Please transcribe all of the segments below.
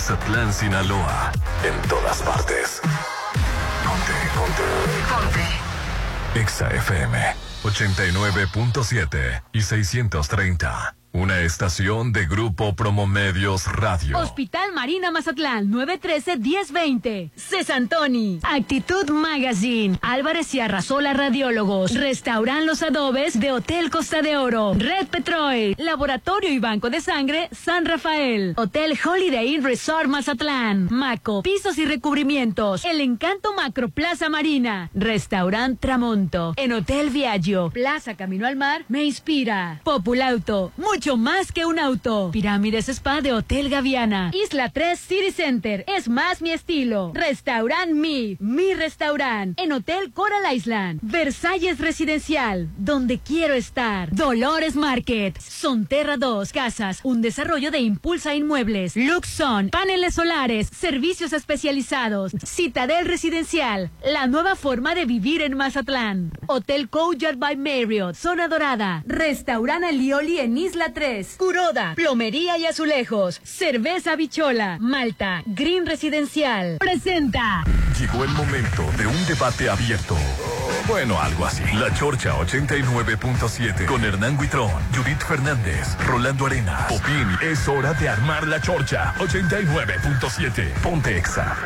Mazatlán, Sinaloa. En todas partes. Ponte, ponte. Ponte. Exa FM 89.7 y 630. Una estación de Grupo Promomedios Radio. Hospital Marina Mazatlán, 913-1020. Cesantoni. Actitud Magazine. Álvarez y Arrasola Radiólogos. Restauran Los Adobes de Hotel Costa de Oro. Red Petrol. Laboratorio y Banco de Sangre San Rafael. Hotel Holiday Inn Resort Mazatlán. Maco. Pisos y recubrimientos. El Encanto Macro Plaza Marina. Restaurant Tramonto. En Hotel Viaggio. Plaza Camino al Mar. Me inspira. Populauto. Muy mucho más que un auto. Pirámides Spa de Hotel Gaviana. Isla 3 City Center. Es más mi estilo. Restaurant Mi. Mi restaurant. En Hotel Coral Island. Versalles Residencial. Donde quiero estar. Dolores Market. Sonterra 2 Casas. Un desarrollo de Impulsa Inmuebles. Luxon. Paneles solares. Servicios especializados. Citadel Residencial. La nueva forma de vivir en Mazatlán. Hotel Courtyard by Marriott. Zona Dorada. Restaurant Alioli en Isla 3. Curoda, plomería y azulejos. Cerveza bichola. Malta, Green Residencial. Presenta. Llegó el momento de un debate abierto. Bueno, algo así. La Chorcha 89.7 con Hernán Guitrón, Judith Fernández, Rolando Arena, Popín. Es hora de armar la Chorcha 89.7. Ponte Exa.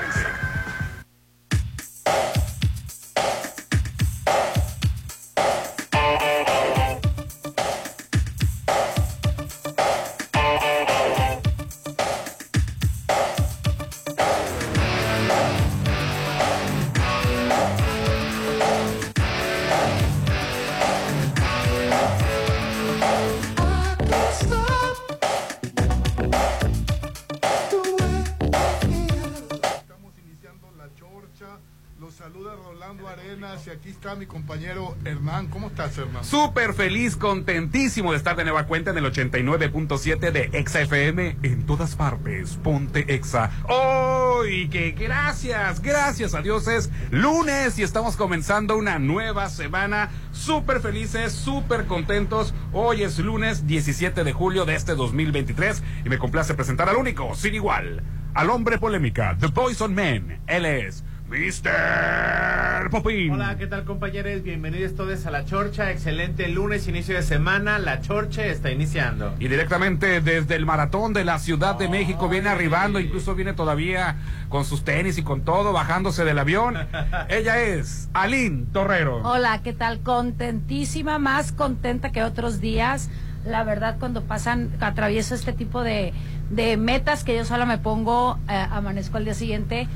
Compañero Hernán. ¿Cómo estás, Hernán? Súper feliz, contentísimo de estar de nueva cuenta en el 89.7 de Exa FM en todas partes. Ponte Exa. ¡Oh! Que gracias, gracias a Dios es lunes y estamos comenzando una nueva semana. Súper felices, súper contentos. Hoy es lunes 17 de julio de este 2023 y me complace presentar al único, sin igual, al hombre polémica, The Poison Man. Él es Mr. Popín. Hola, ¿qué tal compañeros? Bienvenidos todos a La Chorcha. Excelente lunes, inicio de semana. La Chorcha está iniciando. Y directamente desde el maratón de la Ciudad de México viene arribando, incluso viene todavía con sus tenis y con todo, bajándose del avión. Ella es Aline Torrero. Hola, ¿qué tal? Contentísima, más contenta que otros días. La verdad, cuando pasan, atravieso este tipo de, de metas que yo solo me pongo, eh, amanezco al día siguiente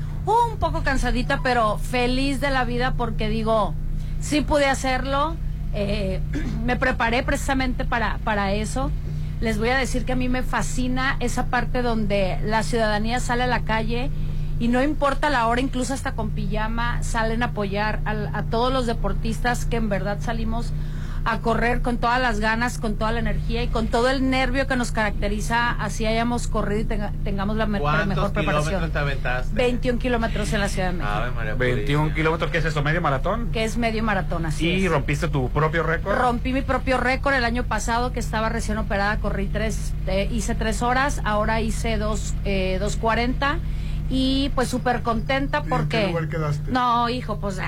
un poco cansadita, pero feliz de la vida porque digo, sí pude hacerlo, eh, me preparé precisamente para, para eso. Les voy a decir que a mí me fascina esa parte donde la ciudadanía sale a la calle y no importa la hora, incluso hasta con pijama, salen a apoyar a todos los deportistas que en verdad salimos a correr con todas las ganas, con toda la energía y con todo el nervio que nos caracteriza, así hayamos corrido y tengamos la mejor preparación. Te aventaste? 21 kilómetros en la Ciudad de México. 21 kilómetros, ¿qué es eso? ¿Medio maratón? Que es medio maratón, así ¿Y rompiste tu propio récord? Rompí mi propio récord el año pasado, que estaba recién operada, corrí tres, eh, hice tres horas, ahora hice dos, eh, dos cuarenta y pues súper contenta porque... ¿En qué lugar quedaste? No, hijo, pues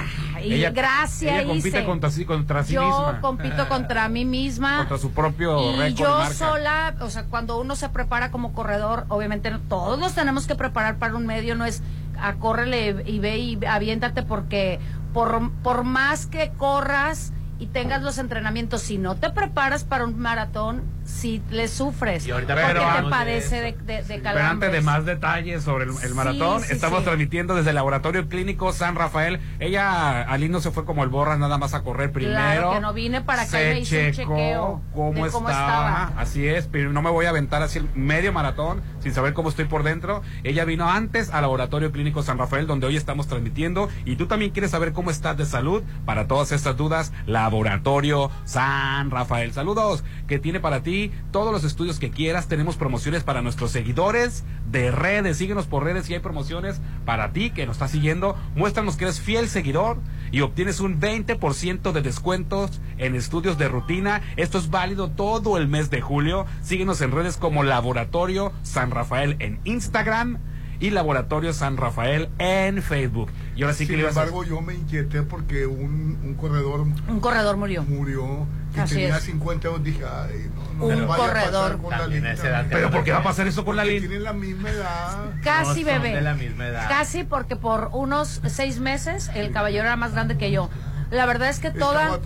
y gracias. Ella compite contra sí, contra sí yo misma. Yo compito contra mí misma. Contra su propio y yo sola, o sea, cuando uno se prepara como corredor, obviamente todos nos tenemos que preparar para un medio, no es a córrele y ve y aviéntate porque por, por más que corras y tengas los entrenamientos, si no te preparas para un maratón, si le sufres. Y ahorita porque te padece de, de, de Pero antes de más detalles sobre el, maratón, estamos transmitiendo desde el Laboratorio Clínico San Rafael. Ella, Aline, no se fue como el borras nada más a correr primero. Claro, que no vine para que me hice un chequeo cómo, estaba. Así es, pero no me voy a aventar así medio maratón sin saber cómo estoy por dentro. Ella vino antes al Laboratorio Clínico San Rafael, donde hoy estamos transmitiendo. Y tú también quieres saber cómo estás de salud. Para todas estas dudas, Laboratorio San Rafael. Saludos, que tiene para ti todos los estudios que quieras. Tenemos promociones para nuestros seguidores de redes. Síguenos por redes y hay promociones para ti que nos estás siguiendo. Muéstranos que eres fiel seguidor y obtienes un 20% de descuentos en estudios de rutina. Esto es válido todo el mes de julio. Síguenos en redes como Laboratorio San Rafael en Instagram y Laboratorio San Rafael en Facebook. Y ahora sí que Sin a- embargo, yo me inquieté porque un, un corredor Un corredor murió. murió que Así tenía es. 50 años. Dije, ay, no, no Un vaya a pasar corredor. con la También Lin a esa edad también. Pero ¿por qué va a pasar eso con la Lin? Tienen la misma edad. Casi No bebé. de la misma edad. Casi porque por unos seis meses el caballero era más grande que yo. La verdad es que toda...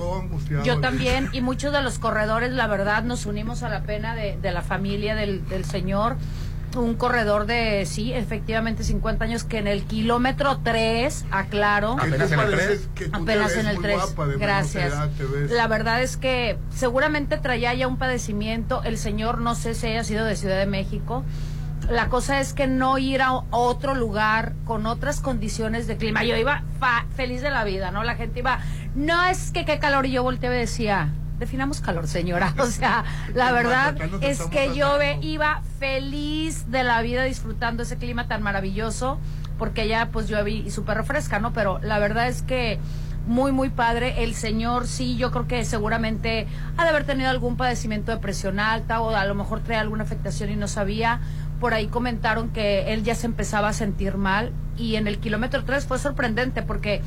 Yo también, y muchos de los corredores, la verdad, nos unimos a la pena de, de la familia del, del señor. Un corredor de, sí, efectivamente 50 años, que en el kilómetro 3, aclaro, ¿Qué te Apenas en el parece tres. que tú te apenas ves en el muy 3. guapa, de menos Gracias. edad? La verdad es que seguramente traía ya un padecimiento. El señor, no sé si haya sido de Ciudad de México. La cosa es que no ir a otro lugar con otras condiciones de clima. Yo iba fa- feliz de la vida, ¿no? La gente iba, no es que qué calor. Y yo volteaba y decía, definamos calor, señora. O sea, la verdad es que yo iba feliz de la vida disfrutando ese clima tan maravilloso. Porque ya pues yo vi súper refresca, ¿no? Pero la verdad es que muy, muy padre. El señor, sí, yo creo que seguramente ha de haber tenido algún padecimiento de presión alta o a lo mejor trae alguna afectación y no sabía. Por ahí comentaron que él ya se empezaba a sentir mal y en el kilómetro 3 fue sorprendente porque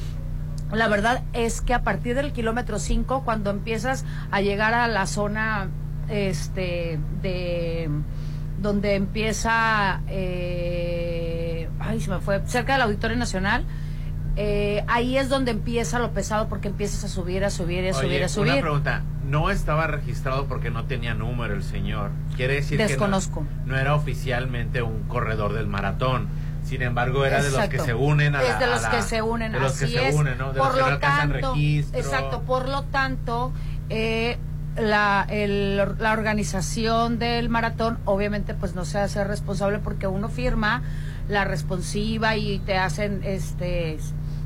la verdad es que a partir del kilómetro 5, cuando empiezas a llegar a la zona este de donde empieza eh, ay se me fue cerca del Auditorio Nacional eh, ahí es donde empieza lo pesado porque empiezas a subir a subir a subir a una subir pregunta. No estaba registrado porque no tenía número el señor. Quiere decir Desconozco. que no, no era oficialmente un corredor del maratón. Sin embargo, era de los que se unen a la... es de los la- que se unen de los así que se es unen, ¿no? De por los que no lo alcanzan tanto registro. exacto por lo tanto eh, la, el- la organización del maratón obviamente pues no se hace responsable porque uno firma la responsiva y te hacen este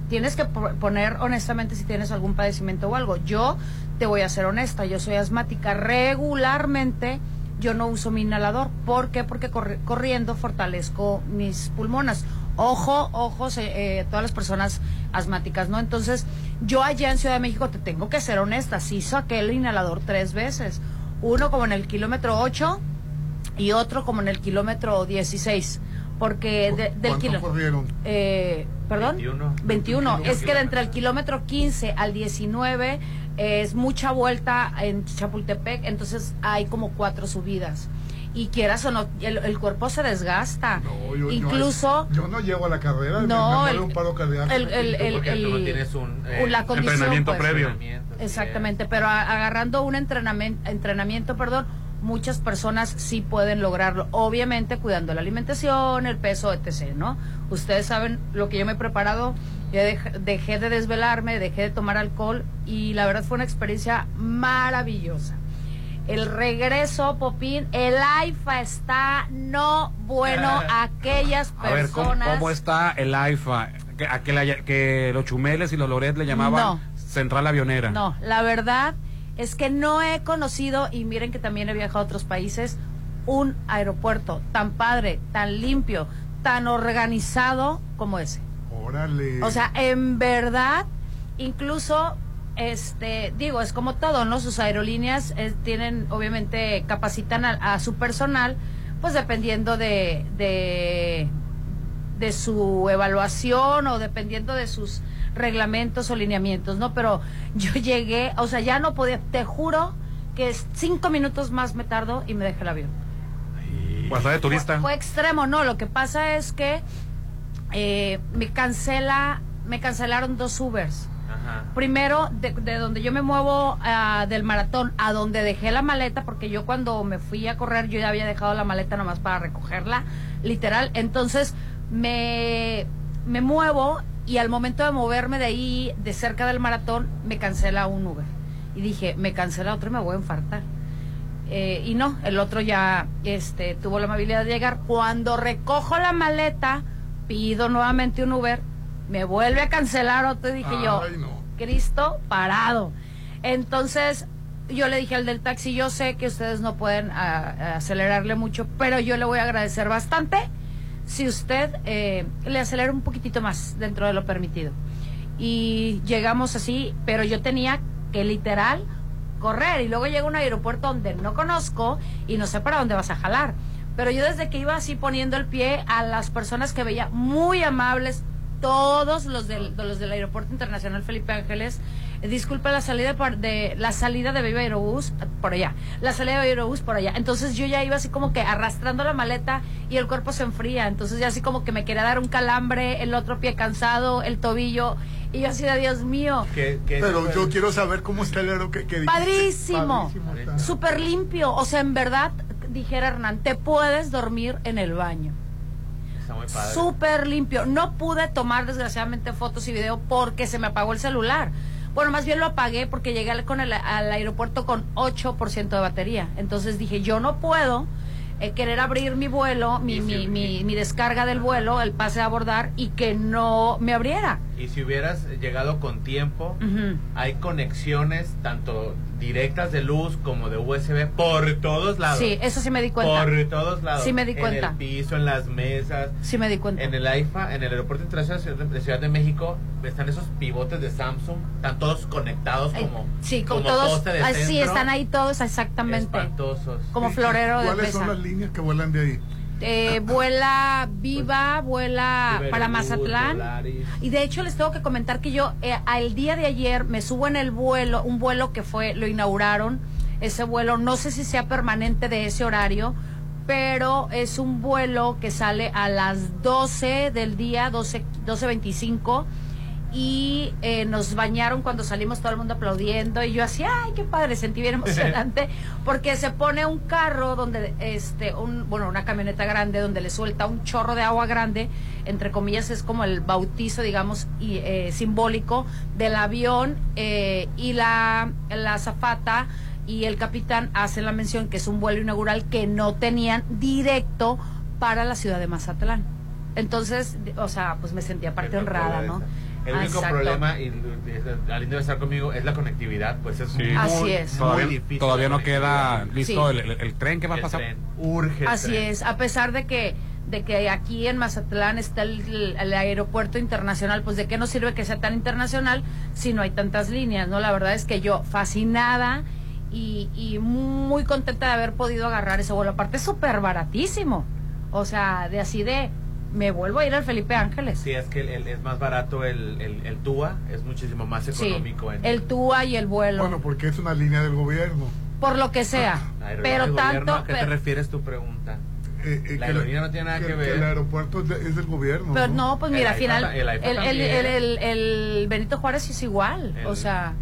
tienes que po- poner honestamente si tienes algún padecimiento o algo yo te voy a ser honesta yo soy asmática regularmente yo no uso mi inhalador. ¿Por qué? Porque corri- corriendo fortalezco mis pulmones. Ojo, ojos, eh, todas las personas asmáticas, ¿no? Entonces, yo allá en Ciudad de México te tengo que ser honesta, sí saqué el inhalador tres veces. Uno como en el kilómetro 8 y otro como en el kilómetro 16. Porque de- del ¿Cuánto kilo... corrieron? Eh, ¿Perdón? 21. 21. Es que de entre el kilómetro 15 al 19 es mucha vuelta en Chapultepec, entonces hay como cuatro subidas. Y quieras o no, el, el cuerpo se desgasta. No, yo- Incluso... Yo, no llego a la carrera. No, me el- un paro cardíaco. el- el- el- Porque tú no el- tienes un... eh, la condición, entrenamiento pues. previo. entrenamiento, Exactamente, pero a- agarrando un entrenamiento, entrenamiento, perdón, muchas personas sí pueden lograrlo, obviamente cuidando la alimentación, el peso, etc., ¿no? Ustedes saben lo que yo me he preparado, yo dej- dejé de desvelarme, dejé de tomar alcohol y la verdad fue una experiencia maravillosa. El regreso, Popín, el AIFA está no bueno a aquellas A ver, ¿cómo, personas. cómo está el AIFA? Que, a que, la- que los chumeles y los loret le llamaban No. Central Avionera. No, la verdad es que no he conocido, y miren que también he viajado a otros países, un aeropuerto tan padre, tan limpio, tan organizado como ese. Órale. O sea, en verdad, incluso, este, digo, es como todo, ¿no? Sus aerolíneas eh, tienen, obviamente, capacitan a, a su personal, pues dependiendo de, de, de su evaluación o dependiendo de sus reglamentos o lineamientos, ¿no? Pero yo llegué, o sea, ya no podía, te juro que es cinco minutos más me tardo y me dejé el avión. Pues está de turista. Fue extremo, no. Lo que pasa es que eh, me cancela, me cancelaron dos Ubers. Ajá. Primero, de, de donde yo me muevo ah, del maratón a donde dejé la maleta, porque yo cuando me fui a correr yo ya había dejado la maleta nomás para recogerla, literal. Entonces me, me muevo y al momento de moverme de ahí, de cerca del maratón, me cancela un Uber. Y dije, me cancela otro y me voy a infartar. Eh, y no, el otro ya este, tuvo la amabilidad de llegar. Cuando recojo la maleta, pido nuevamente un Uber, me vuelve a cancelar otro y dije yo, no. Cristo parado. Entonces yo le dije al del taxi, yo sé que ustedes no pueden ah, acelerarle mucho, pero yo le voy a agradecer bastante si usted eh, le acelera un poquitito más dentro de lo permitido. Y llegamos así, pero yo tenía que literal correr y luego llega a un aeropuerto donde no conozco y no sé para dónde vas a jalar. Pero yo desde que iba así poniendo el pie a las personas que veía muy amables, todos los del, de los del Aeropuerto Internacional Felipe Ángeles, eh, disculpa la salida por- de la salida de Viva Aerobús eh, por allá, la salida de Aerobús por allá. Entonces yo ya iba así como que arrastrando la maleta y el cuerpo se enfría. Entonces ya así como que me quería dar un calambre, el otro pie cansado, el tobillo y yo así de Dios mío. Pero yo quiero saber cómo está el aero que. Padrísimo. Súper limpio. O sea, en verdad, dijera Hernán, te puedes dormir en el baño. Está muy padre. Súper limpio. No pude tomar desgraciadamente fotos y video porque se me apagó el celular. Bueno, más bien lo apagué porque llegué al- con el, al aeropuerto con 8% de batería. Entonces dije, yo no puedo eh, querer abrir mi vuelo, mi, mi, mi, mi descarga del vuelo, el pase a abordar y que no me abriera. Y si hubieras llegado con tiempo, hay conexiones tanto directas de luz como de USB por todos lados. Sí, eso sí me di cuenta. Por todos lados. Sí me di En cuenta. el piso, en las mesas. Sí me di cuenta. En el AIFA, en el Aeropuerto Internacional de Ciudad de México, están esos pivotes de Samsung, están todos conectados Ay, como, sí, como, todos. de ay, sí, están ahí todos exactamente. Espantosos. Como florero de ¿Cuáles pesa. son las líneas que vuelan de ahí? Eh, vuela Viva, vuela para Mazatlán. Y de hecho les tengo que comentar que yo eh, al día de ayer me subo en el vuelo, un vuelo que fue, lo inauguraron, ese vuelo, no sé si sea permanente de ese horario, pero es un vuelo que sale a las 12 del día, 12, 12.25 y eh, nos bañaron cuando salimos todo el mundo aplaudiendo y yo así, ay, qué padre, sentí bien emocionante porque se pone un carro donde, este, un, bueno, una camioneta grande donde le suelta un chorro de agua grande, entre comillas es como el bautizo, digamos, y, eh, simbólico del avión eh, y la, la azafata y el capitán hacen la mención que es un vuelo inaugural que no tenían directo para la ciudad de Mazatlán. Entonces, o sea, pues me sentía parte honrada, ¿no? esa. El único exacto. problema, y y- Aline debe estar conmigo, es la conectividad. Pues es Sí. muy, Así muy es. Todavía, difícil. todavía no queda listo Sí. el, el- el tren que va a pasar. tren. Urge Así tren. es, a pesar de que de que aquí en Mazatlán está el, el aeropuerto internacional, pues de qué nos sirve que sea tan internacional si no hay tantas líneas, ¿no? La verdad es que yo fascinada y, y muy contenta de haber podido agarrar ese vuelo. Aparte es súper baratísimo, o sea, de así de, me vuelvo a ir al Felipe Ángeles. Sí, es que el- el- es más barato el, el, el TUA, es muchísimo más Sí, económico. en el TUA y el vuelo, Bueno, porque es una línea del gobierno. por lo que sea, pero del gobierno, tanto... ¿A qué te pero- refieres tu pregunta? Eh, eh, La que aerolínea no tiene nada que ver. el aeropuerto es, de- es del gobierno. Pero no, pues El mira, al final el AIFA el, el, también. el, el- el Benito Juárez es igual, El- o sea,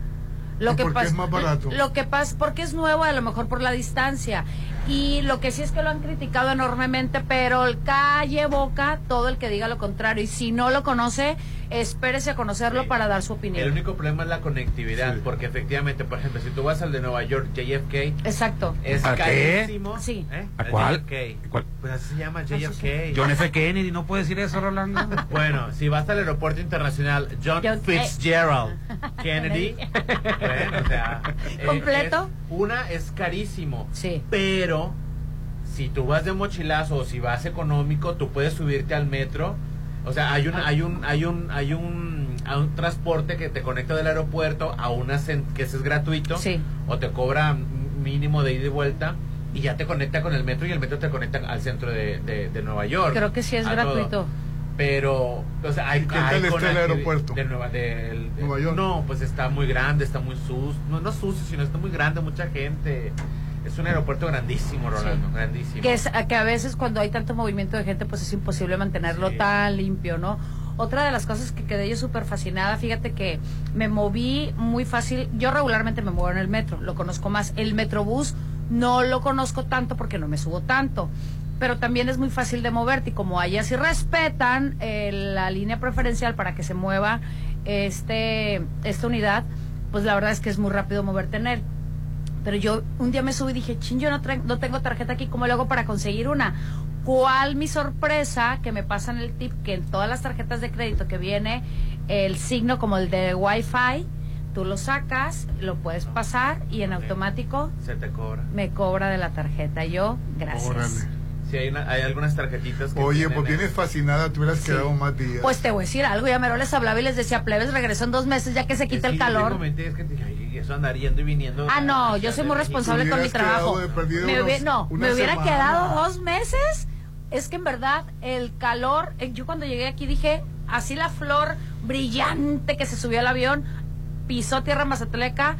lo ¿Y que por qué pasa es más barato? lo que pasa porque es nuevo a lo mejor por la distancia y lo que sí es que lo han criticado enormemente, pero el calle boca todo el que diga lo contrario. Y si no lo conoce, espérese a conocerlo Sí. para dar su opinión. El único problema es la conectividad, Sí. porque efectivamente, por ejemplo, si tú vas al de Nueva York, JFK, Exacto. es ¿A qué? carísimo. Sí. ¿Eh? ¿A cuál? JFK. ¿Cuál? Pues así se llama sí. JFK. John F. Kennedy, no puedes decir eso, Rolando. Bueno, si vas al aeropuerto internacional John, Fitzgerald Kennedy, bueno, o sea, eh, ¿Completo? es- una es carísimo, Sí. pero si tú vas de mochilazo o si vas económico, tú puedes subirte al metro. O sea, hay un hay un hay un hay un, a un transporte que te conecta del aeropuerto a una que ese es gratuito Sí. o te cobra mínimo de ida y vuelta y ya te conecta con el metro y el metro te conecta al centro de, de- de Nueva York. Creo que sí es todo. gratuito. Pero, o sea, hay, ¿Y qué hay tal está el aeropuerto? De Nueva, de- el- de- Nueva York. No, pues está muy grande, está muy sucio. No, no sucio, sino está muy grande, mucha gente. Es un aeropuerto grandísimo, Rolando, Sí. grandísimo. que es que a veces cuando hay tanto movimiento de gente pues es imposible mantenerlo Sí. tan limpio, ¿no? Otra de las cosas que quedé yo súper fascinada, fíjate que me moví muy fácil, yo regularmente me muevo en el metro, lo conozco más, el metrobús no lo conozco tanto porque no me subo tanto, pero también es muy fácil de moverte y como allá sí respetan eh, la línea preferencial para que se mueva este esta unidad, pues la verdad es que es muy rápido moverte en él. Pero yo un día me subí y dije, chin, yo no, tra- no tengo tarjeta aquí, ¿cómo lo hago para conseguir una? ¿Cuál mi sorpresa que me pasan el tip que en todas las tarjetas de crédito que viene el signo como el de Wi-Fi, tú lo sacas, lo puedes pasar y en automático Se te cobra. me cobra de la tarjeta. Yo, gracias. Órale. Sí, hay, una- hay algunas tarjetitas que Oye, pues vienes fascinada, te hubieras quedado más días. Pues te voy a decir algo, ya mero les hablaba y les decía, plebes, regresó en dos meses ya que se quita el yo te calor. comenté, es que te dije, "Ay, eso andar yendo y viniendo. Ah, no, yo soy muy México". responsable con mi trabajo. de Me unos- no, me hubiera semana. quedado dos meses. Es que en verdad el calor, eh, yo cuando llegué aquí dije, así la flor brillante que se subió al avión, pisó tierra mazatleca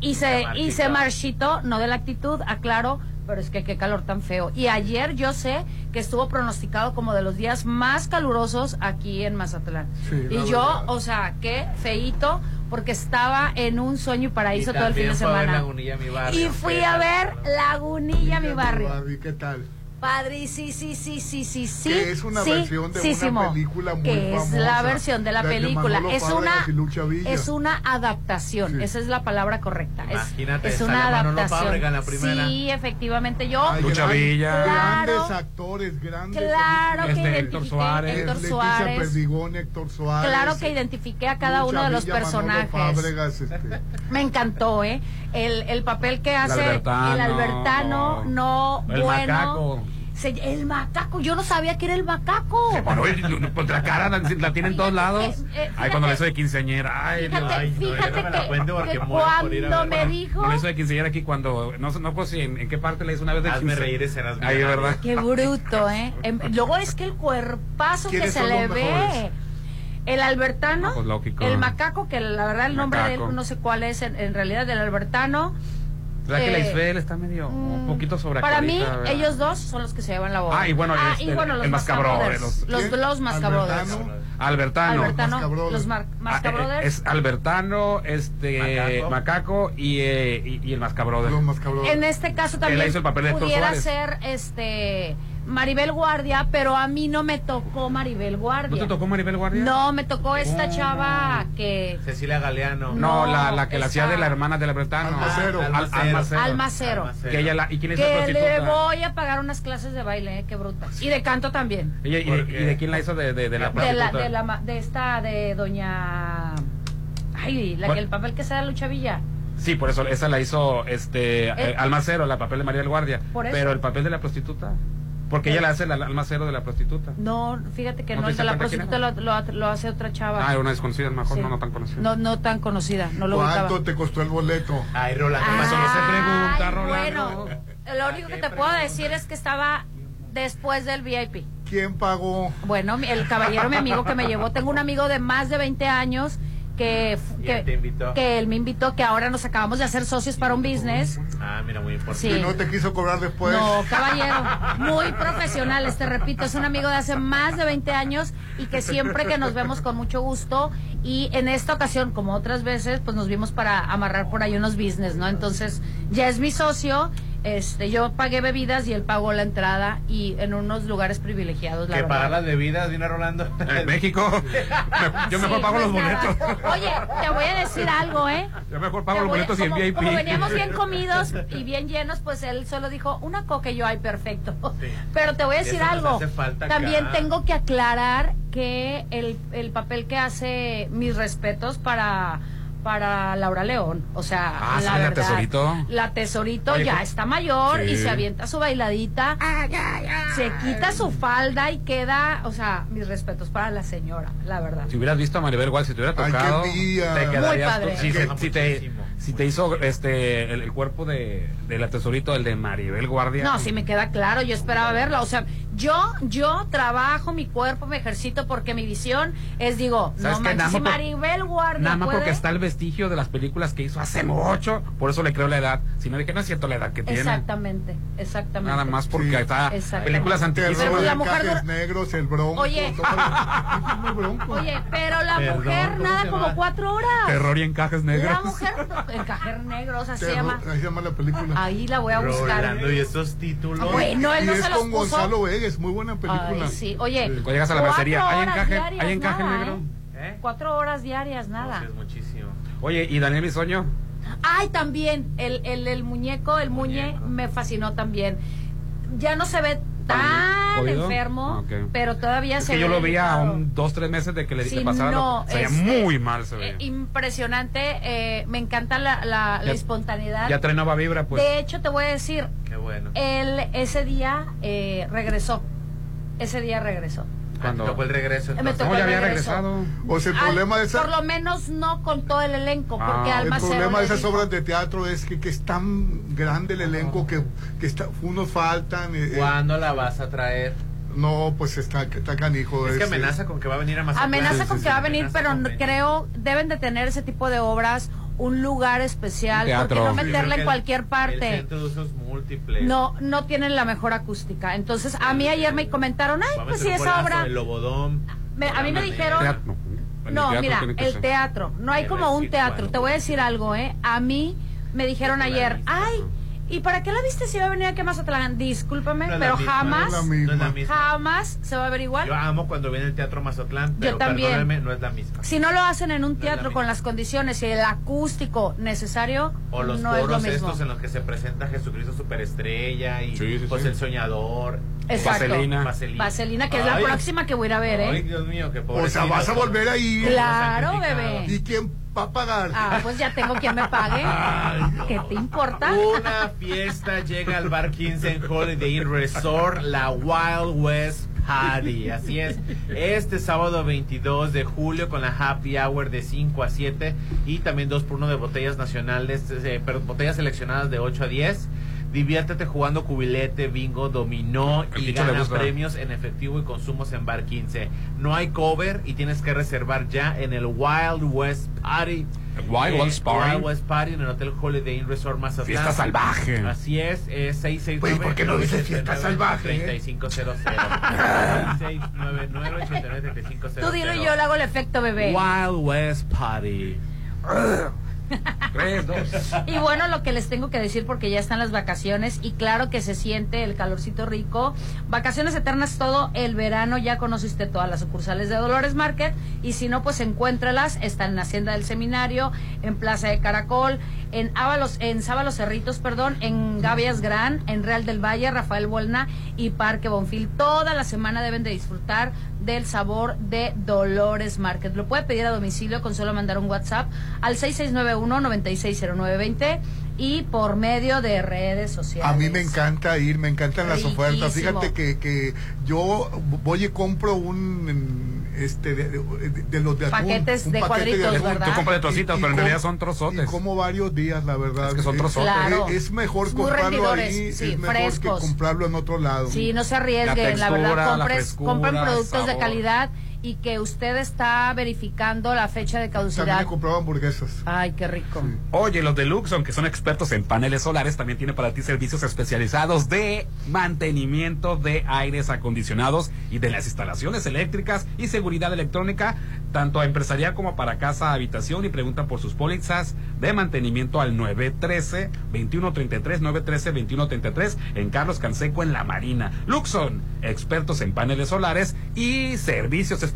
y se, y se marchitó, no de la actitud, aclaro, pero es que qué calor tan feo. Y ayer yo sé que estuvo pronosticado como de los días más calurosos aquí en Mazatlán. Sí, y yo, verdad. o sea, qué feíto, porque estaba en un sueño y paraíso Y todo el fin de fue a ver semana. Lagunilla, mi barrio. Y fui ¿Qué a ver Lagunilla, mi barrio. ¿Qué tal? Padre, sí, sí, sí, sí, sí, sí. Que es una sí, versión de sísimo. una película muy Que es la famosa, versión de la, la película. Es una, es una adaptación. Sí. Esa es la palabra correcta. Es- Imagínate, es, una adaptación. En la primera. Sí, efectivamente. Yo, Ay, Lucha gran- Villa. Grandes Claro. actores, grandes. claro que Este, Héctor identifiqué Suárez. Héctor Suárez. Perdigón, Héctor Suárez. Claro que identifiqué a cada Lucha uno de los Villa, personajes. Fábregas, este, Me encantó, ¿eh? El, el papel que hace Albertano. el Albertano, no El bueno. macaco. Se- el macaco, yo no sabía que era el macaco. Bueno, y- pues la cara la, la tiene en todos lados. Fíjate, eh, Ay, cuando le hizo de quinceañera. Ay, Dios. Fíjate, Ay, no, fíjate no me la que, que cuando me dijo... No le hizo de quinceañera aquí cuando. No, sé- no pues si en, en qué parte le hizo una vez de Hazme quince- reír escenas millonarias. ¿verdad? Qué bruto, ¿eh? Em, Luego es que el cuerpazo que ¿Quiénes se le ve. mejores? El Albertano, No, pues, lógico. el macaco, que la verdad el nombre de Macaco. él no sé cuál es en, en realidad del Albertano. ¿Verdad que la Eh, Isabel está medio un Mm, poquito sobre Para mí, ellos dos son los que se llevan la boda. Ah, y bueno, este, y bueno, los el Mascabrothers, Mascabrothers. los- Los, los Mascabrothers. Albertano. Albertano. Mascabrothers. los Mar- Ah, eh, Mascabrothers. es Albertano, este Macaco. Macaco, y, eh, y, y el Mascabrothers. los más cabrones. En este caso él también hizo el papel de Héctor pudiera ser este Maribel Guardia, pero a mí no me tocó Maribel Guardia. ¿No te tocó Maribel Guardia? No, me tocó esta chava que Cecilia Galeano. No, No, la, la que la hacía de la hermana de Albertano. Almacero. Al- Almacero. Almacero. Almacero. Que ella la, ¿Y quién es la que prostituta? le voy a pagar unas clases de baile, eh, qué bruta. Y de canto también. Y, ¿Por de, y de quién la hizo de, de, de la De prostituta? la, de la ma- de esta de doña Ay, la que el papel que se da Lucha Villa. Sí, por eso, esa la hizo este eh, Almacero, la papel de María del Guardia. Por eso. Pero el papel de la prostituta. Porque ella la hace el Almacero de la prostituta. No, fíjate que ¿No no, el de la prostituta lo, lo- lo hace otra chava. Ah, era una desconocida, a lo mejor Sí. no, no tan conocida. No, no tan conocida, no lo. ¿Cuánto te costó el boleto? Ay, Rolando. Ay, Eso no se pregunta, Rolando. Bueno, lo único que te puedo decir es que estaba después del VIP. ¿Quién pagó? Bueno, mi- el caballero, mi amigo que me llevó, tengo un amigo de más de 20 años que, ¿Y que, él que me invitó, que ahora nos acabamos de hacer socios para un business. Ah, mira, muy importante. Sí. ¿Y no te quiso cobrar después? No, caballero, muy profesional, te repito, es un amigo de hace más de 20 años y que siempre que nos vemos con mucho gusto y en esta ocasión, como otras veces, pues nos vimos para amarrar por ahí unos business, ¿no? Entonces, ya es mi socio, este, yo pagué bebidas y él pagó la entrada y en unos lugares privilegiados, la Que pagar las bebidas, viene Rolando. En México, me- yo Sí, mejor pago no los nada. boletos. Oye, te voy a decir algo, ¿eh? Yo mejor Te pago los voy a- boletos y el como, VIP. como veníamos bien comidos y bien llenos, pues él solo dijo una coca y yo, ay, perfecto. Sí. Pero te voy a decir eso algo. También acá. tengo que aclarar que el, el papel que hace mis respetos para para Laura León, o sea, Ah, la sí, la verdad, tesorito. la tesorito Oye, ya está mayor y se avienta su bailadita, se quita su falda y queda, o sea, mis respetos para la señora, la verdad. Si hubieras visto a Maribel Guardia, si te hubiera tocado, Muy padre. con- si, se- te, muchísimo. si te hizo este el, el cuerpo de, de la tesorito, el de Maribel Guardia. No, sí me queda claro, yo esperaba verla, o sea, yo yo trabajo mi cuerpo, me ejercito porque mi visión es digo, ¿Sabes no qué? manches, Nada si Maribel Guardia Nada más puede- porque está el vestigio de las películas que hizo hace mucho, por eso le creo la edad. Si no dije, no es cierto la edad que tiene. Exactamente, exactamente. Nada más porque Sí. está Exactamente. películas Terror, Pero antiquísimas. la de mujer encajes negros, el bronco. Oye. todo lo- el bronco. Oye, pero la Perdón, mujer ¿cómo nada como cuatro horas. Terror y encajes negros. La mujer encajer negro, o sea, se llama. Ahí se llama la película. Ahí la voy a buscar. Rolando, y esos títulos. Bueno, él y no es se los con puso. Gonzalo Vegas, muy buena película. Ay, sí. Oye, Cuando llegas a la mercería, cuatro ¿hay horas encaje, diarias, ¿hay encaje nada, negro? ¿eh? ¿Eh? Cuatro horas diarias, No, nada. sí, es muchísimo. Oye, ¿y Daniel Bisoño? Ay, también, el, el, el muñeco, el muñe, Muñeco. me fascinó también. Ya no se ve tan enfermo, Ok. pero todavía Es se que ve yo lo vi a un dos, tres meses de que le, Sí, le pasara. no, se veía este, muy mal, se veía. eh, impresionante, eh, me encanta la, la, la Ya- espontaneidad. ya trae nueva vibra, pues. De hecho, te voy a decir, Qué bueno. bueno. él ese día eh, regresó. Ese día regresó. Cuando tocó el regreso. Me entonces. tocó No, ya había regresado. O sea, el Al- problema de esa, Por lo menos no con todo el elenco, Ah, porque el el problema de esas dijo- obras de teatro es que, que es tan grande el elenco que, que está, unos faltan. eh, eh, ¿Cuándo la vas a traer? no, pues está, está canijo. Es que ese. amenaza con que va a venir a Mazatlán. Amenaza Sí, con sí, que sí. va a venir, pero creo deben de tener ese tipo de obras un lugar especial, Un porque no meterla en cualquier El parte. centro de usos múltiples. No, no tienen la mejor acústica. Entonces, a mí ayer me comentaron, ay, pues si esa obra... El Lobodón. Me- a mí me dijeron- Teatro. El No, mira, el ser. teatro. No hay como un teatro. Te voy a decir algo, ¿eh? A mí me dijeron ayer, ay. ¿Y para qué la viste si va a venir aquí a Mazatlán? Discúlpame, No es la pero misma, jamás, no jamás se va a ver igual. Yo amo cuando viene el Teatro Mazatlán, pero también. no es la misma. Si no lo hacen en un la teatro con las condiciones y el acústico necesario, O los no es lo mismo. estos en los que se presenta Jesucristo Superestrella y Sí, sí, pues sí. el soñador. Exacto. Vaselina. Vaselina. Vaselina, que es la Ay, próxima que voy a ir a ver, Ay, ¿eh? Dios mío, qué O sea, vas a volver a ir. Claro, bebé. ¿Y quién va a pagar? Ah, pues ya tengo quien me pague. ¿Qué te importa? Una fiesta llega al bar 15 en Holiday Inn Resort, la Wild West Party. Así es. Este sábado 22 de julio con la Happy Hour de 5 a 7 y también 2 por 1 de botellas nacionales, eh, perdón, botellas seleccionadas de 8 a 10. Diviértete jugando cubilete, bingo, dominó El y gana premios en efectivo y consumos en Bar 15. No hay cover y tienes que reservar ya en el Wild West Party. Wild Eh, West Party. Wild West Party en el Hotel Holiday Inn Resort Mazatlán. Fiesta salvaje. Así es, es 669 Oye, ¿por qué no dices fiesta salvaje, eh? 3500 699 893500 Tú dilo y yo le hago el efecto bebé. Wild West Party. Tres, dos. Y bueno, lo que les tengo que decir porque ya están las vacaciones y claro que se siente el calorcito rico. Vacaciones eternas todo el verano, ya conoce usted todas las sucursales de Dolores Market y si no, pues encuéntralas. Están en Hacienda del Seminario, en Plaza de Caracol, en Ábalos, en Sábalos Cerritos, perdón, en Gavias Gran, en Real del Valle, Rafael Buelna y Parque Bonfil. Toda la semana deben de disfrutar del sabor de Dolores Market. Lo puede pedir a domicilio con solo mandar un WhatsApp al 6691-960920 y por medio de redes sociales. A mí me encanta ir, me encantan las ofertas. Fíjate que, que yo voy y compro un este de, de- de los de atún, Paquetes un de paquete cuadritos, atún. ¿verdad? Tú compras de trocitos, pero en realidad son trozotes. Y como varios días, la verdad. Es que son Eh, trozotes. Claro. eh, Es mejor Muy comprarlo ahí, sí, es mejor frescos. que comprarlo en otro lado. Sí, no se arriesguen, La la, textura, verdad, la compres, frescura, compren productos de sabor. calidad y que usted está verificando la fecha de También caducidad. he comprado hamburguesas. Ay, qué rico. Oye, los de Luxon, que son expertos en paneles solares, también tiene para ti servicios especializados de mantenimiento de aires acondicionados y de las instalaciones eléctricas y seguridad electrónica, tanto a empresarial como para casa, habitación, y preguntan por sus pólizas de mantenimiento al 913-2133, 913-2133 en Carlos Canseco en La Marina. Luxon, expertos en paneles solares y servicios especializados.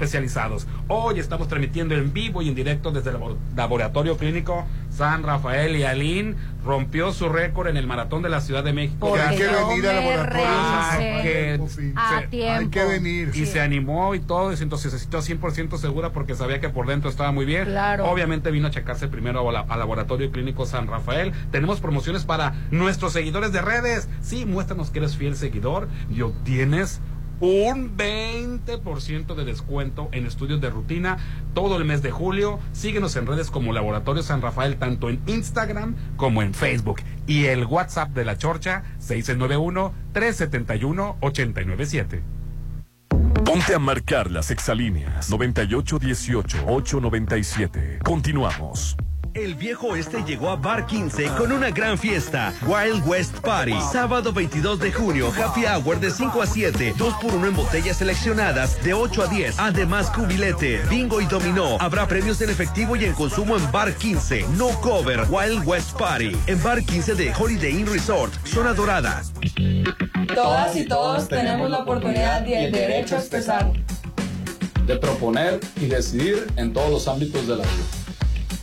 Hoy estamos transmitiendo en vivo y en directo desde el labor- Laboratorio Clínico San Rafael y Alín rompió su récord en el maratón de la Ciudad de México. Porque hay que venir al laboratorio. Ay, revisé que Pupi. a se- tiempo. Hay que venir. y se animó y todo, y entonces se sintió 100% segura porque sabía que por dentro estaba muy bien. Claro. Obviamente vino a checarse primero a la- al Laboratorio Clínico San Rafael. Tenemos promociones para nuestros seguidores de redes. Sí, muéstranos que eres fiel seguidor y obtienes un 20% de descuento en estudios de rutina todo el mes de julio. Síguenos en redes como Laboratorio San Rafael, tanto en Instagram como en Facebook. Y el WhatsApp de la Chorcha, 691-371-897. Ponte a marcar las exalíneas 9818-897. Continuamos. El viejo oeste llegó a Bar 15 con una gran fiesta. Wild West Party. Sábado 22 de junio. Happy Hour de 5 a 7. 2 por 1 en botellas seleccionadas de 8 a 10. Además, cubilete, bingo y dominó. Habrá premios en efectivo y en consumo en Bar 15. No cover. Wild West Party. En Bar 15 de Holiday Inn Resort. Zona Dorada. Todas y todos tenemos la oportunidad y el derecho a expresar. de proponer y decidir en todos los ámbitos de la vida.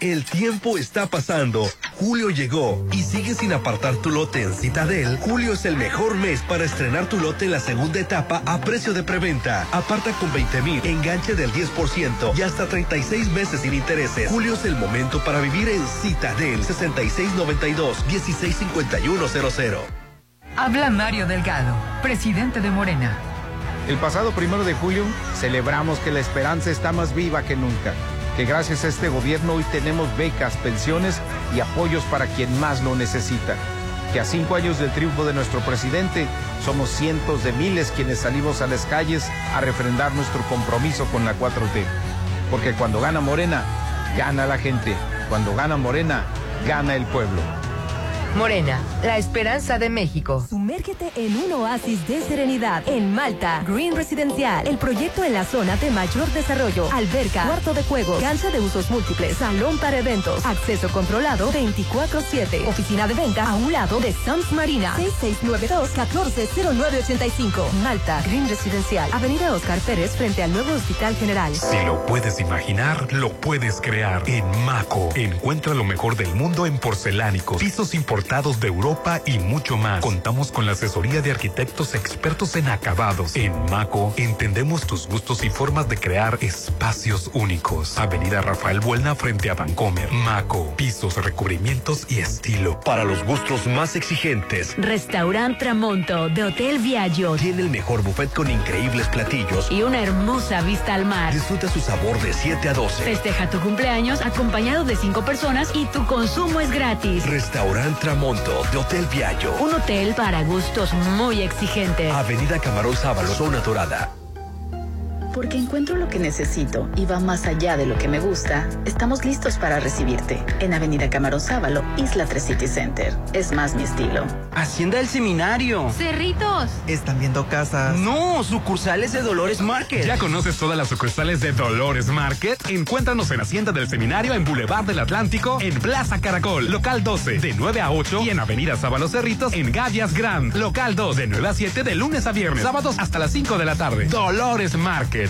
El tiempo está pasando. Julio llegó y sigue sin apartar tu lote en Citadel. Julio es el mejor mes para estrenar tu lote en la segunda etapa a precio de preventa. Aparta con 20 mil, enganche del 10% y hasta 36 meses sin intereses. Julio es el momento para vivir en Citadel 6692-165100. Habla Mario Delgado, presidente de Morena. El pasado primero de julio celebramos que la esperanza está más viva que nunca, que gracias a este gobierno hoy tenemos becas, pensiones y apoyos para quien más lo necesita, que a cinco años del triunfo de nuestro presidente somos cientos de miles quienes salimos a las calles a refrendar nuestro compromiso con la 4T, porque cuando gana Morena, gana la gente, cuando gana Morena, gana el pueblo. Morena, la esperanza de México. Sumérgete en un oasis de serenidad en Malta. Green Residencial, el proyecto en la zona de mayor desarrollo. Alberca, cuarto de juegos, cancha de usos múltiples, salón para eventos, acceso controlado 24-7. Oficina de venta a un lado de Sams Marina. 6692-140985. Malta, Green Residencial, Avenida Oscar Pérez frente al nuevo Hospital General. Si lo puedes imaginar, lo puedes crear. En Maco, encuentra lo mejor del mundo en porcelánicos, pisos importados de Europa y mucho más. Contamos con la asesoría de arquitectos expertos en acabados. En Maco, entendemos tus gustos y formas de crear espacios únicos. Avenida Rafael Buelna frente a Vancomer. Maco, pisos, recubrimientos y estilo. Para los gustos más exigentes, Restaurant Tramonto de Hotel Viaggio tiene el mejor buffet con increíbles platillos y una hermosa vista al mar. Disfruta su sabor de 7 a 12. Festeja tu cumpleaños acompañado de cinco personas y tu consumo es gratis. Restaurant Tramonto de Hotel Viaggio. Un hotel para gustos muy exigentes. Avenida Camarón Sábalo, Zona Dorada. Porque encuentro lo que necesito y va más allá de lo que me gusta, estamos listos para recibirte en Avenida Camarón Sábalo, Isla 3 City Center. Es más mi estilo. Hacienda del Seminario. Cerritos. ¿Están viendo casas? No, sucursales de Dolores Market. ¿Ya conoces todas las sucursales de Dolores Market? Encuéntranos en Hacienda del Seminario en Boulevard del Atlántico, en Plaza Caracol, local 12, de 9 a 8 y en Avenida Sábalo Cerritos en Gavias Grand, local 2, de 9 a 7 de lunes a viernes, sábados hasta las 5 de la tarde. Dolores Market.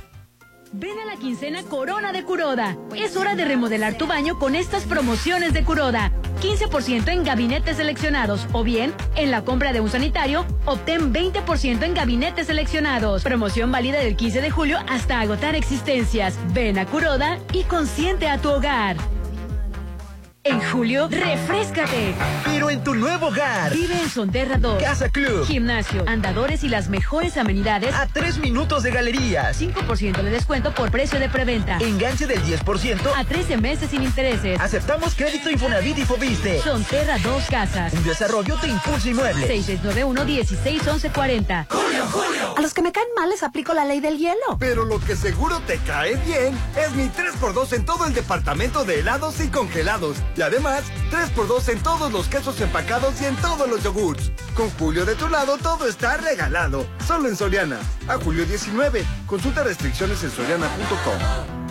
Ven a la quincena Corona de Curoda. Es hora de remodelar tu baño con estas promociones de Curoda. 15% en gabinetes seleccionados o bien en la compra de un sanitario, obtén 20% en gabinetes seleccionados. Promoción válida del 15 de julio hasta agotar existencias. Ven a Curoda y consiente a tu hogar. En julio, refrescate. Pero en tu nuevo hogar. Vive en Sonterra 2. Casa Club. Gimnasio, andadores y las mejores amenidades. A tres minutos de galerías. 5% de descuento por precio de preventa. Enganche del 10%. A 13 meses sin intereses. Aceptamos crédito Infonavit y Fobiste. Sonterra 2 Casas. Un desarrollo de Impulso Inmueble. 6691-161140. Julio, Julio. A los que me caen mal les aplico la ley del hielo. Pero lo que seguro te cae bien es mi 3x2 en todo el departamento de helados y congelados. Y además, 3x2 en todos los quesos empacados y en todos los yogurts. Con Julio de tu lado, todo está regalado. Solo en Soriana. A julio 19. Consulta restricciones en soriana.com.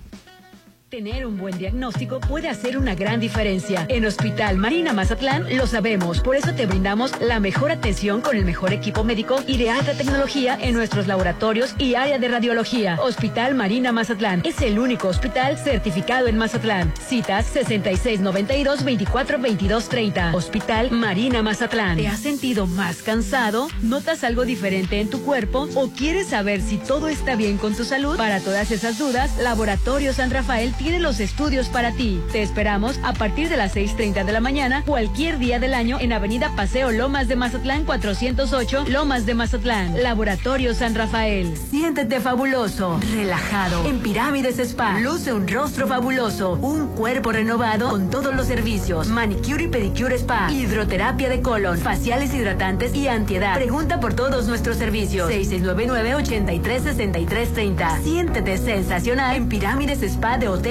Tener un buen diagnóstico puede hacer una gran diferencia. En Hospital Marina Mazatlán lo sabemos, por eso te brindamos la mejor atención con el mejor equipo médico y de alta tecnología en nuestros laboratorios y área de radiología. Hospital Marina Mazatlán es el único hospital certificado en Mazatlán. Citas 6692-242230. Hospital Marina Mazatlán. ¿Te has sentido más cansado? ¿Notas algo diferente en tu cuerpo? ¿O quieres saber si todo está bien con tu salud? Para todas esas dudas, Laboratorio San Rafael tiene los estudios para ti. Te esperamos a partir de las 6.30 de la mañana, cualquier día del año en Avenida Paseo Lomas de Mazatlán 408, Lomas de Mazatlán. Laboratorio San Rafael. Siéntete fabuloso, relajado. En Pirámides Spa, luce un rostro fabuloso, un cuerpo renovado con todos los servicios. Manicure y pedicure spa, hidroterapia de colon, faciales hidratantes y antiedad. Pregunta por todos nuestros servicios. 6699-836330. Siéntete sensacional en Pirámides Spa de Hotel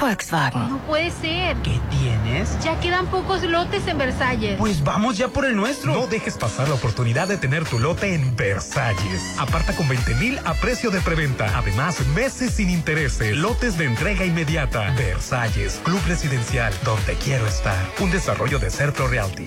Volkswagen. No puede ser. ¿Qué tienes? Ya quedan pocos lotes en Versalles. Pues vamos ya por el nuestro. No dejes pasar la oportunidad de tener tu lote en Versalles. Aparta con 20 mil a precio de preventa. Además, meses sin intereses. Lotes de entrega inmediata. Versalles, Club Residencial, donde quiero estar. Un desarrollo de Certo Realty.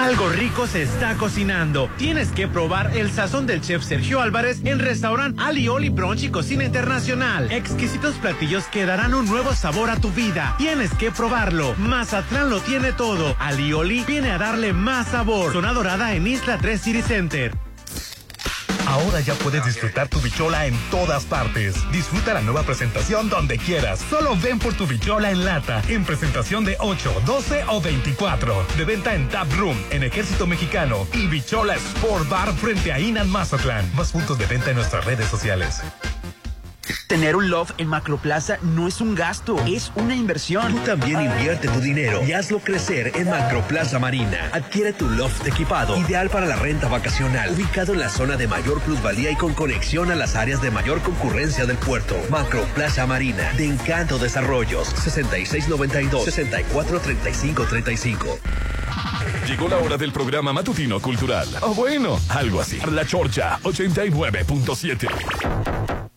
Algo rico se está cocinando. Tienes que probar el sazón del chef Sergio Álvarez en restaurante Alioli Brunch y Cocina Internacional. Exquisitos platillos que darán un nuevo sabor a tu vida. Tienes que probarlo. Mazatlán lo tiene todo. Alioli viene a darle más sabor. Zona Dorada en Isla 3 City Center. Ahora ya puedes disfrutar tu bichola en todas partes. Disfruta la nueva presentación donde quieras. Solo ven por tu bichola en lata, en presentación de 8, 12 o 24. De venta en Tap Room, en Ejército Mexicano y Bichola Sport Bar frente a Inan Mazatlán. Más puntos de venta en nuestras redes sociales. Tener un loft en Macroplaza no es un gasto, es una inversión. Tú también invierte tu dinero y hazlo crecer en Macroplaza Marina. Adquiere tu loft equipado, ideal para la renta vacacional, ubicado en la zona de mayor plusvalía y con conexión a las áreas de mayor concurrencia del puerto. Macroplaza Marina, de Encanto Desarrollos, 6692-643535. Llegó la hora del programa matutino cultural. O bueno, algo así. La Chorcha 89.7.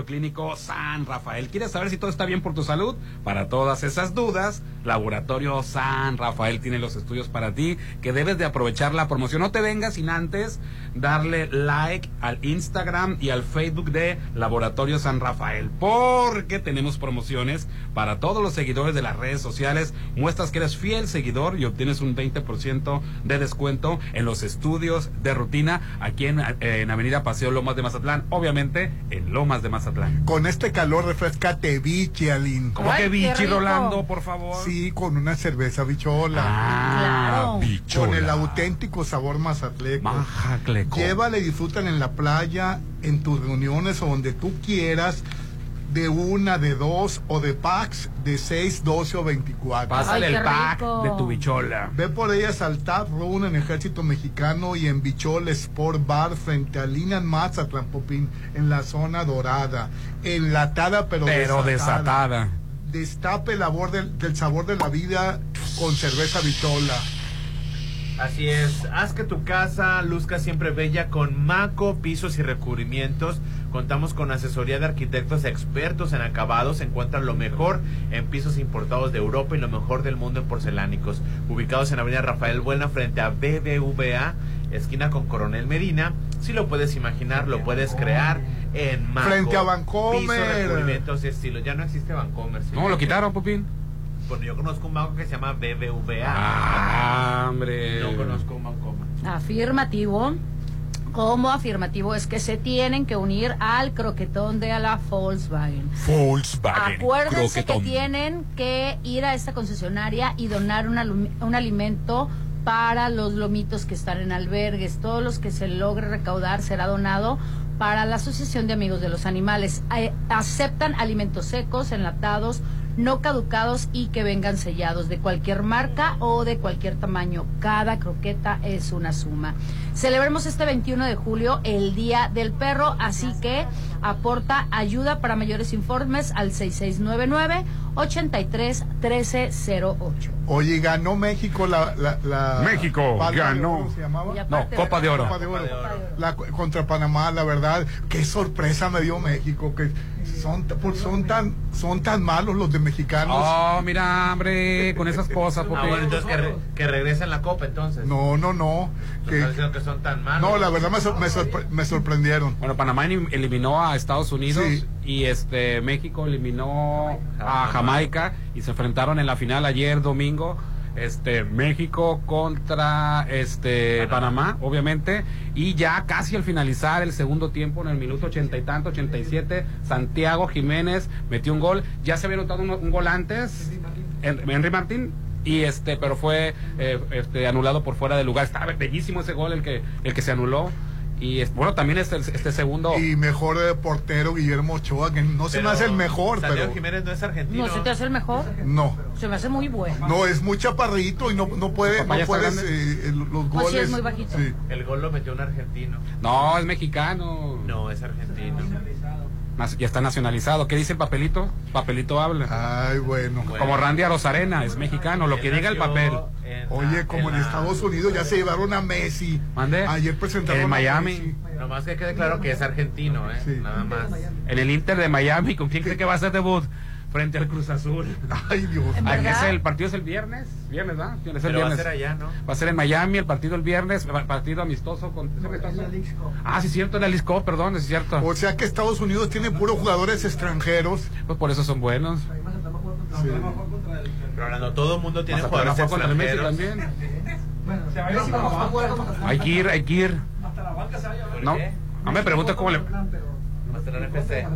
Clínico San Rafael. ¿Quieres saber si todo está bien por tu salud? Para todas esas dudas, Laboratorio San Rafael tiene los estudios para ti que debes de aprovechar la promoción. No te vengas sin antes darle like al Instagram y al Facebook de Laboratorio San Rafael porque tenemos promociones para todos los seguidores de las redes sociales. Muestras que eres fiel seguidor y obtienes un 20% de descuento en los estudios de rutina aquí en, en Avenida Paseo Lomas de Mazatlán. Obviamente en Lomas de Mazatlán. Con este calor refrescate bichi, Alin. ¿Cómo que bichi, Rolando, por favor? Sí, con una cerveza bichola. Ah, bichola. Con el auténtico sabor mazatleco. Majatleco. Llévale y disfrutan en la playa, en tus reuniones o donde tú quieras. De una, de dos o de packs de 6, 12 o 24. Pásale el pack de tu bichola. Ve por ellas al Tap Room en Ejército Mexicano y en Bichola Sport Bar frente a Linan Mazatlán Popín en la zona dorada. Enlatada pero, Pero desatada. Destape el sabor del, del sabor de la vida con cerveza Bichola. Así es, haz que tu casa luzca siempre bella con Maco, pisos y recubrimientos. Contamos con asesoría de arquitectos expertos en acabados. Encuentran lo mejor en pisos importados de Europa y lo mejor del mundo en porcelánicos. Ubicados en Avenida Rafael Buena frente a BBVA, esquina con Coronel Medina. Si lo puedes imaginar, lo puedes crear en Maco. Frente a Vancomer. Pisos, recubrimientos y estilo. Ya no existe Vancomer. ¿sí? ¿Cómo lo quitaron, Popín? Bueno, yo conozco un banco que se llama BBVA. Ah, hombre. No conozco un Vancomer. Afirmativo. como afirmativo es que se tienen que unir al croquetón de la Volkswagen. Volkswagen. Acuérdense croquetón. que tienen que ir a esta concesionaria y donar un, un alimento para los lomitos que están en albergues. Todos los que se logre recaudar será donado para la Asociación de Amigos de los Animales. Eh, aceptan alimentos secos, enlatados, no caducados y que vengan sellados de cualquier marca o de cualquier tamaño. Cada croqueta es una suma. Celebremos este 21 de julio el Día del Perro, así que aporta ayuda para mayores informes al 6699 83 1308. Oye, ganó México la... la, la México Palma ganó. Oro, ¿se llamaba? No, parte de Copa de Oro. Copa de Oro. La- contra Panamá, la verdad, qué sorpresa me dio México, que son, por- son, tan, son tan malos los de mexicanos. Oh, mira, hombre, con esas cosas. Porque... Ah, bueno, entonces que, re- que regresen la copa, entonces. No, no, no. No que- que son tan malos. no, la verdad me, sor- me sorpre- me sorprendieron. Bueno, Panamá elim- eliminó a Estados Unidos Sí. y este México eliminó a Jamaica y se enfrentaron en la final ayer domingo. Este México contra este Panamá. obviamente, y ya casi al finalizar el segundo tiempo, en el minuto ochenta y tanto, 87, Santiago Jiménez metió un gol. Ya se había notado un, un gol antes, en- Henry Martín, y este, pero fue eh, este, anulado por fuera de lugar. Estaba bellísimo ese gol el que el que se anuló. Y es- bueno, también este, este segundo. Y mejor eh, portero Guillermo Ochoa, que no se me Pero hace el mejor, Santiago pero Jiménez no es argentino. ¿No se te hace el mejor? no. Se me hace muy bueno. No, es muy chaparrito y no, no puede, no puedes eh, los Pues goles. sí, es muy bajito. sí. El gol lo metió un argentino. No, es mexicano. No, es argentino. Ya está nacionalizado. ¿Qué dice el papelito? Papelito habla. Ay, bueno. Como Randy Arozarena, es mexicano, lo que diga el papel. en Oye, la- como en, la- Estados Unidos ya se llevaron a Messi. ¿Mande? Ayer presentaron En a Miami. Messi. Nomás que quede claro que es argentino, ¿eh? Sí. Nada más. En el Inter de Miami, ¿con quién cree que va a ser debut? Frente al Cruz Azul. Ay, Dios. Es el partido es el viernes, viernes, ¿verdad? Es el Pero va a viernes. ser allá, ¿no? Va a ser en Miami el partido el viernes, pa- partido amistoso con. Ah, sí cierto, en la Lisco, perdón, es cierto. O sea que Estados Unidos tiene puros jugadores extranjeros. Pues por eso son buenos. Sí. Pero ahora no todo el mundo tiene jugadores fue contra el Messi extranjeros. también. Hay que ir, hay que ir. No, no me preguntes cómo le. Mazatlán FC.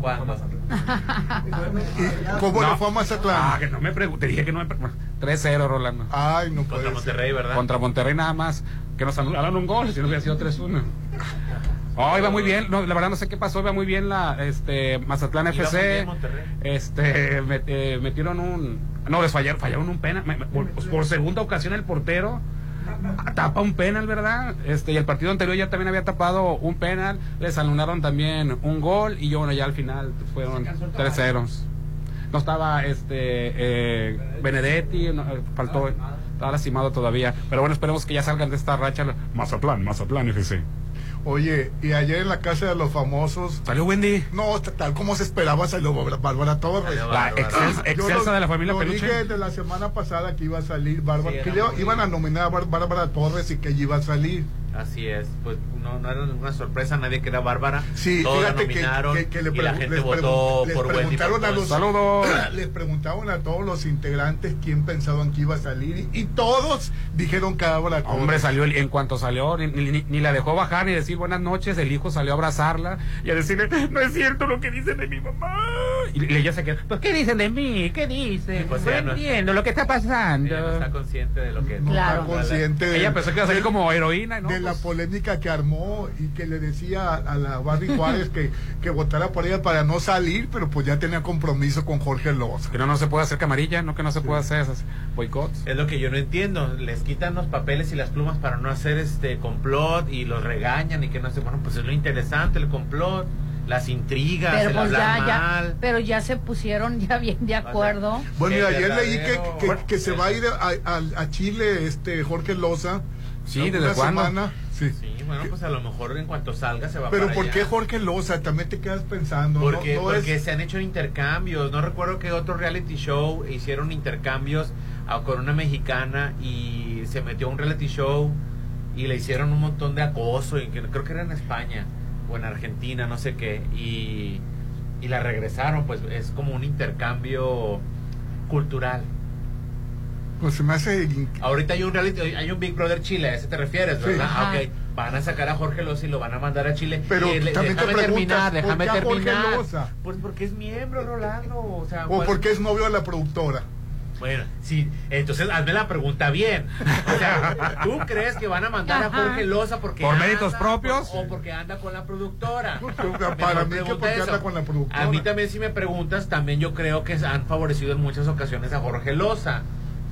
¿Cuándo? ¿Y ¿Cómo No. le fue a Mazatlán? Ah, que no me preguntes. Te dije que no me. pre- 3-0, Rolando. Ay, no Contra puede ser. Monterrey, ¿verdad? Contra Monterrey nada más. Que nos anularon un gol, si no hubiera sido 3-1. Oh, iba muy bien, no, la verdad no sé qué pasó, iba muy bien la este Mazatlán FC. Este met- eh, metieron un no, les fallaron, fallaron un Me- me- por, pues, por segunda ocasión el portero tapa un penal, ¿verdad? Este y el partido anterior ya también había tapado un penal, les anularon también un gol y yo bueno, ya al final fueron 3-0. No estaba este eh, Benedetti, no, eh, faltó estaba lastimado todavía, pero bueno, esperemos que ya salgan de esta racha. Mazatlán, Mazatlán FC. Oye, y ayer en la casa de los famosos. Salió Wendy. No, tal como se esperaba, salió Bárbara- Torres. La excelsa lo- de la familia lo Peluche. dije de la semana pasada que iba a salir Bárbara, Sí, que iban a nominar a Bár- Bárbara Torres y que ella iba a salir. Así es, pues no, no era ninguna sorpresa, nadie que era Bárbara. Sí, Todos fíjate que, nominaron que- que le y la gente les, votó les por Wendy. preguntaron a los. Saludos. les preguntaron a todos los integrantes quién pensaban que iba a salir y, y todos dijeron que Bárbara Torres. Hombre, salió el- en cuanto salió, ni, ni- ni la dejó bajar ni decir buenas noches. El hijo salió a abrazarla y a decirle, no es cierto lo que dicen de mi mamá. Y, y ella se quedó, pues, ¿qué dicen de mí? ¿Qué dicen? Pues no entiendo lo que está pasando. Ella no está consciente de lo que no Claro. está consciente de, Ella pensó que iba a salir como heroína, ¿no? de la polémica que armó y que le decía a, a la Barbie Juárez que, que votara por ella para no salir, pero pues ya tenía compromiso con Jorge Loza. que no, no se puede hacer camarilla, no que no se puede hacer esas boicots. Es lo que yo no entiendo. Les quitan los papeles y las plumas para no hacer este complot y los regañan y que no sé. Bueno, pues es lo interesante, el complot, las intrigas, Pero el pues ya, hablar ya, mal. pero ya se pusieron ya bien de acuerdo. Bueno, y ayer leí que, que, que se va a ir a, a- a Chile este Jorge Loza. Sí, ¿desde cuándo? semana. Sí. Sí, bueno, pues a lo mejor en cuanto salga se va Pero para ¿por allá. qué Jorge Loza? También te quedas pensando. Porque, No porque es- se han hecho intercambios. No recuerdo que otro reality show hicieron intercambios con una mexicana y se metió a un reality show y le hicieron un montón de acoso. Y que, creo que era en España o en Argentina, no sé qué. Y, y la regresaron. Pues es como un intercambio cultural. Pues se me hace. Ahorita hay un reality, hay un Big Brother Chile, ¿a ese te refieres, Sí. verdad? Ah, Ajá. ok. van a sacar a Jorge Loza y lo van a mandar a Chile. Pero le- también te déjame preguntas, terminar, ¿por qué Jorge. Loza? Pues porque es miembro, Rolando. O, sea, O ¿cuál- porque es novio de la productora. Bueno, sí, entonces hazme la pregunta bien. O sea, ¿tú crees que van a mandar a. Jorge Loza porque ¿Por anda méritos propios? O porque anda con la productora. Para mí que porque eso. anda con la productora. A mí también si me preguntas, también yo creo que han favorecido en muchas ocasiones a Jorge Loza.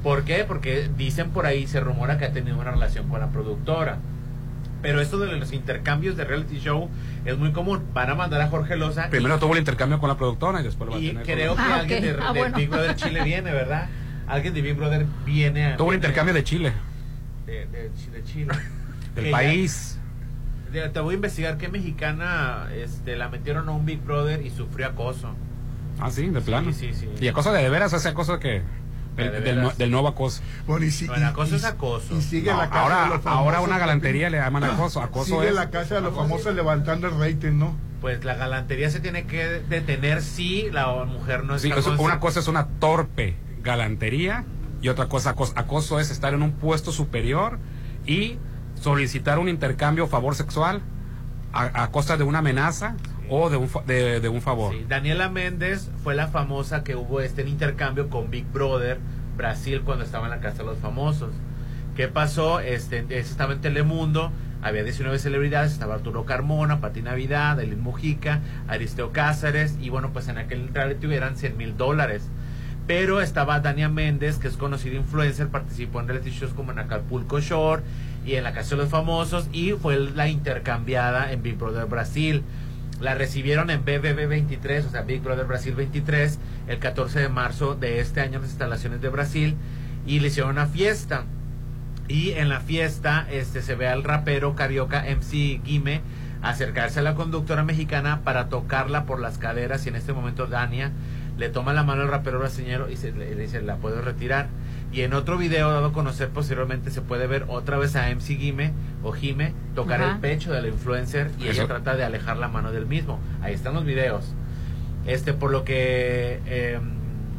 ¿Por qué? Porque dicen por ahí, se rumora que ha tenido una relación con la productora. Pero esto de los intercambios de reality show es muy común. Van a mandar a Jorge Loza. y- Primero tuvo el intercambio con la productora y después lo va a y tener creo con que la- alguien de, Ah, de bueno. Big Brother Chile viene, ¿verdad? Alguien de Big Brother viene. a- Tuvo un intercambio de Chile. de, de de Chile. Del ya- país. te voy a investigar qué mexicana este, la metieron a un Big Brother y sufrió acoso. Ah, sí, de plano. sí, sí. Y acoso de de veras, ese acoso que. De Del, de del, veras. del nuevo acoso. Bueno, y si, No, el acoso es acoso. Y sigue No, la casa ahora, de los famosos. ahora una galantería le llaman acoso. Acoso Sigue es. la casa de los famosos levantando el rating, ¿no? Pues la galantería se tiene que detener si la mujer no Sí, está eso- consci- una cosa es una torpe galantería y otra cosa acoso, acoso es estar en un puesto superior y solicitar un intercambio o favor sexual a, a costa de una amenaza o de un, fa- de, de un favor. Daniela Méndez fue la famosa que hubo este intercambio con Big Brother Brasil cuando estaba en la Casa de los Famosos. ¿Qué pasó? Este, estaba en Telemundo, había 19 celebridades, estaba Arturo Carmona, Pati Navidad, Elin Mujica, Aristeo Cáceres, y bueno, pues en aquel reality hubieran 100 mil dólares. Pero estaba Dania Méndez, que es conocida influencer, participó en reality shows como en Acapulco Shore y en la Casa de los Famosos, y fue la intercambiada en Big Brother Brasil. La recibieron en BBB 23, o sea, Big Brother Brasil 23, el 14 de marzo de este año en las instalaciones de Brasil, y le hicieron una fiesta. Y en la fiesta este, se ve al rapero carioca MC Guime acercarse a la conductora mexicana para tocarla por las caderas y en este momento Dania le toma la mano al rapero brasileño y se, le, dice, la puedo retirar. Y en otro video dado a conocer posteriormente se puede ver otra vez a MC Guime o Jime tocar Ajá. el pecho de la influencer y Eso- ella trata de alejar la mano del mismo. Ahí están los videos. Este, por lo que eh,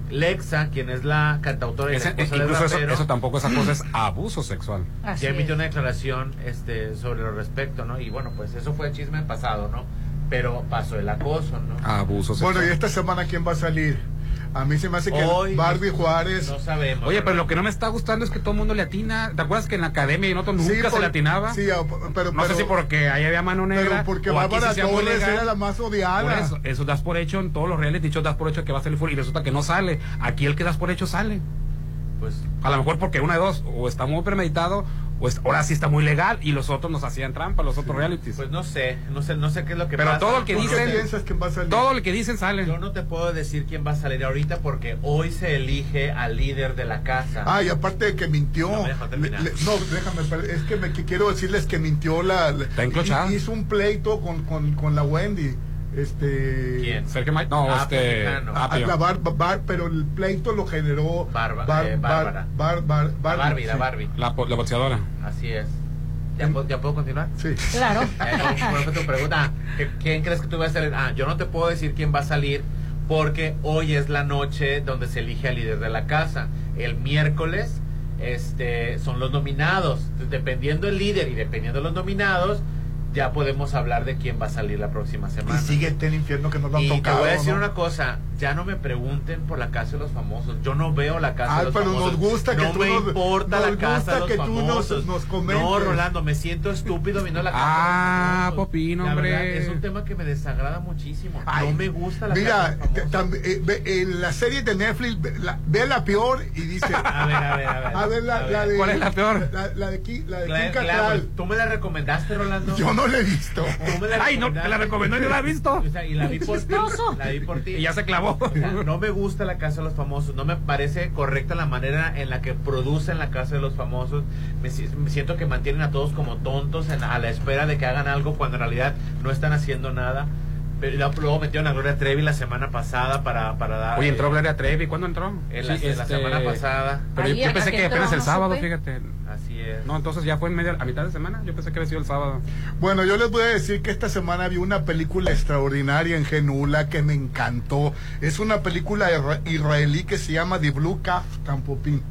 Lexa, quien es la cantautora y la Ese- esposa del incluso eso, rapero, eso tampoco es acoso, es abuso sexual. Así ya emitió es. una declaración este, sobre lo respecto, ¿no? Y bueno, pues eso fue chisme pasado, ¿no? Pero pasó el acoso, ¿no? Abuso sexual. Bueno, y esta semana, ¿quién va a salir? A mí se me hace que Hoy Barbie Juárez. No sabemos. Oye, pero lo que no me está gustando es que todo el mundo le atina. ¿Te acuerdas que en la academia y en otros nunca Sí, se le atinaba? Sí, ah, pero, no sé pero- si porque ahí había mano negra. Pero porque Bárbara Torres era la más Por odiada. eso, eso das por hecho en todos los reality shows, das por hecho que va a salir full y resulta que no sale. Aquí el que das por hecho sale. Pues A lo mejor porque una de dos, o está muy premeditado, o es- ahora sí está muy legal y los otros nos hacían trampa, los otros realities. Pues no sé, no sé, no sé qué es lo que Pero pasa. todo el que ¿Tú qué dicen, piensas que va a salir? todo el que dicen sale. Yo no te puedo decir quién va a salir ahorita porque hoy se elige al líder de la casa. Ah, y aparte de que mintió. No me le- le- no, déjame, es que, me, que quiero decirles que mintió la. la- Está enclochada. Hizo un pleito con, con, con la Wendy. Este. ¿Quién? Sergio Ma- no, Ah, este. mexicano. A- a Apio. la bar, bar- pero el pleito lo generó Barba- Bar- eh, Bar- Bárbara. Bar- Bar- la Barbie, Barbie, la sí. Barbie. La, po- la boxeadora. Así es. ¿Ya, puedo- ya puedo continuar? Sí. Claro. Eh, ¿Cuál fue tu pregunta? ¿Qué- ¿Quién crees que tú vas a salir? Ah, yo no te puedo decir quién va a salir porque hoy es la noche donde se elige al líder de la casa. El miércoles este, son los nominados. Dependiendo el líder y dependiendo de los nominados, ya podemos hablar de quién va a salir la próxima Y semana. sigue este infierno que nos lo han Y te voy a decir ¿no? una cosa, ya no me pregunten por la casa de los famosos. Yo no veo la casa Ay, de los pero famosos. nos gusta que no tú me nos- importa nos la casa gusta de los que tú nos- famosos. nos comentes. No, Rolando, me siento estúpido viendo la casa. Ah, de los famosos. Popino, La hombre. verdad, es un tema que me desagrada muchísimo. Ay, no me gusta la Mira, casa de los te- famosos. tam- eh, ve- en la serie de Netflix, ve la, ve la peor y dice. A ver, a ver, a ver. A ver, la, A ver. la de. ¿Cuál es la peor? La, la de, Ki- la de Kim Cattrall. ¿Tú me la recomendaste, Rolando? Yo no la he visto. Ay, no, te la recomendó y no la he visto. O sea, y la vi por ti. La vi por ti. Y ya se clavó. No me gusta la casa de los famosos, no me parece correcta la manera en la que producen la casa de los famosos. Me, si- me siento que mantienen a todos como tontos a la espera de que hagan algo cuando en realidad no están haciendo nada. Pero luego- metieron a Gloria Trevi la semana pasada para, para dar. Oye, entró eh, Gloria Trevi. ¿Cuándo entró? en la, Sí, en la este, semana pasada. Pero yo, pensé que que apenas el sábado, supe. fíjate. Así es. No, entonces ya fue en medio, a mitad de semana. Yo pensé que había sido el sábado. Bueno, yo les voy a decir que esta semana vi una película extraordinaria en Genula que me encantó. Es una película isra- israelí que se llama The Blue Calf Tampopín.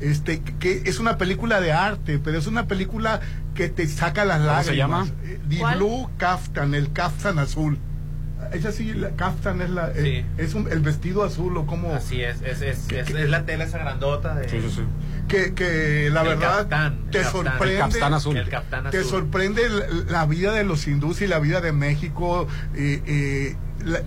este que es una película de arte, pero es una película que te saca las ¿Cómo lágrimas. se llama? Eh, The ¿Cuál? Blue Kaftan, el kaftan azul. Esa sí, la kaftan es la eh, es un- el vestido azul o como Así es, es, es, es, es la tela esa grandota de... que, que la El verdad caftán, el te caftán. sorprende El caftán azul. El caftán te azul. sorprende la, la vida de los hindús y la vida de México eh, eh, la,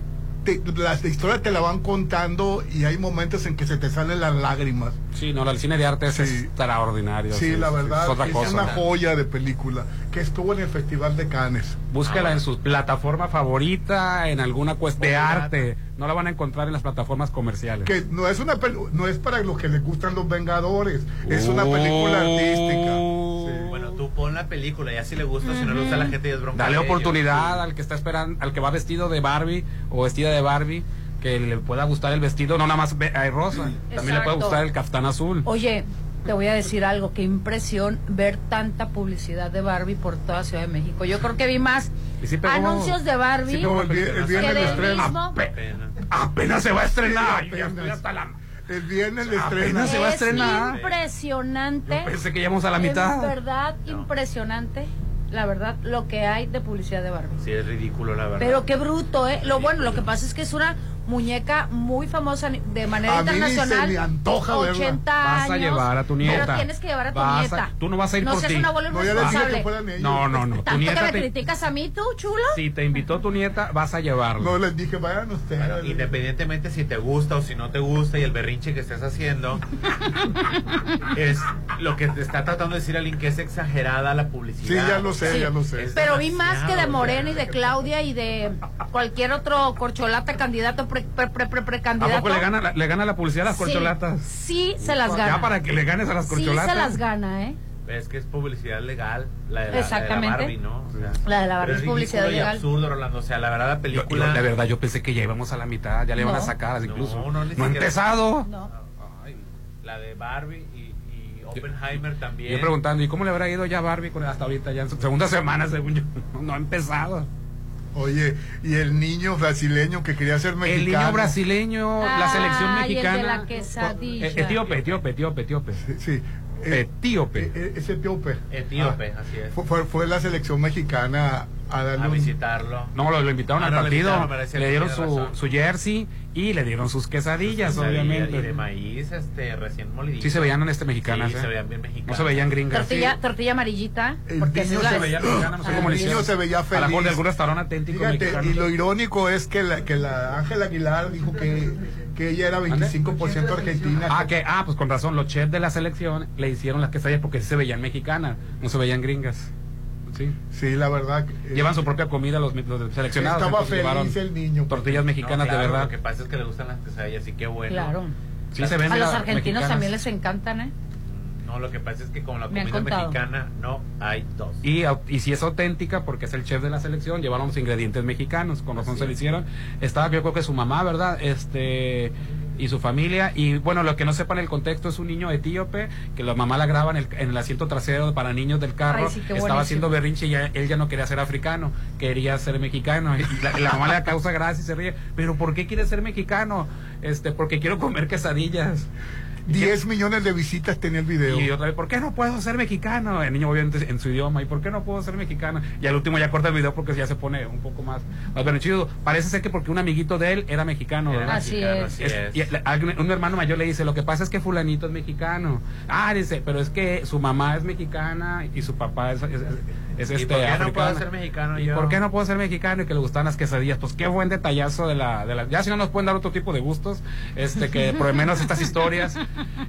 te- la historia te la van contando y hay momentos en que se te salen las lágrimas Sí, no, el cine de arte es extraordinario. sí, la verdad es otra es cosa. una joya de película que estuvo en el Festival de Cannes Búsquela Ah, en su plataforma favorita, en alguna cuestión de arte. No la van a encontrar en las plataformas comerciales. que no es una no es para los que les gustan los Vengadores es una película artística tú pon la película y así le gusta, si no le gusta a la gente y es bronca Dale ellos. oportunidad al que está esperando, al que va vestido de Barbie o vestida de Barbie, que le pueda gustar el vestido, no nada más ve- ay, rosa, también le puede gustar el caftán azul. Oye, te voy a decir algo, qué impresión ver tanta publicidad de Barbie por toda Ciudad de México. Yo creo que vi más Y sí pegó- anuncios de Barbie sí el vi- el que de mismo. Apenas se va a estrenar. Sí, Ya estoy apenas. hasta la- el viernes de estreno se va a Es estrenar. impresionante. Yo pensé que íbamos a la mitad. Es verdad impresionante, la verdad, lo que hay de publicidad de Barbie. Sí, es ridículo, la verdad. Pero qué bruto, ¿eh? Lo bueno, lo que pasa es que es una muñeca muy famosa de manera A mí ni se internacional. me antoja verla. 80 Vas a años. llevar a tu nieta. Pero tienes que llevar a tu Vas a- nieta. tú no vas a ir no por ti. No. No, no, no. Tu Tanto que nieta me te- criticas a mí, tú, chulo. si te invitó tu nieta, vas a llevarla. no les dije vayan ustedes Bueno, independientemente si te gusta o si no te gusta y el berrinche que estés haciendo, es lo que te está tratando de decir alguien que es exagerada la publicidad. Sí, ya lo sé, Sí. ya lo sé. Es Pero vi más que de Morena y de Claudia y de cualquier otro corcholata candidato, pre, pre, pre, pre- ¿A precandidato. poco le gana, la- le gana la publicidad a las Sí, corcholatas? Sí, se las gana. Ya para que le ganes a las Sí, corcholatas. se las gana, ¿eh? Es que es publicidad legal, la de la, Exactamente. La de la Barbie, ¿no? O sea, La de la Barbie es publicidad legal. absurdo, Rolando. O sea, la verdad, la Yo- película. yo, la verdad, yo pensé que ya íbamos a la mitad, ya le van a No. sacar incluso. No, No, no, ha empezado. No. Ay, la de Barbie y, y Oppenheimer también. Yo preguntando, ¿y cómo le habrá ido ya Barbie con- hasta ahorita, ya en su segunda semana, según yo? No ha empezado. Oye, y el niño brasileño que quería ser mexicano. El niño brasileño, la selección Ay, el de mexicana. la quesadilla. Eh, Etíope, etíope, etíope, etíope. Sí. eh, Etíope. eh, es etíope. Etíope, Ah, así es. Fue, fue- fue la selección mexicana a darle A un- visitarlo. No, lo, lo invitaron Ah, al no, partido, le dieron su, su jersey y le dieron sus quesadillas, Quesadilla obviamente. Y de maíz, este, recién molido. Sí se veían este mexicanas, Sí, ¿eh? se veían bien mexicanas. No se veían gringas. Tortilla, tortilla amarillita. El Porque niño se la- veía mexicana, no sé cómo le el niño se veía A lo mejor feliz. de algún restaurante auténtico Fíjate, mexicano. y lo irónico es que la que la Ángela Aguilar dijo que, que ella era 25% argentina. Ah, que, ah, pues con razón, los chefs de la selección le hicieron las quesadillas porque sí se veían mexicanas, no se veían gringas. Sí. Sí, la verdad. eh, Llevan su propia comida los, los seleccionados. Estaba feliz el niño. Tortillas mexicanas No, claro, de verdad. Lo que pasa es que le gustan las quesadillas, y qué bueno. Claro. Sí se ven A los argentinos mexicanas. también les encantan, ¿eh? No, lo que pasa es que con la Me comida mexicana no hay dos. Y, y si es auténtica, porque es el chef de la selección, llevaron los ingredientes mexicanos, con razón se le hicieron. Estaba yo creo que su mamá, ¿verdad? Este y su familia. Y bueno lo que no sepan el contexto es un niño etíope que la mamá la graba en el, en el asiento trasero para niños del carro. Ay, sí, qué estaba buenísimo. haciendo berrinche y ya- él ya no quería ser africano quería ser mexicano. Y la, la mamá le causa gracia y se ríe. Pero ¿por qué quiere ser mexicano? este porque quiero comer quesadillas 10 millones de visitas tenía el video. y otra vez, ¿por qué no puedo ser mexicano? El niño obviamente en su idioma, ¿y por qué no puedo ser mexicano? Y al último ya corta el video porque ya se pone un poco más, más berrinchudo. Parece ser que porque un amiguito de él era mexicano. Así mexicano, es. así Es- es. y un hermano mayor le dice, lo que pasa es que fulanito es mexicano. Ah, dice, pero es que su mamá es mexicana y su papá es, es, es ¿Y este por qué no africano. puedo ser mexicano ¿Y yo? por qué no puedo ser mexicano y que le gustan las quesadillas? Pues qué buen detallazo de la, de la... Ya si no nos pueden dar otro tipo de gustos, este que por lo menos estas historias,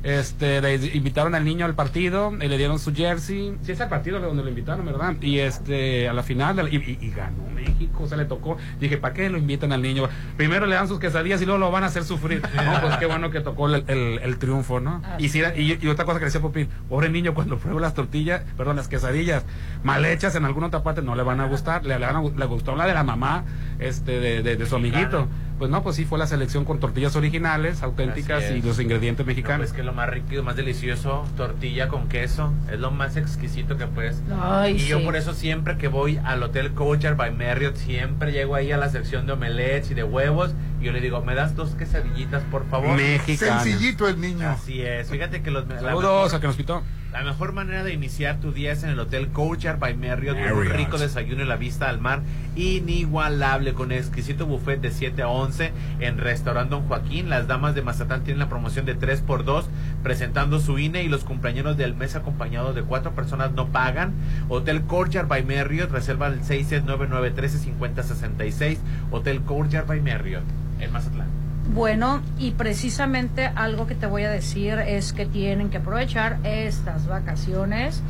este le invitaron al niño al partido, y le dieron su jersey, sí es el partido donde lo invitaron, ¿verdad? Y este a la final, de la- y, y- y ganó México, se le tocó. Dije, ¿para qué lo invitan al niño? Primero le dan sus quesadillas y luego lo van a hacer sufrir. No, pues qué bueno que tocó el, el- el triunfo, ¿no? Y, sí, y, y otra cosa que decía Popín, pobre niño cuando prueba las tortillas, perdón, las quesadillas mal hechas en alguna otra parte no le van a gustar, le, le, van a le gustó la de la mamá, este, de, de- de su amiguito. Pues no, pues sí fue la selección con tortillas originales, auténticas y los ingredientes No, mexicanos. pues que lo más rico y lo más delicioso, tortilla con queso, es lo más exquisito que puedes. Ay, y yo por eso siempre que voy al Hotel Coachar by Marriott, siempre llego ahí a la sección de omelets y de huevos Y yo le digo, ¿me das dos quesadillitas, por favor? Mexicano. Sencillito el niño. Así es. Fíjate que los... Saludos mejor- a que nos pitó. La mejor manera de iniciar tu día es en el Hotel Courtyard by Marriott, con un rico desayuno y la vista al mar inigualable, con exquisito buffet de 7 a 11 en Restaurant Don Joaquín. Las damas de Mazatán tienen la promoción de 3 por 2 presentando su INE y los cumpleaños del mes acompañados de cuatro personas no pagan. Hotel Courtyard by Marriott, reserva el 669935066. Hotel Courtyard by Marriott, en Mazatlán. Bueno, y precisamente algo que te voy a decir es que tienen que aprovechar estas vacaciones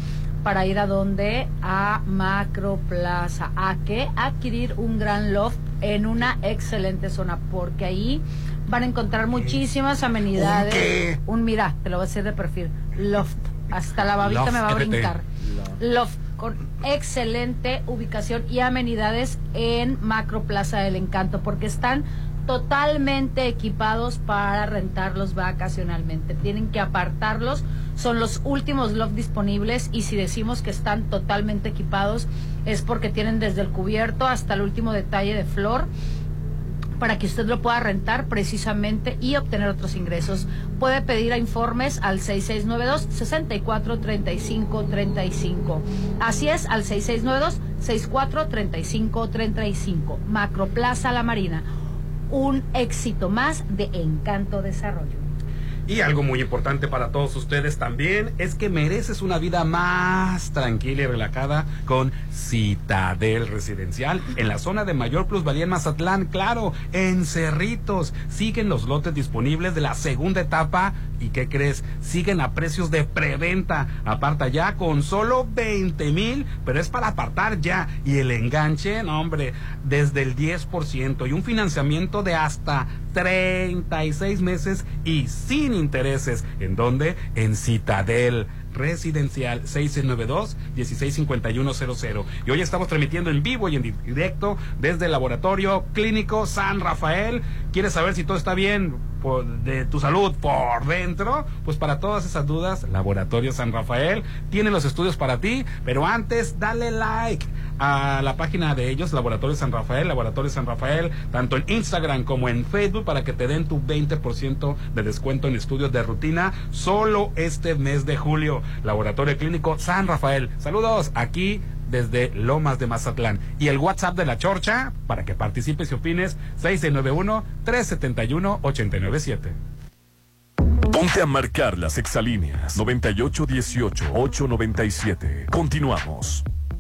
para ir a donde a Macro Plaza. ¿A qué? Adquirir un gran loft en una excelente zona, porque ahí van a encontrar muchísimas amenidades. ¿Un qué? Un mira, te lo voy a decir de perfil. Loft. Hasta la babita Loft, me va a brincar. Loft con excelente ubicación y amenidades en Macro Plaza del Encanto, porque están totalmente equipados para rentarlos vacacionalmente. Tienen que apartarlos, son los últimos loft disponibles y si decimos que están totalmente equipados es porque tienen desde el cubierto hasta el último detalle de flor para que usted lo pueda rentar precisamente y obtener otros ingresos. Puede pedir a informes al 6692 64 35 35. Así es, al 6692 64 35 35. Macroplaza La Marina. Un éxito más de Encanto Desarrollo. Y algo muy importante para todos ustedes también es que mereces una vida más tranquila y relajada con Citadel Residencial en la zona de mayor plusvalía en Mazatlán, claro, en Cerritos. Siguen los lotes disponibles de la segunda etapa y ¿qué crees? Siguen a precios de preventa. Aparta ya con solo 20 mil, pero es para apartar ya. Y el enganche, no hombre, desde el 10% y un financiamiento de hasta 36 meses y sin intereses. ¿En dónde? En Citadel Residencial 692-165100. Y hoy estamos transmitiendo en vivo y en directo desde el Laboratorio Clínico San Rafael. ¿Quieres saber si todo está bien de tu salud por dentro? Pues para todas esas dudas, Laboratorio San Rafael tiene los estudios para ti, pero antes dale like a la página de ellos, Laboratorio San Rafael, Laboratorio San Rafael, tanto en Instagram como en Facebook para que te den tu 20% de descuento en estudios de rutina solo este mes de julio. Laboratorio Clínico San Rafael. Saludos aquí desde Lomas de Mazatlán. Y el WhatsApp de la Chorcha para que participes y opines 691-371-897. Ponte a marcar las exalíneas 9818-897. Continuamos.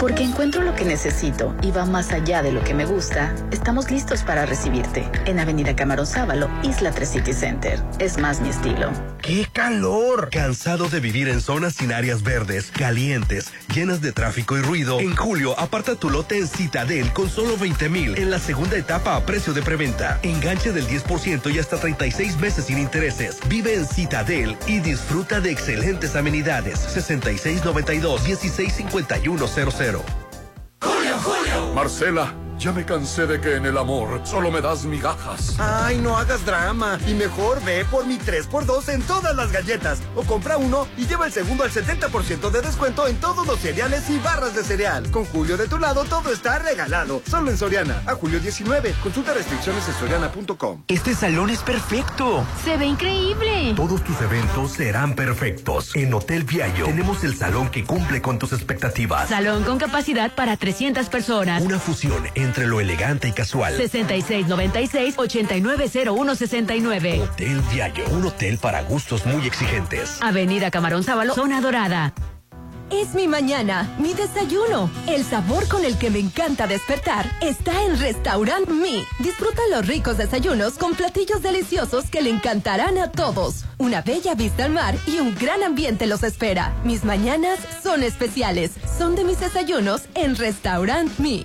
Porque encuentro lo que necesito y va más allá de lo que me gusta, estamos listos para recibirte. En Avenida Camarón Sábalo, Isla 3 City Center. Es más mi estilo. ¡Qué calor! ¿Cansado de vivir en zonas sin áreas verdes, calientes, llenas de tráfico y ruido? En julio, aparta tu lote en Citadel con solo 20 mil en la segunda etapa a precio de preventa. Enganche del 10% y hasta 36 meses sin intereses. Vive en Citadel y disfruta de excelentes amenidades. 6692-165100. Marcela, ya me cansé de que en el amor solo me das migajas. Ay, no hagas drama. Y mejor ve por mi 3x2 en todas las galletas. O compra uno y lleva el segundo al 70% de descuento en todos los cereales y barras de cereal. Con Julio de tu lado, todo está regalado. Solo en Soriana. A julio 19. Consulta restricciones en soriana.com. Este salón es perfecto. Se ve increíble. Todos tus eventos serán perfectos. En Hotel Viallo tenemos el salón que cumple con tus expectativas. Salón con capacidad para 300 personas. Una fusión entre lo elegante y casual. 6696-890169. Hotel Viallo, un hotel para gustos muy exigentes. Avenida Camarón Sábalo, Zona Dorada. Es mi mañana, mi desayuno. El sabor con el que me encanta despertar está en Restaurant Mi. Disfruta los ricos desayunos con platillos deliciosos que le encantarán a todos. Una bella vista al mar y un gran ambiente los espera. Mis mañanas son especiales. Son de mis desayunos en Restaurant Mi.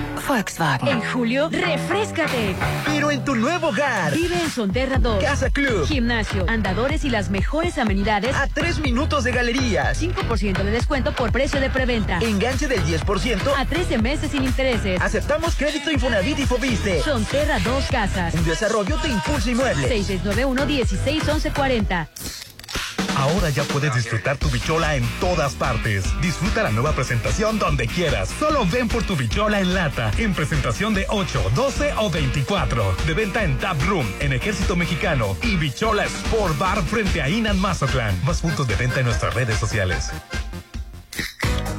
Volkswagen. En julio, refrescate. Pero en tu nuevo hogar. Vive en Sonterra 2. Casa Club. Gimnasio, andadores y las mejores amenidades. A tres minutos de galerías. 5% de descuento por precio de preventa. Enganche del 10%. A 13 meses sin intereses. Aceptamos crédito Infonavit y Fobiste. Sonterra 2 Casas. Un desarrollo de Impulso Inmueble. 6691 161140. Ahora ya puedes disfrutar tu bichola en todas partes. Disfruta la nueva presentación donde quieras. Solo ven por tu bichola en lata, en presentación de 8, 12 o 24. De venta en Tap Room, en Ejército Mexicano y Bichola Sport Bar frente a Inan Mazatlán. Más puntos de venta en nuestras redes sociales.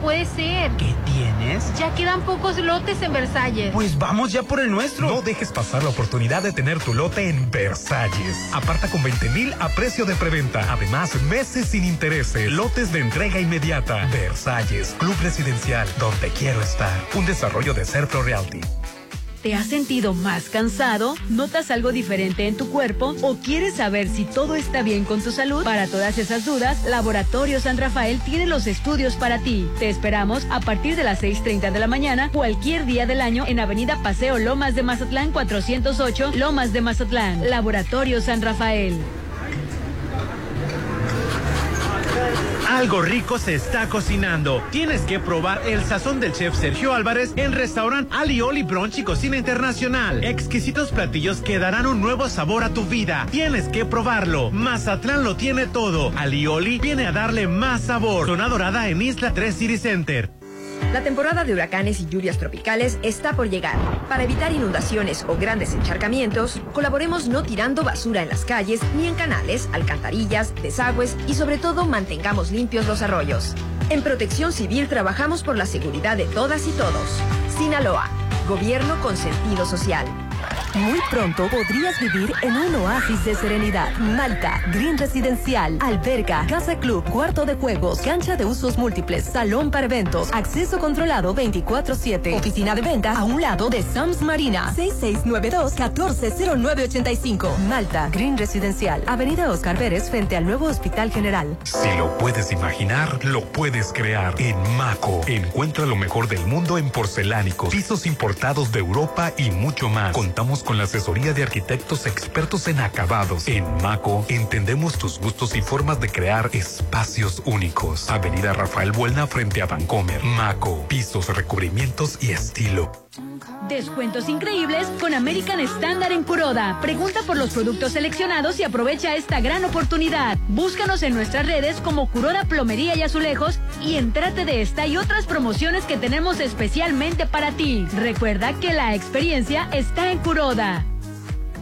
Puede ser. ¿Qué tienes? Ya quedan pocos lotes en Versalles. Pues vamos ya por el nuestro. No dejes pasar la oportunidad de tener tu lote en Versalles. Aparta con 20 mil a precio de preventa. Además, meses sin intereses. Lotes de entrega inmediata. Versalles, Club Residencial, donde quiero estar. Un desarrollo de Serpro Realty. ¿Te has sentido más cansado? ¿Notas algo diferente en tu cuerpo? ¿O quieres saber si todo está bien con tu salud? Para todas esas dudas, Laboratorio San Rafael tiene los estudios para ti. Te esperamos a partir de las 6.30 de la mañana, cualquier día del año, en Avenida Paseo Lomas de Mazatlán 408, Lomas de Mazatlán. Laboratorio San Rafael. Algo rico se está cocinando. Tienes que probar el sazón del chef Sergio Álvarez en restaurante Alioli Brunch y Cocina Internacional. Exquisitos platillos que darán un nuevo sabor a tu vida. Tienes que probarlo. Mazatlán lo tiene todo. Alioli viene a darle más sabor. Zona Dorada en Isla 3 City Center. La temporada de huracanes y lluvias tropicales está por llegar. Para evitar inundaciones o grandes encharcamientos, colaboremos no tirando basura en las calles ni en canales, alcantarillas, desagües y sobre todo mantengamos limpios los arroyos. En Protección Civil trabajamos por la seguridad de todas y todos. Sinaloa, gobierno con sentido social. Muy pronto podrías vivir en un oasis de serenidad. Malta, Green Residencial, alberga, casa club, cuarto de juegos, cancha de usos múltiples, salón para eventos, acceso controlado 24-7, oficina de venta a un lado de Sams Marina, 6692-140985. Malta, Green Residencial, Avenida Oscar Pérez frente al nuevo Hospital General. Si lo puedes imaginar, lo puedes crear. En Maco, encuentra lo mejor del mundo en porcelánicos, pisos importados de Europa y mucho más. Contamos con la asesoría de arquitectos expertos en acabados. En Maco, entendemos tus gustos y formas de crear espacios únicos. Avenida Rafael Buelna frente a Vancomer. Maco, pisos, recubrimientos y estilo. Descuentos increíbles con American Standard en Curoda. Pregunta por los productos seleccionados y aprovecha esta gran oportunidad. Búscanos en nuestras redes como Curoda Plomería y Azulejos y entrate de esta y otras promociones que tenemos especialmente para ti. Recuerda que la experiencia está en Curoda.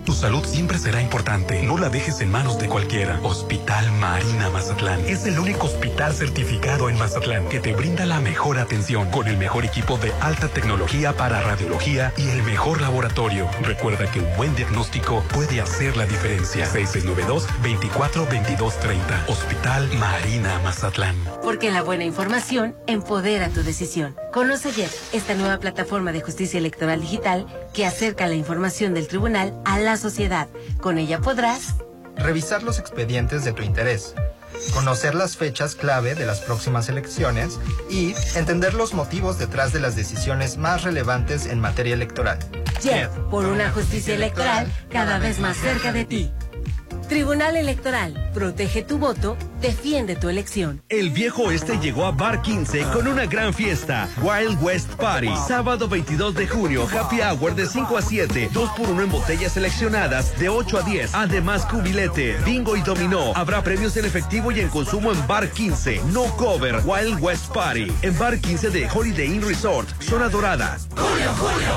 Tu salud siempre será importante. No la dejes en manos de cualquiera. Hospital Marina Mazatlán es el único hospital certificado en Mazatlán que te brinda la mejor atención con el mejor equipo de alta tecnología para radiología y el mejor laboratorio. Recuerda que un buen diagnóstico puede hacer la diferencia. 6692-242230. Hospital Marina Mazatlán. Porque la buena información empodera tu decisión. Conoce ayer esta nueva plataforma de justicia electoral digital que acerca la información del tribunal a la sociedad. Con ella podrás revisar los expedientes de tu interés, conocer las fechas clave de las próximas elecciones y entender los motivos detrás de las decisiones más relevantes en materia electoral. JET, por una justicia electoral cada vez más cerca de ti. Tribunal Electoral, protege tu voto, defiende tu elección. El viejo oeste llegó a Bar 15 con una gran fiesta. Wild West Party. Sábado 22 de junio, Happy Hour de 5 a 7. 2 por 1 en botellas seleccionadas de 8 a 10. Además, cubilete, bingo y dominó. Habrá premios en efectivo y en consumo en Bar 15. No cover. Wild West Party. En Bar 15 de Holiday Inn Resort. Zona Dorada.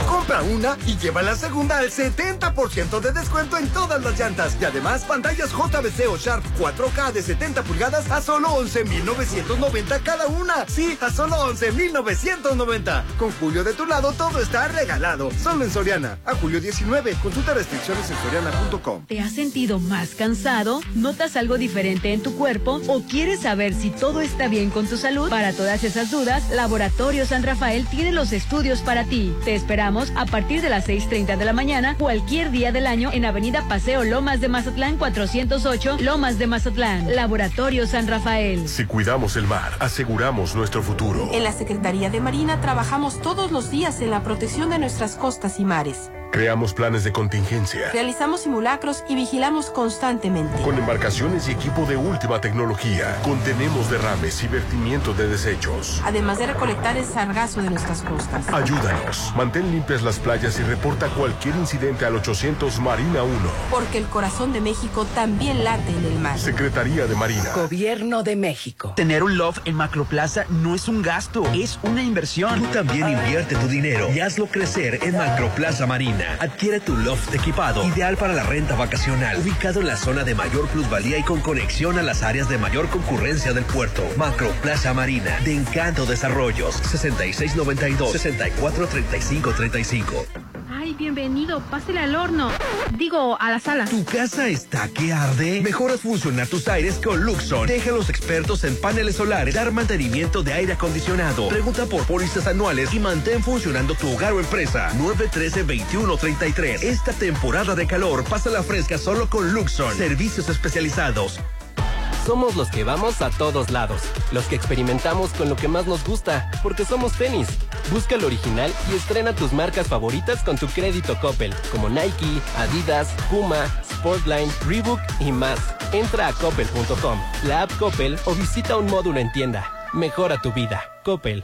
Compra una y lleva la segunda al 70% de descuento en todas las llantas. Y además, pantallas JBC o Sharp 4K de 70 a solo 11,990 cada una. Sí, a solo 11,990. Con Julio de tu lado, todo está regalado. Solo en Soriana. A julio 19. Consulta restricciones en soriana.com. ¿Te has sentido más cansado? ¿Notas algo diferente en tu cuerpo? ¿O quieres saber si todo está bien con tu salud? Para todas esas dudas, Laboratorio San Rafael tiene los estudios para ti. Te esperamos a partir de las 6.30 de la mañana, cualquier día del año, en Avenida Paseo Lomas de Mazatlán 408, Lomas de Mazatlán. Laboratorio San Rafael. Si cuidamos el mar, aseguramos nuestro futuro. En la Secretaría de Marina trabajamos todos los días en la protección de nuestras costas y mares. Creamos planes de contingencia. Realizamos simulacros y vigilamos constantemente. Con embarcaciones y equipo de última tecnología, contenemos derrames y vertimiento de desechos. Además de recolectar el sargazo de nuestras costas. Ayúdanos. Mantén limpias las playas y reporta cualquier incidente al 800 Marina 1. Porque el corazón de México también late en el mar. Secretaría de Marina. Gobierno de México. Tener un loft en Macroplaza no es un gasto, es una inversión. Tú también invierte tu dinero y hazlo crecer en Macroplaza Marina. Adquiere tu loft equipado, ideal para la renta vacacional, ubicado en la zona de mayor plusvalía y con conexión a las áreas de mayor concurrencia del puerto. Macro Plaza Marina, de Encanto Desarrollos, 6692-643535. Ay, bienvenido. Pásele al horno. Digo, a la sala. ¿Tu casa está que arde? Mejora funcionar tus aires con Luxon. Deja a los expertos en paneles solares dar mantenimiento de aire acondicionado. Pregunta por pólizas anuales y mantén funcionando tu hogar o empresa. 913-2133. Esta temporada de calor, pasa la fresca solo con Luxon. Servicios especializados. Somos los que vamos a todos lados, los que experimentamos con lo que más nos gusta, porque somos tenis. Busca el original y estrena tus marcas favoritas con tu crédito Coppel, como Nike, Adidas, Puma, Sportline, Reebok y más. Entra a coppel.com, la app Coppel o visita un módulo en tienda. Mejora tu vida. Coppel.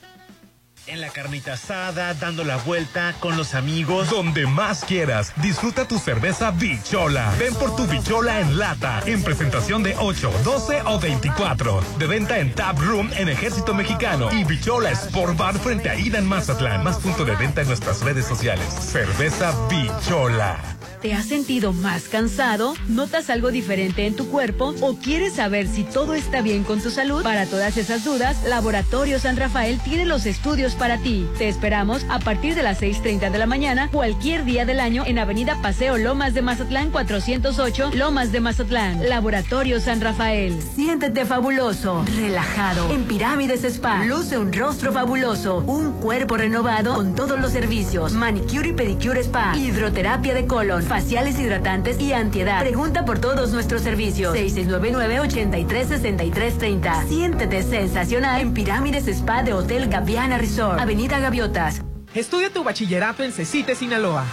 En la carnita asada, dando la vuelta con los amigos. Donde más quieras, disfruta tu cerveza Bichola. Ven por tu Bichola en lata, en presentación de 8, 12 o 24. De venta en Tap Room en Ejército Mexicano y Bichola Sport Bar frente a Ida en Mazatlán. Más punto de venta en nuestras redes sociales. Cerveza Bichola. ¿Te has sentido más cansado? ¿Notas algo diferente en tu cuerpo? ¿O quieres saber si todo está bien con tu salud? Para todas esas dudas, Laboratorio San Rafael tiene los estudios para ti. Te esperamos a partir de las 6.30 de la mañana, cualquier día del año, en Avenida Paseo Lomas de Mazatlán 408, Lomas de Mazatlán. Laboratorio San Rafael. Siéntete fabuloso, relajado. En Pirámides Spa, luce un rostro fabuloso, un cuerpo renovado con todos los servicios. Manicure y pedicure spa, hidroterapia de colon, faciales hidratantes y antiedad. Pregunta por todos nuestros servicios. 6699-836330. Siéntete sensacional en Pirámides Spa de Hotel Gaviana Resort. Avenida Gaviotas. Estudia tu bachillerato en CECITE Sinaloa,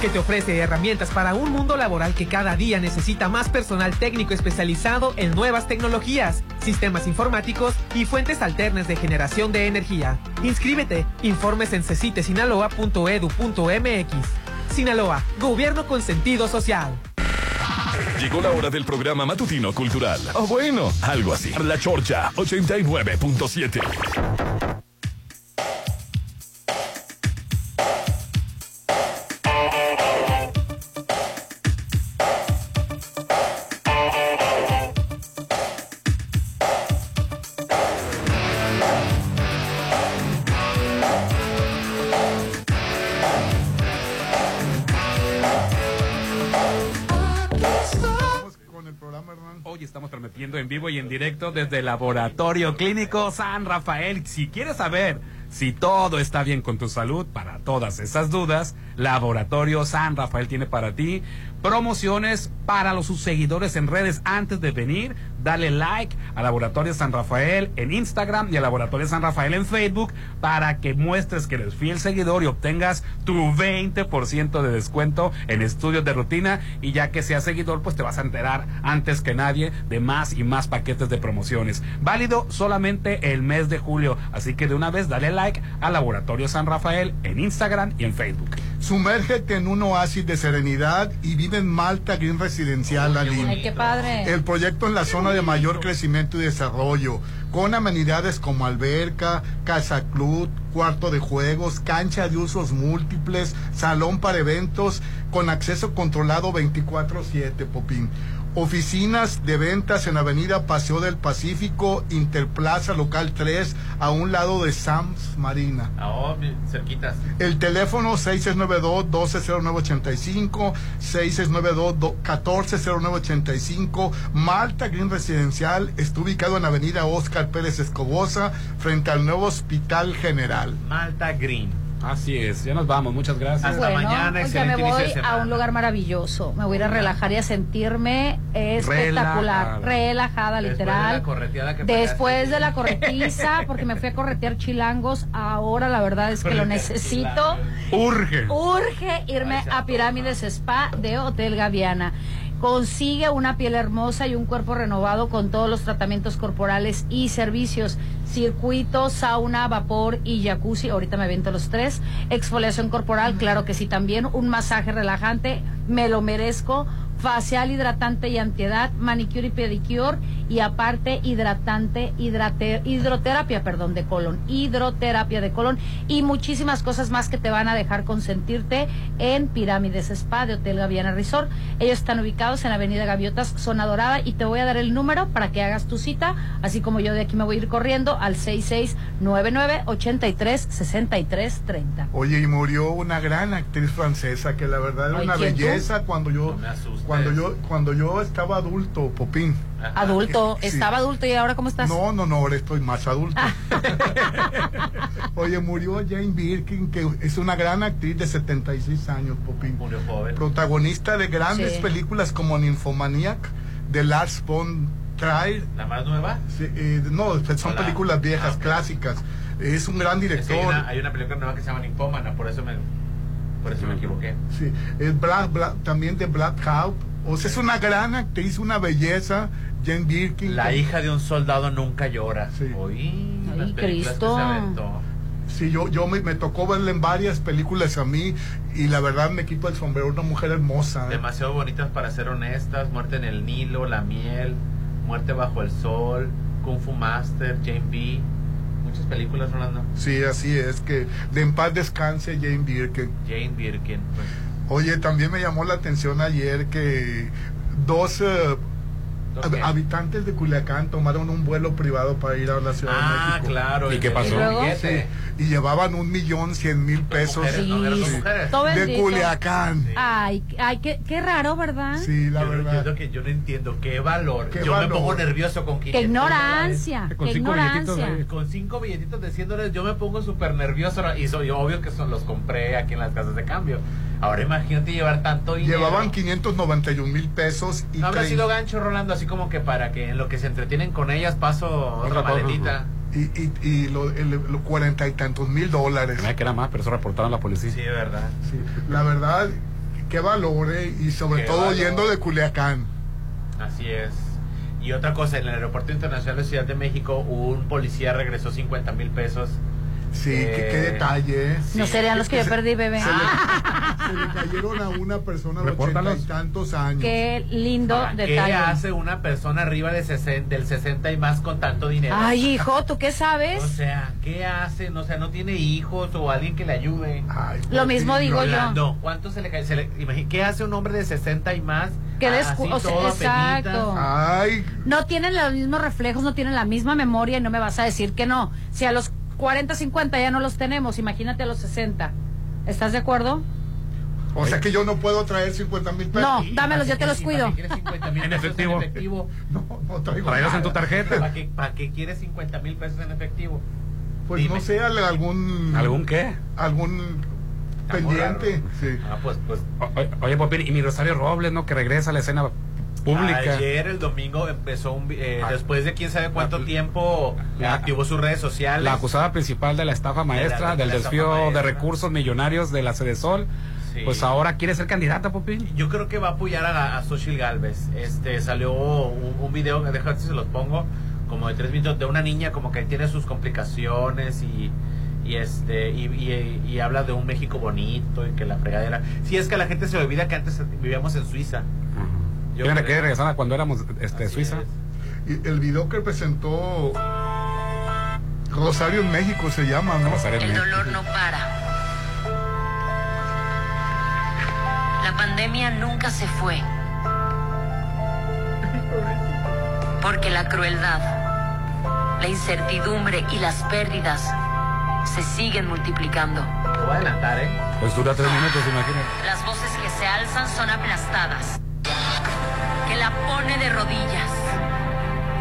que te ofrece herramientas para un mundo laboral que cada día necesita más personal técnico especializado en nuevas tecnologías, sistemas informáticos y fuentes alternas de generación de energía. Inscríbete. Informes en cecitesinaloa.edu.mx. Sinaloa, gobierno con sentido social. Llegó la hora del programa matutino cultural. O bueno, algo así. La Chorcha 89.7. desde el Laboratorio Clínico San Rafael. Si quieres saber si todo está bien con tu salud, para todas esas dudas, Laboratorio San Rafael tiene para ti promociones para los sus seguidores en redes antes de venir. Dale like a Laboratorio San Rafael en Instagram y a Laboratorio San Rafael en Facebook para que muestres que eres fiel seguidor y obtengas tu 20% de descuento en estudios de rutina. Y ya que seas seguidor, pues te vas a enterar antes que nadie de más y más paquetes de promociones. Válido solamente el mes de julio. Así que de una vez dale like a Laboratorio San Rafael en Instagram y en Facebook. Sumérgete en un oasis de serenidad y vive en Malta Green Residencial. Ay, qué padre. El proyecto en la zona de mayor crecimiento y desarrollo, con amenidades como alberca, casa club, cuarto de juegos, cancha de usos múltiples, salón para eventos, con acceso controlado 24/7, Popín. Oficinas de ventas en Avenida Paseo del Pacífico, Interplaza Local 3, a un lado de Sams Marina. Ah, oh, cerquitas. El teléfono 6692-120985, 6692-140985, Malta Green Residencial, está ubicado en Avenida Oscar Pérez Escobosa, frente al nuevo Hospital General. Malta Green. Así es, ya nos vamos, muchas gracias. Hasta Bueno, mañana, excelente me inicio de voy a un lugar maravilloso. Me voy a ir a relajar y a sentirme espectacular. Relajada. Relajada, Después literal. de la correteada que Después de la corretiza, porque me fui a corretear chilangos, ahora la verdad es que lo necesito. Urge. Urge irme a Pirámides Spa de Hotel Gaviana. Consigue una piel hermosa y un cuerpo renovado con todos los tratamientos corporales y servicios. Circuito, sauna, vapor y jacuzzi. Ahorita me avento los tres. Exfoliación corporal, claro que sí también. Un masaje relajante, me lo merezco. Facial hidratante y antiedad, manicure y pedicure y aparte hidratante, hidrate- hidroterapia, perdón, de colon, hidroterapia de colon y muchísimas cosas más que te van a dejar consentirte en Pirámides Spa de Hotel Gaviana Resort. Ellos están ubicados en Avenida Gaviotas, Zona Dorada y te voy a dar el número para que hagas tu cita, así como yo de aquí me voy a ir corriendo al 6699 83 63 30. Oye, y murió una gran actriz francesa que la verdad era una belleza cuando yo cuando yo cuando yo estaba adulto, Popín. Adulto, Sí. estaba adulto y ahora cómo estás? No, no, no, ahora estoy más adulto. Oye, murió Jane Birkin, que es una gran actriz de 76 años, Popín. Murió joven. Protagonista de grandes Sí. películas como Ninfomaniac, de Lars von Trier. ¿La más nueva? Sí, eh, no, son Hola. películas viejas, Ah, clásicas. Es un gran Es que director. hay, una, hay una película nueva que se llama Ninfómana, por eso me, por eso me equivoqué. Sí, es Black, Black- también de Black Hawk. O sea, es una gran actriz, una belleza. Jane Birkin. La hija de un soldado nunca llora. Sí. Oí, Ay, Cristo. Sí, yo, yo me, me tocó verla en varias películas a mí y la verdad me quito el sombrero, una mujer hermosa. ¿eh? Demasiado bonitas para ser honestas. Muerte en el Nilo, La Miel, Muerte bajo el Sol, Kung Fu Master, Jane B. Muchas películas, Rolando. Sí, así es, que de en paz descanse Jane Birkin. Jane Birkin. pues. Oye, también me llamó la atención ayer que dos eh, Habitantes de Culiacán tomaron un vuelo privado para ir a la Ciudad Ah, de México. claro. ¿Y qué pasó? ¿Y? Sí, llevaban un millón cien mil pesos Sí, de. Culiacán. Ay, ay, qué, qué raro, ¿verdad? Sí, la yo, verdad. yo, que yo no entiendo. ¿Qué valor? ¿Qué yo valor? me pongo nervioso con 500 Qué ignorancia, Con qué cinco billetitos ignorancia. ahí. Con cinco billetitos de 100 dólares yo me pongo súper nervioso y soy obvio que son los compré aquí en las casas de cambio. Ahora imagínate llevar tanto dinero. Llevaban 591 mil pesos y ¿No habrá sido gancho, Rolando? Así como que para que en lo que se entretienen con ellas paso otra Otra maletita. y, y, y lo- los cuarenta y tantos mil dólares. Me que era más, pero eso reportaron a la policía. Sí, verdad. Sí, la verdad, qué valor, eh, y sobre Qué todo valor. yendo de Culiacán. Así es. Y otra cosa, en el Aeropuerto Internacional de Ciudad de México, un policía regresó 50 mil pesos. Sí, Eh, qué, qué detalle. sí. No serían los que yo se- perdí, bebé. Se le, se le cayeron a una persona de ochenta y tantos años. Qué lindo Ahora, ¿Qué detalle. hace una persona arriba de 60, del 60 y más con tanto dinero? Ay, hijo, ¿tú qué sabes? O sea, ¿qué hace? No, o sea, no tiene hijos o alguien que le ayude. Ay, Lo mismo digo yo. Rolando, ¿cuánto se le cae? Se le- imagina- ¿Qué hace un hombre de 60 y más? Que Así descu- o sea, todo exacto. Ay, No tienen los mismos reflejos, no tienen la misma memoria y no me vas a decir que no. Si a los 40, 50 ya no los tenemos, imagínate a los 60. ¿Estás de acuerdo? o sea que yo no puedo traer 50 mil pesos. No, ¿Y dámelos, yo te los cuido. para qué quieres 50 mil En pesos efectivo. En efectivo? No, no traigo Tráelos en tu tarjeta. ¿Para qué, para qué quieres 50 mil pesos en efectivo? Pues Dime. no sé, al- algún... ¿Algún qué? Algún... pendiente. Sí. Ah, pues, pues. oye, Popín, y mi Rosario Robles, ¿no? Que regresa a la escena pública. Ayer, el domingo, empezó un. Eh, ah. después de quién sabe cuánto tiempo activó sus redes sociales. La acusada principal de la estafa maestra, del desvío de recursos millonarios de la Sede Sol. Pues ahora quiere ser candidata, Popín. Yo creo que va a apoyar a, a Xochitl Galvez. Este, salió un, un video, déjame si se los pongo, como de tres minutos, de una niña como que tiene sus complicaciones y y este y, habla de un México bonito y que la fregadera si es que la gente se olvida que antes vivíamos en Suiza yo que regresar a cuando éramos este Suiza y el video que presentó Rosario en México se llama no el dolor no para la pandemia nunca se fue porque la crueldad la incertidumbre y las pérdidas se siguen multiplicando. Lo voy a adelantar, ¿eh? Pues dura tres minutos, imagínate. Las voces que se alzan son aplastadas. La de rodillas.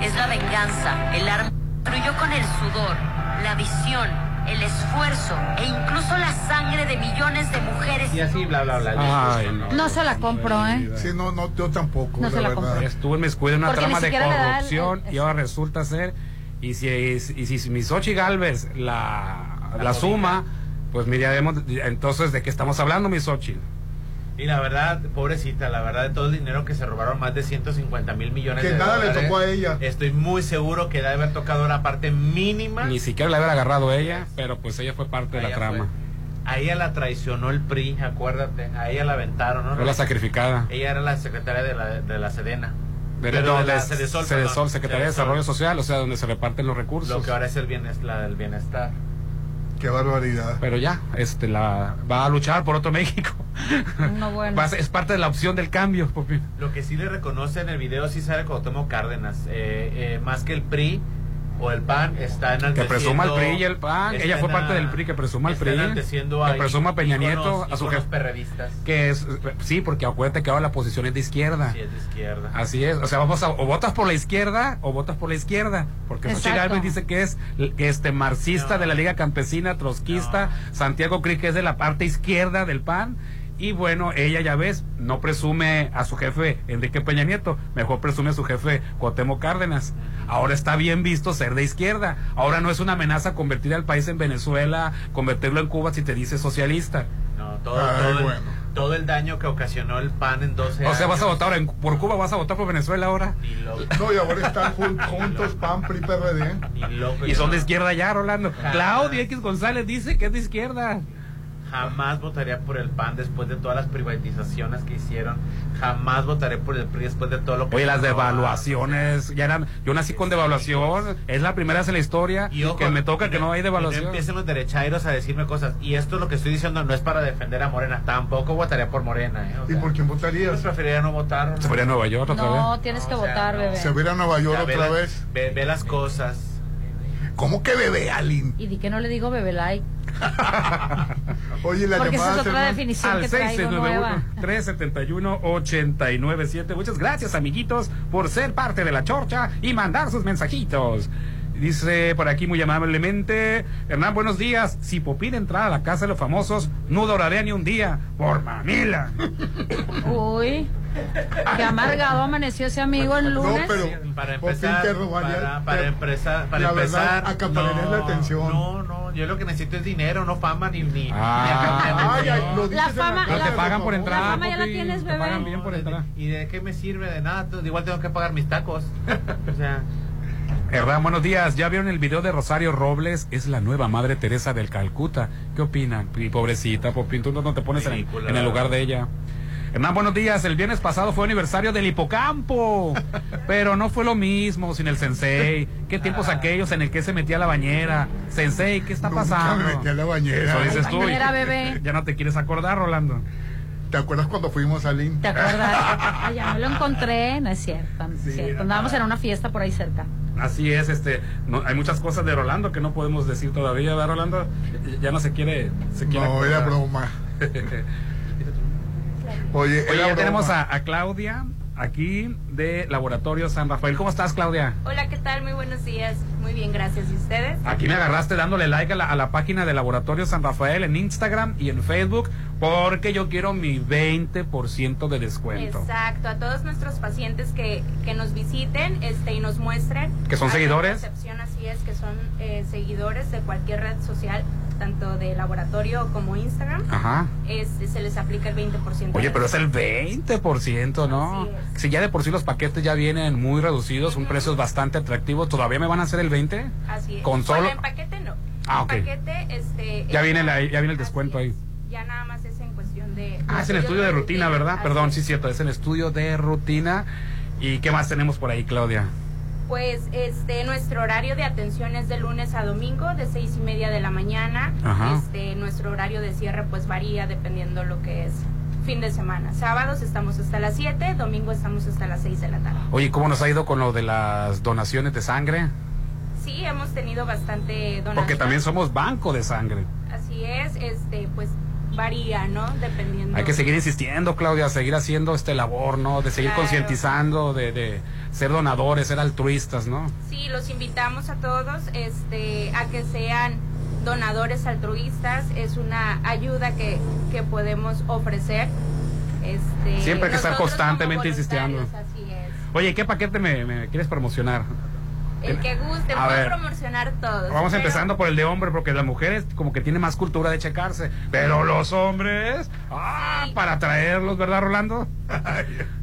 Es la venganza, el arma. Construyó con el sudor, la visión, el esfuerzo e incluso la sangre de millones de mujeres. Y así, bla, bla, bla. no. se la compro, ¿eh? Sí, no, no, yo tampoco. No se la compro. Estuvo en mi escuela una trama de corrupción y ahora resulta ser. Y si, y si mi Sochi Galvez la la, suma, pues miraremos entonces de qué estamos hablando, mi Xochitl. Y la verdad, pobrecita, la verdad de todo el dinero que se robaron, más de 150 mil millones que de nada le tocó a ella. Estoy muy seguro que debe haber tocado una parte mínima. Ni siquiera le haber agarrado ella, pero pues ella fue parte de la trama. A ella la traicionó el PRI, acuérdate. A ella la aventaron, ¿no? Fue la sacrificada. Ella era la secretaria de la, de la Sedena. De, la Sedesol, Secretaría de Desarrollo Social, o sea, donde se reparten los recursos. Lo que ahora es el bienestar, la del bienestar. Qué barbaridad. Pero ya, este, la va a luchar por otro México. No, bueno. es parte de la opción del cambio, Lo que sí le reconoce en el video sí sale Cuauhtémoc Cárdenas. Eh, eh, más que el PRI, o el PAN está en Que presuma el PRI y el PAN. Ella fue parte del PRI, que presuma el PRI. Que presuma a Peña Nieto, a su jefe. Que es, sí, porque acuérdate que ahora la posición es de izquierda. Sí, es de izquierda. Así es. O sea, vamos a, o votas por la izquierda o votas por la izquierda. Porque Xochitl Galvez dice que es este marxista de la Liga Campesina, trotskista. Santiago Cri que es de la parte izquierda del PAN y bueno, ella ya ves, no presume a su jefe Enrique Peña Nieto, mejor presume a su jefe Cuauhtémoc Cárdenas. Ahora está bien visto ser de izquierda. Ahora no es una amenaza convertir al país en Venezuela, convertirlo en Cuba si te dice socialista. No, todo, todo, el, daño que ocasionó el PAN en 12 años. O sea, vas a votar por Cuba, vas a votar por Venezuela ahora. No, y ahora están juntos PAN, PRI, PRD. y son de izquierda ya, Rolando. Claudio X González dice que es de izquierda. Jamás votaría por el PAN después de todas las privatizaciones que hicieron. Jamás votaré por el PRI después de todo lo que... Oye, las devaluaciones, ya eran... Yo nací con devaluación, es la primera vez en la historia que me toca que no hay devaluación. No empiecen los derechairos a decirme cosas. Y esto lo que estoy diciendo no es para defender a Morena. Tampoco votaría por Morena. ¿eh? ¿Y por quién votarías? Pues preferiría no votar. ¿Se a Nueva York otra vez? No, tienes que votar, bebé. ¿Se hubiera a Nueva York otra vez? Ve, las cosas. ¿Cómo que bebé, Alin? Y di que no le digo bebé like. Oye, la Porque esa es otra definición al que 371 897 Muchas gracias, amiguitos, por ser parte de la chorcha y mandar sus mensajitos. Dice por aquí muy amablemente, Hernán, buenos días. Si Popín entra a la casa de los famosos, no duraría ni un día por mamila. Uy. Qué amargado amaneció ese amigo el lunes. No, pero para empezar, para, para, empezar, para empezar, no, la atención. No, no, yo lo que necesito es dinero, no fama ni ni. Ah, la fama, no te pagan por entrar. La fama ya la tienes, bebé. Te pagan bien por entrar. ¿Y de qué me sirve? De nada, igual tengo que pagar mis tacos. o sea. Hernán, buenos días. ¿Ya vieron el video de Rosario Robles? Es la nueva Madre Teresa del Calcuta. ¿Qué opinan? Pobrecita, Popín, tú no te pones en, en, el lugar de ella. Hernán, buenos días. El viernes pasado fue aniversario del hipocampo, pero no fue lo mismo sin el sensei. ¿Qué tiempos aquellos en el que se metía a la bañera? Sensei, ¿qué está pasando? me metí a la bañera. Eso dices tú. bebé. Ya no te quieres acordar, Rolando. ¿Te acuerdas cuando fuimos a Lin? ¿Te acuerdas? ya no lo encontré, no es cierto. No es cierto. Andábamos en una fiesta por ahí cerca. Así es, este, no, hay muchas cosas de Rolando que no podemos decir todavía, ¿verdad, Rolando? Ya no se quiere, se quiere No, era broma. Oye, ya tenemos a, Claudia aquí de Laboratorio San Rafael. ¿Cómo estás, Claudia? Hola, ¿qué tal? Muy buenos días. Muy bien, gracias. ¿Y ustedes? Aquí me agarraste dándole like a la, a la página de Laboratorio San Rafael en Instagram y en Facebook porque yo quiero mi 20% de descuento. Exacto, a todos nuestros pacientes que, que nos visiten este, y nos muestren. ¿Que son seguidores? excepción, así es, que son eh, seguidores de cualquier red social, tanto de laboratorio como Instagram. Ajá. Este, se les aplica el 20%. Oye, pero es el 20%, ¿no? Si ya de por sí los paquetes ya vienen muy reducidos, un precio bastante atractivo, ¿todavía me van a hacer el 20? Así es. Con solo... Bueno, en paquete no. Ah, En ok. paquete, este, Ya es viene, la- ya viene el descuento ahí. Ya nada más es en cuestión de. Ah, es en estudio de rutina, ¿verdad? Así Perdón, es. sí, cierto, es en estudio de rutina. ¿Y qué más tenemos por ahí, Claudia? Pues este nuestro horario de atención es de lunes a domingo de seis y media de la mañana. Ajá. Este nuestro horario de cierre pues varía dependiendo lo que es fin de semana. Sábados estamos hasta las 7, domingo estamos hasta las 6 de la tarde. Oye, ¿cómo nos ha ido con lo de las donaciones de sangre? Sí, hemos tenido bastante donación. Porque también somos banco de sangre. Así es, este pues varía, ¿no? Dependiendo. Hay que seguir insistiendo, Claudia, seguir haciendo este labor, ¿no? De seguir Claro. concientizando, de, de ser donadores, ser altruistas, ¿no? Sí, los invitamos a todos este, a que sean donadores altruistas. Es una ayuda que, que podemos ofrecer. Este, Siempre hay que estar constantemente insistiendo. Así es. Oye, ¿qué paquete me, me quieres promocionar? El que guste, A puedo ver. promocionar todos. Vamos pero- empezando por el de hombre, porque la mujer es como que tiene más cultura de checarse. Pero los hombres, ah, para traerlos, ¿verdad, Rolando?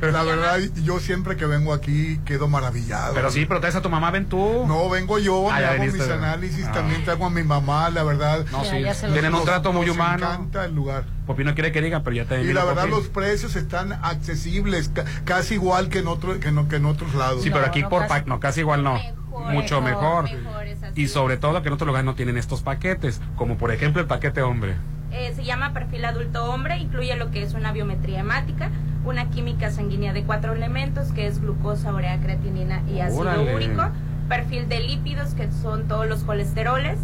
La verdad, yo siempre que vengo aquí quedo maravillado. Pero sí, pero traes a tu mamá, ven tú. No, vengo yo, Ah, me hago mis análisis, Ah. también te hago a mi mamá, la verdad. No, sí, tienen un trato muy nos humano. encanta el lugar. Popi no quiere que digan, pero ya te Y la verdad los precios están accesibles, ca- casi igual que en otro, que no, que en otros lados. Sí, pero aquí por pa- no, casi igual no. Mucho mejor. Y sobre todo que en otros lugares no tienen estos paquetes, como por ejemplo el paquete hombre. Eh, se llama perfil adulto hombre, incluye lo que es una biometría hemática, una química sanguínea de cuatro elementos, que es glucosa, urea, creatinina y ácido Órale. úrico, perfil de lípidos, que son todos los colesteroles,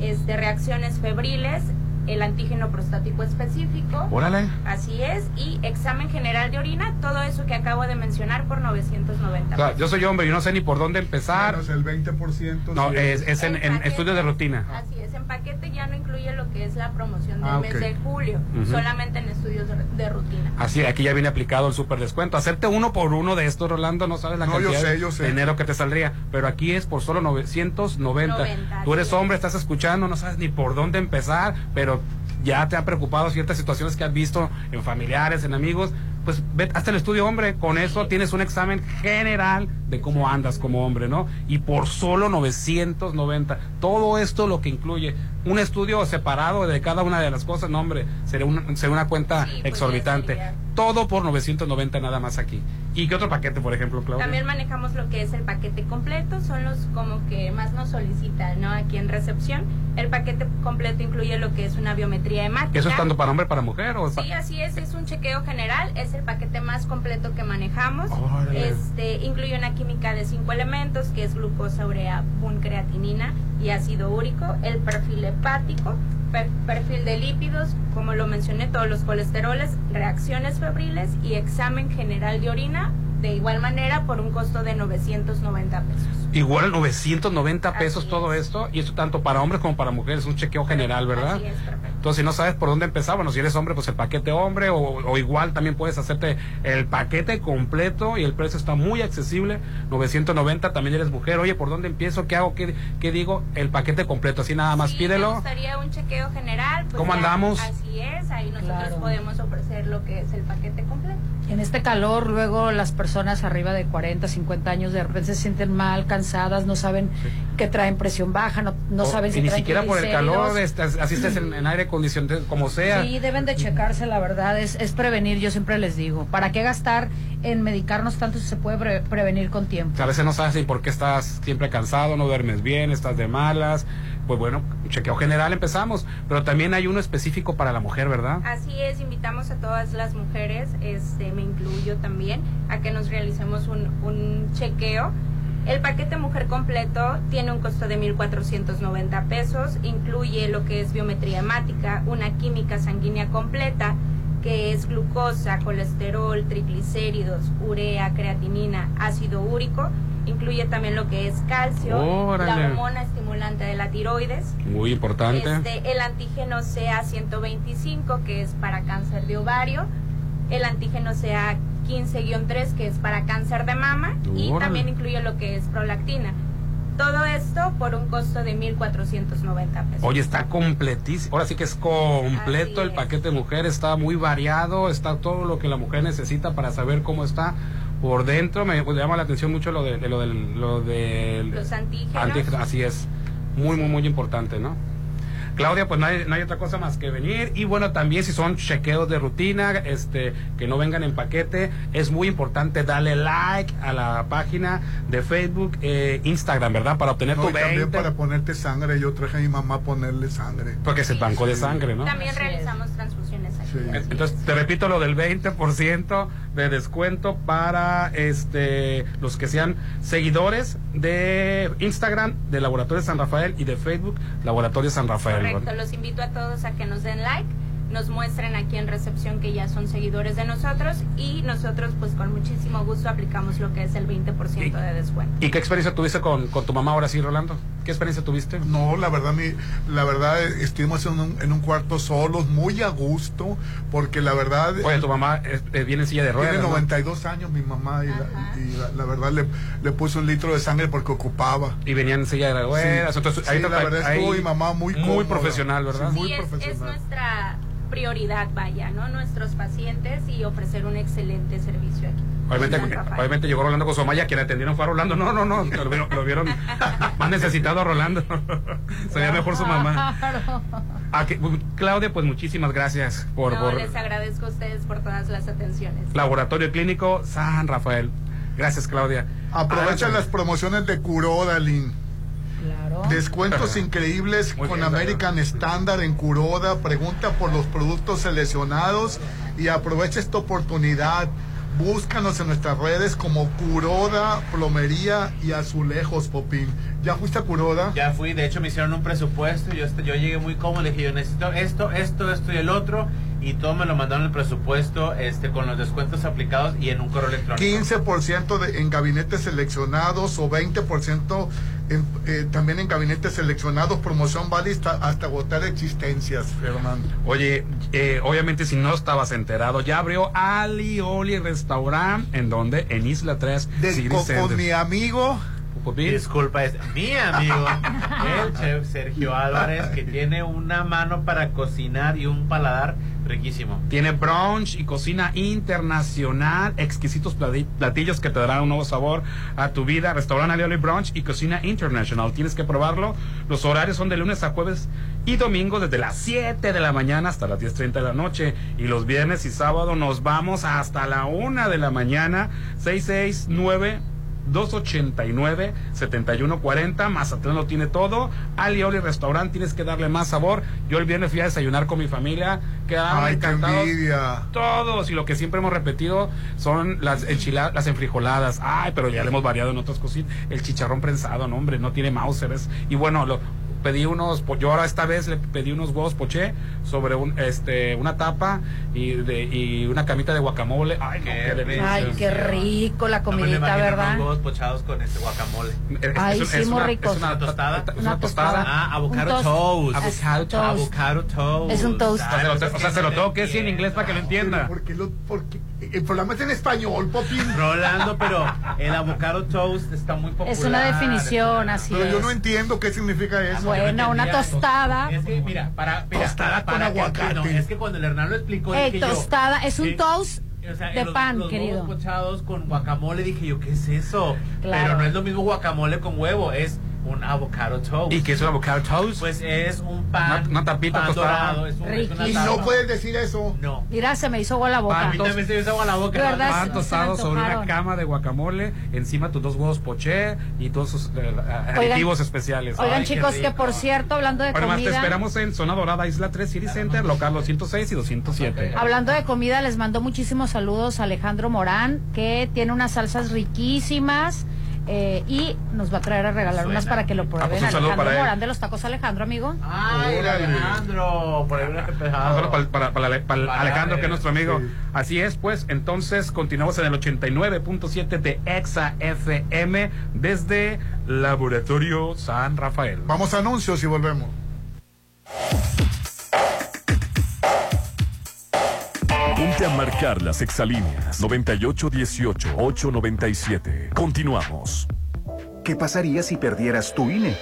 este, reacciones febriles, el antígeno prostático específico. Órale. Así es, y examen general de orina, todo eso que acabo de mencionar por 990 O sea, pesos. yo soy hombre y no sé ni por dónde empezar. Menos el 20%. No, sí. es, es en, en estudios de rutina. Así es, en paquete ya no incluye lo que es la promoción del Ah, mes de julio, solamente en estudios de, de rutina. Así, aquí ya viene aplicado el super descuento. Hacerte uno por uno de estos, Rolando, no sabes la No, yo cantidad sé, yo sé. de dinero que te saldría. Pero aquí es por solo 990. 90, Tú eres hombre, estás escuchando, no sabes ni por dónde empezar, pero ya te han preocupado ciertas situaciones que has visto en familiares, en amigos. Pues ve hasta el estudio hombre, con eso tienes un examen general de cómo andas como hombre, ¿no? Y por solo 990. Todo esto lo que incluye un estudio separado de cada una de las cosas, no hombre, sería una, sería una cuenta exorbitante. Todo por 990 nada más aquí. ¿Y qué otro paquete, por ejemplo, Claudia? También manejamos lo que es el paquete completo, son los como que más nos solicitan, ¿no? Aquí en recepción. El paquete completo incluye lo que es una biometría hemática. ¿Eso es tanto para hombre para mujer? O Sí, así es, es un chequeo general, es el paquete más completo que manejamos. Este incluye una química de cinco elementos, que es glucosa, urea, bun, creatinina y ácido úrico, el perfil hepático, per- perfil de lípidos, como lo mencioné, todos los colesteroles, reacciones febriles y examen general de orina, de igual manera por un costo de 990 pesos. Igual 990 pesos todo esto, y esto tanto para hombres como para mujeres, un chequeo general, ¿verdad? Así es. Entonces, si no sabes por dónde empezar, bueno, si eres hombre, pues el paquete hombre, o, o igual también puedes hacerte el paquete completo y el precio está muy accesible, 990, también eres mujer, oye, ¿por dónde empiezo? ¿Qué hago? ¿Qué, qué digo? El paquete completo, así nada más, Sí, Me pídelo. gustaría un chequeo general. pues ¿Cómo ya, andamos? Así es, ahí nosotros Claro. podemos ofrecer lo que es el paquete completo. En este calor, luego las personas arriba de 40, 50 años de repente se sienten mal, cansadas, no saben que traen presión baja, no, no O- saben y si ni traen siquiera por el calor, este, así estés en, en aire acondicionado, como sea. Sí, deben de checarse, la verdad, es, es prevenir, yo siempre les digo. ¿Para qué gastar en medicarnos tanto si se puede pre- prevenir con tiempo? A veces no sabes ni por qué estás siempre cansado, no duermes bien, estás de malas. Pues bueno, chequeo general empezamos, pero también hay uno específico para la mujer, ¿verdad? Así es, invitamos a todas las mujeres, este, me incluyo también, a que nos realicemos un, un chequeo. El paquete mujer completo tiene un costo de 1.490 pesos, incluye lo que es biometría hemática, una química sanguínea completa, que es glucosa, colesterol, triglicéridos, urea, creatinina, ácido úrico. Incluye también lo que es calcio, Órale. la hormona estimulante de la tiroides, Muy importante. este, el antígeno CA125, que es para cáncer de ovario, el antígeno CA15-3, que es para cáncer de mama, y también incluye lo que es prolactina. Todo esto por un costo de 1.490 pesos. Oye, está completísimo. Ahora sí que es completo el paquete de mujer, está muy variado, está todo lo que la mujer necesita para saber cómo está por dentro. Me pues, llama la atención mucho lo de, de lo del lo del Los antígenos. antígenos, así es. Muy muy muy importante, ¿no? Claudia, pues no hay, no hay otra cosa más que venir. Y bueno, también si son chequeos de rutina, este, que no vengan en paquete, es muy importante darle like a la página de Facebook, eh, Instagram, ¿verdad? Para obtener No, tu y también 20. para ponerte sangre, yo traje a mi mamá a ponerle sangre. Porque es el banco de sangre, ¿no? También realizamos transfusiones Entonces, te repito lo del 20% de descuento para este los que sean seguidores de Instagram de Laboratorio San Rafael y de Facebook Laboratorio San Rafael. Correcto, ¿verdad? los invito a todos a que nos den like, nos muestren aquí en recepción que ya son seguidores de nosotros y nosotros pues con muchísimo gusto aplicamos lo que es el 20% de descuento. ¿Y qué experiencia tuviste con, con tu mamá ahora sí, Rolando? ¿Qué experiencia tuviste? No, la verdad, mi, la verdad, eh, estuvimos en un, en un cuarto solos, muy a gusto, porque la verdad... Oye, tu mamá eh, eh, viene en silla de ruedas. Tiene ¿no? 92 años mi mamá y, la, y la- la verdad le, le puse un litro de sangre porque ocupaba. Y venían en silla de ruedas. Sí, entonces, sí, ahí la verdad ahí- estuvo mi mamá muy Muy cómoda. profesional, ¿verdad? Sí, muy Sí, es, es profesional. nuestra prioridad, vaya, ¿no? Nuestros pacientes y ofrecer un excelente servicio aquí. Obviamente, obviamente llegó Rolando con su mamá y a quien atendieron fue a Rolando. No, no, no, lo vieron, lo vieron más necesitado a Rolando. Sería mejor su mamá. Claro. Ah, que- Claudia, pues muchísimas gracias por, No, por les agradezco a ustedes por todas las atenciones. Laboratorio Clínico San Rafael. Gracias, Claudia. Aprovecha Ah, las promociones de Curoda, Lin. Claro. Descuentos increíbles Muy con bien, American Standard en Curoda. Pregunta por los productos seleccionados y aprovecha esta oportunidad. Búscanos en nuestras redes como Curoda, Plomería y Azulejos, Popín. ¿Ya fuiste a Curoda? Ya fui, de hecho me hicieron un presupuesto y yo, yo llegué muy cómodo, le dije yo necesito esto, esto, esto y el otro y todo me lo mandaron el presupuesto este con los descuentos aplicados y en un correo electrónico. 15% de- en gabinetes seleccionados o 20% en, eh, también en gabinetes seleccionados. Promoción vale hasta, hasta agotar existencias, Fernando. Oye, eh, obviamente si no estabas enterado, ya abrió Ali Oli Restaurant, ¿en donde En Isla 3, De- con, con mi amigo. Popín. Disculpa, es mi amigo, el chef Sergio Álvarez, que tiene una mano para cocinar y un paladar riquísimo. Tiene brunch y cocina internacional, exquisitos plati- platillos que te darán un nuevo sabor a tu vida. Restaurante Alioli Brunch y cocina internacional. Tienes que probarlo. Los horarios son de lunes a jueves y domingo desde las 7 de la mañana hasta las 10.30 de la noche. Y los viernes y sábado nos vamos hasta la 1 de la mañana. 669 289-7140. Mazatlán lo tiene todo. Ali Oli Restaurant, tienes que darle más sabor. Yo el viernes fui a desayunar con mi familia. Quedaron encantados. Todos. Y lo que siempre hemos repetido son las enchiladas, las enfrijoladas. Ay, pero ya le hemos variado en otras cositas. El chicharrón prensado, no, hombre, no tiene Mauseres. Y bueno, lo, pedí unos, yo ahora esta vez le pedí unos huevos poché sobre un, este, una tapa y, de, y una camita de guacamole. Ay, no, qué delicia. Ay, qué rico la No me comidita, ¿verdad? huevos pochados con ese guacamole. Es- Ay, es- sí, es muy una- ricos. es una tostada. es Una una tostada. Ah, avocado Un toast. Avocado toast. Avocado toast. Es un toast. O sea, se lo, o sea, se lo tengo que decir en inglés para que lo entienda. ¿Por qué lo- por qué? El programa es en español, Popín. Rolando, pero el avocado toast está muy popular. Es una definición, así Pero yo es. no entiendo qué significa eso. Bueno, una tostada. Es que, mira, para, mira, Tostada para que- aguacate. no, es que cuando el Hernán lo explicó, Eh, dije yo, tostada, es un sí, toast o sea, de los- pan, los querido. pochados con guacamole, dije yo, ¿qué es eso? Claro. Pero no es lo mismo guacamole con huevo, es un avocado toast. ¿Y qué es un avocado toast? Pues es un pan, Una- una tapita pan tostada. dorado, es un- es una Y no puedes decir eso. No. Mira, se me hizo agua la boca. A mí también se me hizo agua la boca. Verdad, Pan tostado sobre una cama de guacamole, encima tus dos huevos poché y todos sus eh, aditivos especiales. Oigan, Ay, chicos, que por cierto, hablando de Bueno, más te comida. esperamos en Zona Dorada, Isla 3, City Center, local 206 y 207. Hablando de comida, les mando muchísimos saludos a Alejandro Morán, que tiene unas salsas riquísimas. Eh, y nos va a traer a regalar unas para que lo prueben. pues un saludo Alejandro para él. Morán de los tacos Alejandro, amigo. Ay, Alejandro, por haber Ah, para, para- para para Para Alejandro, que es nuestro amigo. sí. Así es, pues, entonces continuamos en el 89.7 de Exa FM desde Laboratorio San Rafael. Vamos a anuncios y volvemos. Ponte a marcar las exalíneas 9818-897. Continuamos. ¿Qué pasaría si perdieras tu INE?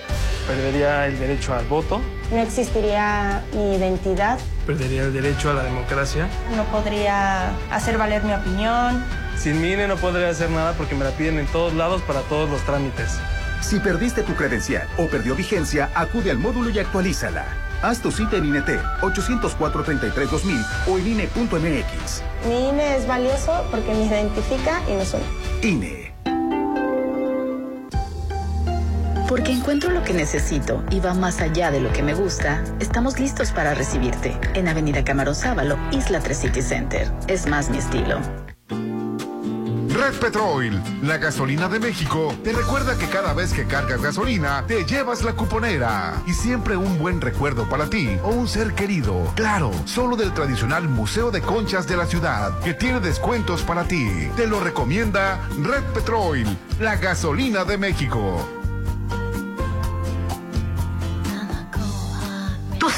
Perdería el derecho al voto, No existiría mi identidad, perdería el derecho a la democracia. no podría hacer valer mi opinión. Sin mi INE no podría hacer nada porque me la piden en todos lados para todos los trámites. Si perdiste tu credencial o perdió vigencia, acude al módulo y actualízala. Haz tu cita en INET 804-33-2000 o en INE.mx. Mi INE es valioso porque me identifica y nos une. INE. Porque encuentro lo que necesito y va más allá de lo que me gusta, estamos listos para recibirte en Avenida Camarón Sábalo, Isla 3 City Center. Es más mi estilo. Red Petrol, la gasolina de México, te recuerda que cada vez que cargas gasolina, te llevas la cuponera. Y siempre un buen recuerdo para ti o un ser querido. Claro, solo del tradicional Museo de Conchas de la ciudad, que tiene descuentos para ti. Te lo recomienda Red Petrol, la gasolina de México.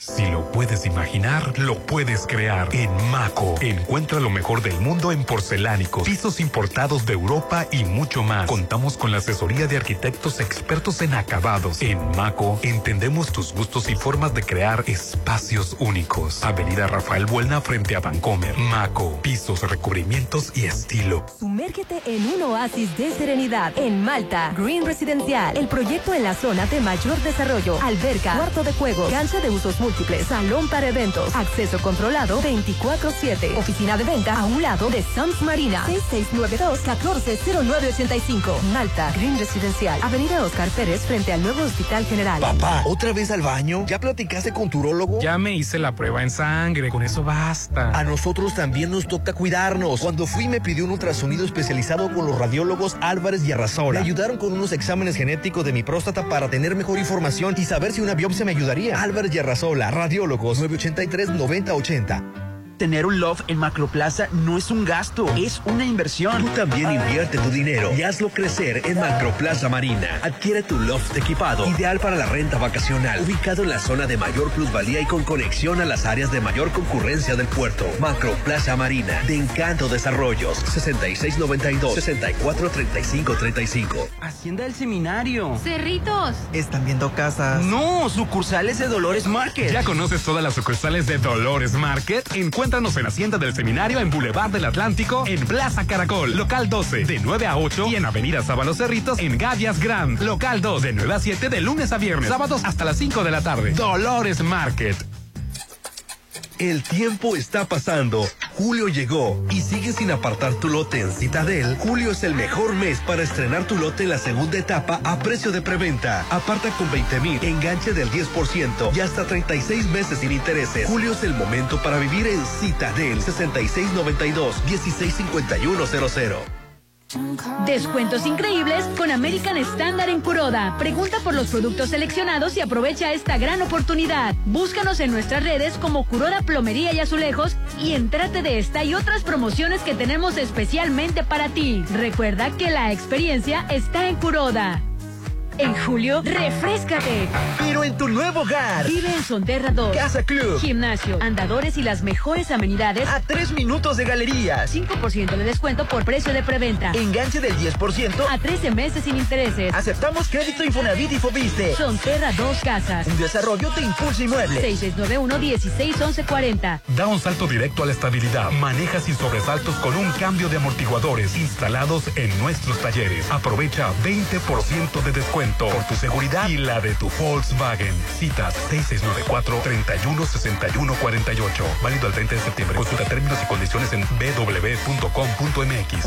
Si lo puedes imaginar, lo puedes crear. En Maco, encuentra lo mejor del mundo en porcelánicos, pisos importados de Europa y mucho más. Contamos con la asesoría de arquitectos expertos en acabados. En Maco, entendemos tus gustos y formas de crear espacios únicos. Avenida Rafael Buelna frente a Vancomer. Maco, pisos, recubrimientos y estilo. Sumérgete en un oasis de serenidad en Malta. Green Residencial, el proyecto en la zona de mayor desarrollo. Alberca, cuarto de juegos, cancha de usos múltiples, salón para eventos, acceso controlado 24-7. Oficina de venta a un lado de Sams Marina. 6692-140985. Malta, Green Residencial, Avenida Oscar Pérez frente al nuevo Hospital General. Papá, ¿otra vez al baño? ¿Ya platicaste con tu urólogo? Ya me hice la prueba en sangre, con eso basta. A nosotros también nos toca cuidarnos. Cuando fui me pidió un ultrasonido especializado con los radiólogos Álvarez y Arrasola. Me ayudaron con unos exámenes genéticos de mi próstata para tener mejor información y saber si una biopsia me ayudaría. Álvarez y Arrasola, radiólogos 983-9080. Tener un loft en Macroplaza no es un gasto, es una inversión. Tú también invierte tu dinero y hazlo crecer en Macroplaza Marina. Adquiere tu loft equipado, ideal para la renta vacacional, ubicado en la zona de mayor plusvalía y con conexión a las áreas de mayor concurrencia del puerto. Macroplaza Marina, de Encanto Desarrollos, 6692-643535. Hacienda del Seminario. Cerritos. ¿Están viendo casas? No, sucursales de Dolores Market. ¿Ya conoces todas las sucursales de Dolores Market? Encuéntranos en Hacienda del Seminario en Boulevard del Atlántico, en Plaza Caracol, local 12, de 9 a 8 y en Avenida Sábalo Cerritos, en Gavias Grand, local 2, de 9 a 7 de lunes a viernes, sábados hasta las 5 de la tarde. Dolores Market. El tiempo está pasando. Julio llegó y sigue sin apartar tu lote en Citadel. Julio es el mejor mes para estrenar tu lote en la segunda etapa a precio de preventa. Aparta con 20 mil, enganche del 10% y hasta 36 meses sin intereses. Julio es el momento para vivir en Citadel 6692-165100. Descuentos increíbles con American Standard en Curoda. Pregunta por los productos seleccionados y aprovecha esta gran oportunidad. Búscanos en nuestras redes como Curoda Plomería y Azulejos y entrate de esta y otras promociones que tenemos especialmente para ti. Recuerda que la experiencia está en Curoda. En julio, refrescate. Pero en tu nuevo hogar. Vive en Sonterra 2. Casa Club. Gimnasio, andadores y las mejores amenidades. A tres minutos de galerías. 5% de descuento por precio de preventa. Enganche del 10%. A 13 meses sin intereses. Aceptamos crédito Infonavit y Fobiste. Sonterra 2 Casas. Un desarrollo de Impulso Inmueble. 6691-161140. Da un salto directo a la estabilidad. Maneja sin sobresaltos con un cambio de amortiguadores instalados en nuestros talleres. Aprovecha 20% de descuento. Por tu seguridad y la de tu Volkswagen. Citas 6694-316148. Válido al 30 de septiembre. Consulta términos y condiciones en www.com.mx.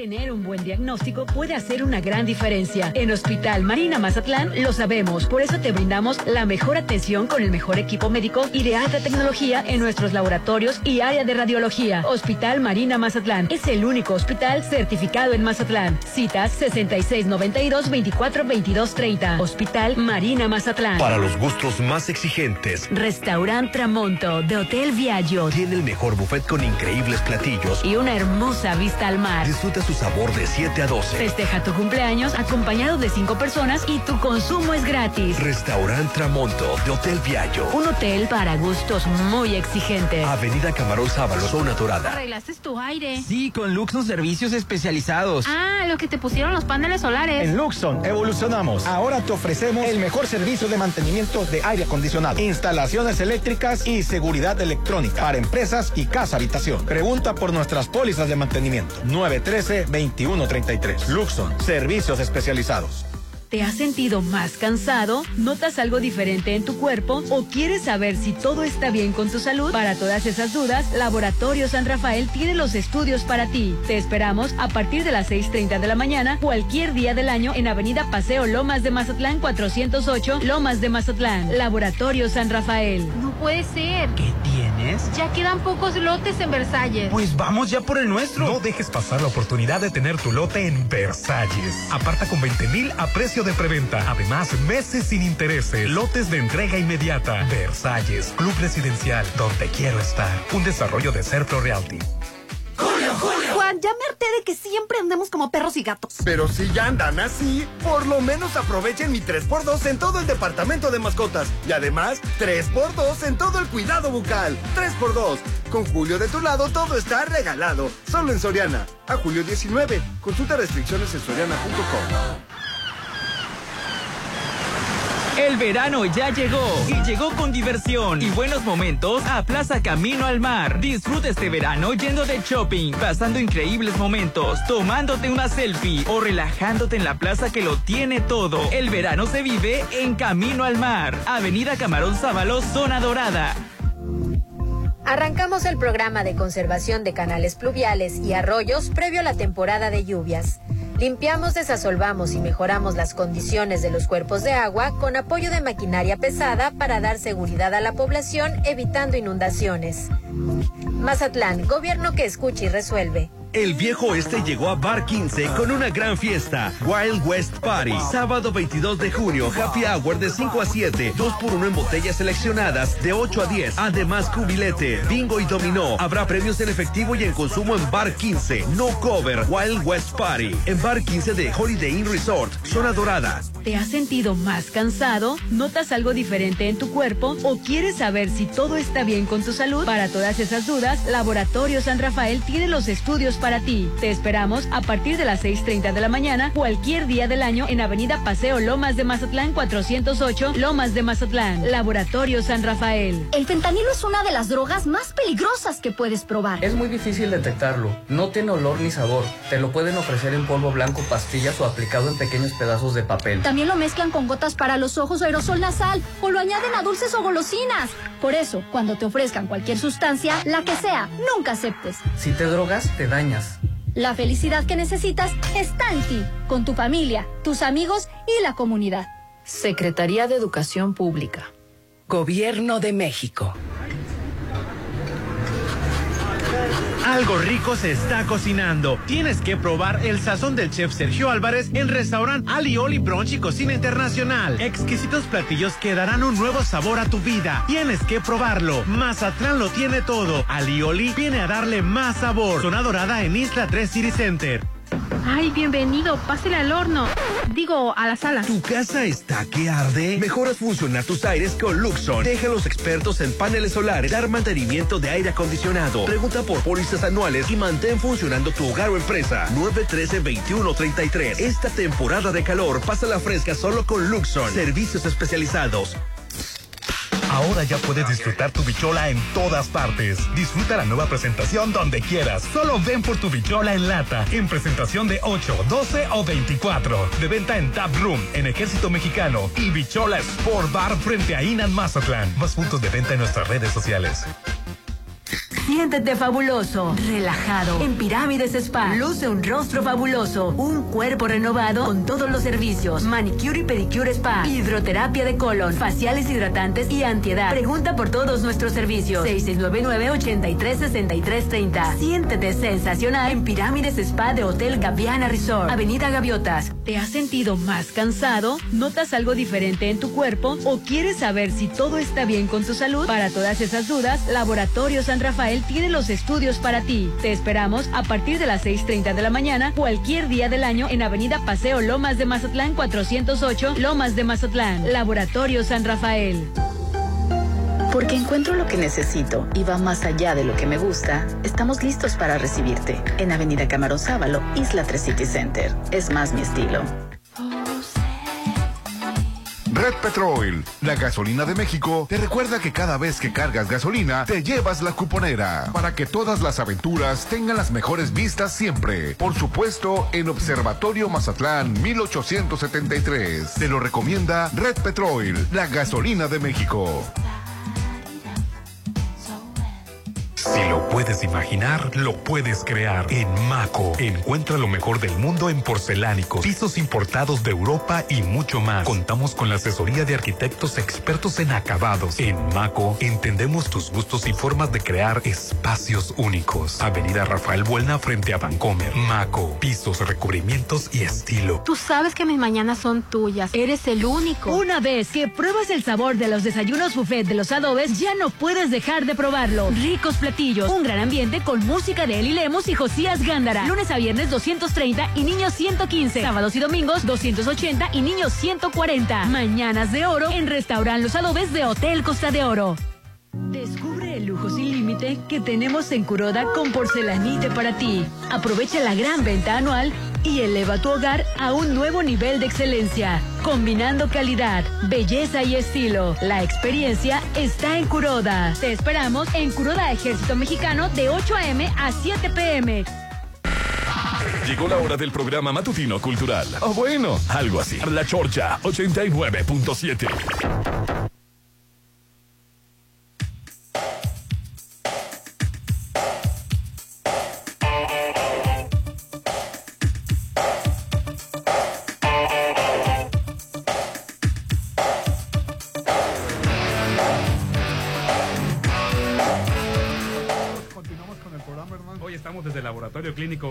Tener un buen diagnóstico puede hacer una gran diferencia. En Hospital Marina Mazatlán lo sabemos, por eso te brindamos la mejor atención con el mejor equipo médico y de alta tecnología en nuestros laboratorios y área de radiología. Hospital Marina Mazatlán es el único hospital certificado en Mazatlán. Citas 6692-242230. Hospital Marina Mazatlán. Para los gustos más exigentes, Restaurant Tramonto de Hotel Viaggio tiene el mejor buffet con increíbles platillos y una hermosa vista al mar. Disfruta su sabor de 7 a 12. Festeja tu cumpleaños acompañado de cinco personas y tu consumo es gratis. Restaurant Tramonto de Hotel Viaggio. Un hotel para gustos muy exigentes. Avenida Camarón Sábalo, zona dorada. Arreglaste tu aire. Sí, con Luxon Servicios Especializados. Ah, lo que te pusieron los paneles solares. En Luxon evolucionamos. Ahora te ofrecemos el mejor servicio de mantenimiento de aire acondicionado, instalaciones eléctricas y seguridad electrónica para empresas y casa habitación. Pregunta por nuestras pólizas de mantenimiento. 913-2133. Luxon, servicios especializados. ¿Te has sentido más cansado? ¿Notas algo diferente en tu cuerpo? ¿O quieres saber si todo está bien con tu salud? Para todas esas dudas, Laboratorio San Rafael tiene los estudios para ti. Te esperamos a partir de las 6.30 de la mañana, cualquier día del año, en Avenida Paseo Lomas de Mazatlán 408, Lomas de Mazatlán. Laboratorio San Rafael. No puede ser. ¿Qué tienes? Ya quedan pocos lotes en Versalles. Pues vamos ya por el nuestro. No dejes pasar la oportunidad de tener tu lote en Versalles. Aparta con 20 mil a precio de preventa. Además, meses sin intereses. Lotes de entrega inmediata. Versalles, Club Residencial, donde quiero estar. Un desarrollo de Serpro Realty. Juan, ya me harté de que siempre andemos como perros y gatos. Pero si ya andan así, por lo menos aprovechen mi 3x2 en todo el departamento de mascotas. Y además, 3x2 en todo el cuidado bucal. 3x2. Con Julio de tu lado todo está regalado. Solo en Soriana. A julio 19. Consulta restricciones en soriana.com. El verano ya llegó y llegó con diversión y buenos momentos a Plaza Camino al Mar. Disfruta este verano yendo de shopping, pasando increíbles momentos, tomándote una selfie o relajándote en la plaza que lo tiene todo. El verano se vive en Camino al Mar, Avenida Camarón Sábalo, Zona Dorada. Arrancamos el programa de conservación de canales pluviales y arroyos previo a la temporada de lluvias. Limpiamos, desasolvamos y mejoramos las condiciones de los cuerpos de agua con apoyo de maquinaria pesada para dar seguridad a la población evitando inundaciones. Mazatlán, gobierno que escucha y resuelve. El viejo oeste llegó a Bar 15 con una gran fiesta. Wild West Party. Sábado 22 de junio. Happy Hour de 5 a 7. 2 por 1 en botellas seleccionadas de 8 a 10. Además, cubilete, bingo y dominó. Habrá premios en efectivo y en consumo en Bar 15. No cover. Wild West Party. En Bar 15 de Holiday Inn Resort. Zona Dorada. ¿Te has sentido más cansado? ¿Notas algo diferente en tu cuerpo? ¿O quieres saber si todo está bien con tu salud? Para todas esas dudas, Laboratorio San Rafael tiene los estudios para ti. Te esperamos a partir de las 6.30 de la mañana, cualquier día del año, en Avenida Paseo Lomas de Mazatlán 408, Lomas de Mazatlán. Laboratorio San Rafael. El fentanilo es una de las drogas más peligrosas que puedes probar. Es muy difícil detectarlo. No tiene olor ni sabor. Te lo pueden ofrecer en polvo blanco, pastillas o aplicado en pequeños pedazos de papel. También lo mezclan con gotas para los ojos o aerosol nasal o lo añaden a dulces o golosinas. Por eso, cuando te ofrezcan cualquier sustancia, la que sea, nunca aceptes. Si te drogas, te dañas. La felicidad que necesitas está en ti, con tu familia, tus amigos y la comunidad. Secretaría de Educación Pública. Gobierno de México. Algo rico se está cocinando. Tienes que probar el sazón del chef Sergio Álvarez en restaurante Alioli Brunch y Cocina Internacional. Exquisitos platillos que darán un nuevo sabor a tu vida. Tienes que probarlo. Mazatlán lo tiene todo. Alioli viene a darle más sabor. Zona Dorada en Isla 3 City Center. Ay, bienvenido. Pásele al horno. Digo, a la sala. ¿Tu casa está que arde? Mejoras funcionar tus aires con Luxon. Deja a los expertos en paneles solares dar mantenimiento de aire acondicionado. Pregunta por pólizas anuales y mantén funcionando tu hogar o empresa. 913-2133. Esta temporada de calor, pasa la fresca solo con Luxon. Servicios especializados. Ahora ya puedes disfrutar tu bichola en todas partes. Disfruta la nueva presentación donde quieras. Solo ven por tu bichola en lata, en presentación de 8, 12 o 24. De venta en Tap Room, en Ejército Mexicano y Bichola Sport Bar frente a Inan Mazatlán. Más puntos de venta en nuestras redes sociales. Siéntete fabuloso, relajado. En Pirámides Spa, luce un rostro fabuloso, un cuerpo renovado con todos los servicios. Manicure y pedicure spa, hidroterapia de colon, faciales hidratantes y antiedad. Pregunta por todos nuestros servicios. 6699-836330. Siéntete sensacional en Pirámides Spa de Hotel Gaviana Resort, Avenida Gaviotas. ¿Te has sentido más cansado? ¿Notas algo diferente en tu cuerpo? ¿O quieres saber si todo está bien con tu salud? Para todas esas dudas, Laboratorio San Rafael tiene los estudios para ti. Te esperamos a partir de las 6.30 de la mañana, cualquier día del año en Avenida Paseo Lomas de Mazatlán 408, Lomas de Mazatlán. Laboratorio San Rafael. Porque encuentro lo que necesito y va más allá de lo que me gusta, estamos listos para recibirte en Avenida Camarón Sábalo, Isla 3 City Center. Es más mi estilo. Red Petrol, la gasolina de México, te recuerda que cada vez que cargas gasolina, te llevas la cuponera para que todas las aventuras tengan las mejores vistas siempre. Por supuesto, en Observatorio Mazatlán 1873. Te lo recomienda Red Petrol, la gasolina de México. Si lo puedes imaginar, lo puedes crear. En Maco, encuentra lo mejor del mundo en porcelánicos, pisos importados de Europa y mucho más. Contamos con la asesoría de arquitectos expertos en acabados. En Maco, entendemos tus gustos y formas de crear espacios únicos. Avenida Rafael Buelna frente a Vancomer. Maco, pisos, recubrimientos y estilo. Tú sabes que mis mañanas son tuyas. Eres el único. Una vez que pruebas el sabor de los desayunos buffet de los adobes, ya no puedes dejar de probarlo. Ricos un gran ambiente con música de Eli Lemos y Josías Gándara. Lunes a viernes 230 y niños 115. Sábados y domingos 280 y niños 140. Mañanas de oro en Restaurant Los Adobes de Hotel Costa de Oro. Descubre el lujo sin límite que tenemos en Curoda con porcelanite para ti. Aprovecha la gran venta anual y eleva tu hogar a un nuevo nivel de excelencia. Combinando calidad, belleza y estilo. La experiencia está en Curoda. Te esperamos en Curoda Ejército Mexicano de 8 a.m. a 7 p.m. Llegó la hora del programa matutino cultural. O bueno, algo así. La Chorcha 89.7.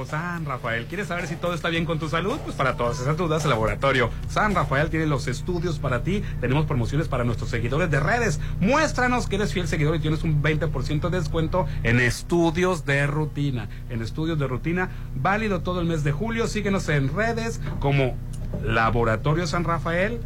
San Rafael. ¿Quieres saber si todo está bien con tu salud? Pues para todas esas dudas, el Laboratorio San Rafael tiene los estudios para ti. Tenemos promociones para nuestros seguidores de redes. Muéstranos que eres fiel seguidor y tienes un 20% de descuento en estudios de rutina. En estudios de rutina, válido todo el mes de julio. Síguenos en redes como Laboratorio San Rafael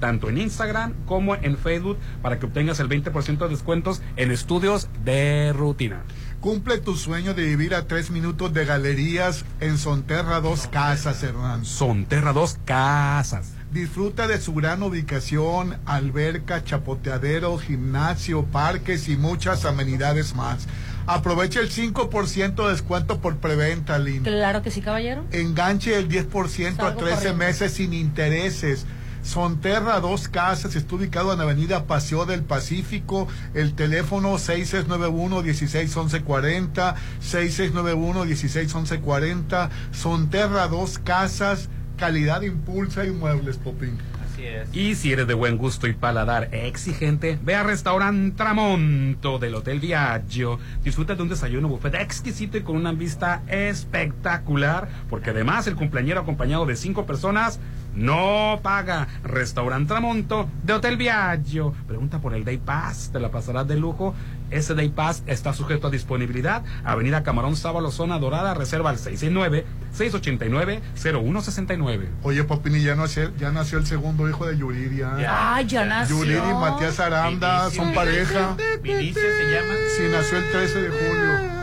tanto en Instagram como en Facebook para que obtengas el 20% de descuentos en estudios de rutina. Cumple tu sueño de vivir a tres minutos de galerías en Sonterra Dos Casas, Hernán. Sonterra Dos Casas. Disfruta de su gran ubicación, alberca, chapoteadero, gimnasio, parques y muchas amenidades más. Aprovecha el 5% de descuento por preventa, Lynn. Claro que sí, caballero. Enganche el 10% a Salgo 13 corriendo. meses sin intereses. Sonterra Dos Casas está ubicado en Avenida Paseo del Pacífico. El teléfono 6691-161140, 6691-161140. Sonterra Dos Casas, calidad impulsa y muebles, Popín. Así es. Y si eres de buen gusto y paladar exigente, ve a Restaurant Tramonto del Hotel Viaggio. Disfruta de un desayuno buffet exquisito y con una vista espectacular, porque además el cumpleañero acompañado de cinco personas no paga. Restaurant Tramonto de Hotel Viaggio. Pregunta por el Day Pass, te la pasarás de lujo Ese Day Pass está sujeto a disponibilidad. Avenida Camarón Sábalo, zona dorada, reserva al 669-689-0169. Oye, Popini, ya nació, ya nació el segundo hijo de Yuridia. Ay, ya nació. Yuridia y Matías Aranda Vinicio. son pareja. Vinicio se llama. Sí, nació el 13 de julio.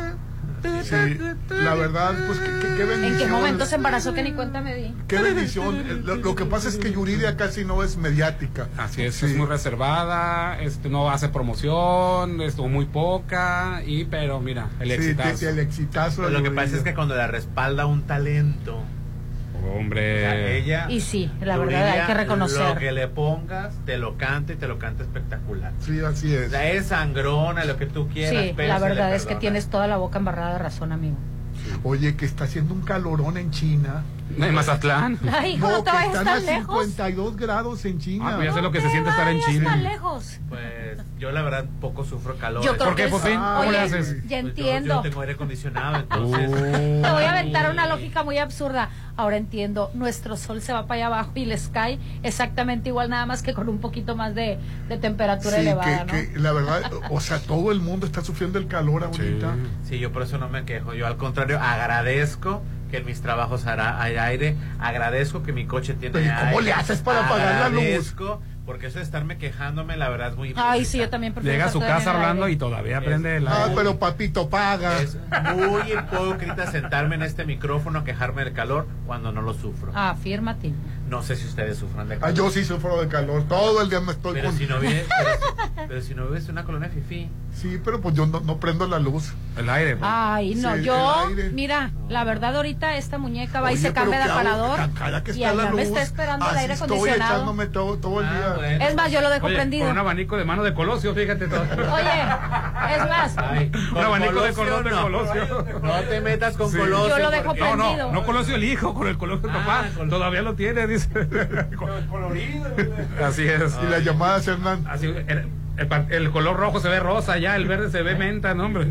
Sí, la verdad, pues qué, qué- qué bendición. ¿En qué momento se embarazó que ni cuenta me di? Qué bendición. Lo, lo que pasa es que Yuridia casi no es mediática. Así es, es muy reservada, este, no hace promoción, estuvo muy poca, y pero mira, el Sí, exitazo. sí, el exitazo. Pero lo que pasa es que cuando la respalda un talento, Hombre. o sea, ella. Y sí, la Yuridia, verdad hay que reconocer. Lo que le pongas, te lo canta y te lo canta espectacular. Sí, así es. O sea, es sangrona, lo que tú quieras. Sí, pero la verdad es que tienes toda la boca embarrada de razón, amigo. Oye, que está haciendo un calorón en China. En Mazatlán. Ay, hijo, no que están a lejos. 52 grados en China. Ah, pues ya sé lo que se siente estar en China. tan lejos. Pues yo la verdad poco sufro calor. Yo creo ¿Por qué, Popín? sí. ¿Cómo Oye, le haces? Ya Pues yo- entiendo. Yo, tengo aire acondicionado, entonces. Te voy a aventar una lógica muy absurda. Ahora entiendo, nuestro sol se va para allá abajo y les cae exactamente igual, nada más que con un poquito más de, de temperatura Sí, elevada, que, ¿no? que la verdad, o sea, todo el mundo está sufriendo el calor ahorita. Sí, yo por eso no me quejo. Yo al contrario agradezco que en mis trabajos hará, hay aire. Agradezco que mi coche tiene Pero, ¿y cómo aire. le haces para apagar la luz? Porque eso de estarme quejándome, la verdad es muy Ay, sí, yo también prefiero Llega a su casa hablando y todavía prende el Ah, pero papito paga. Es muy hipócrita sentarme en este micrófono a quejarme del calor cuando no lo sufro. Ah, afírmate. No sé si ustedes sufran de Ah, calor. yo sí sufro de calor. Todo el día me estoy Pero con- si no vives, pero, si- pero si no vives en una colonia fifí. Sí, pero pues yo no, no prendo la luz. El aire. pues. Ay, no, Sí, yo, mira, la verdad ahorita esta muñeca va y Oye, se cambia de aparador que y está la allá me está esperando el aire estoy acondicionado. echándome todo, todo el Ah, día. bueno. Es más, yo lo dejo Oye, prendido. Con un abanico de mano de Colosio, fíjate todo. Oye, es más, Ay, Un abanico de Colosio, color de no. Colosio. No te metas con Sí. Colosio. Yo lo dejo porque- prendido. no, no Colosio el hijo, con el Colosio el Ah, papá. Todavía lo tiene, dice. colorido. Así es. Y las llamadas, Hernán. Así, el, el color rojo se ve rosa ya, el verde se ve menta, no, hombre.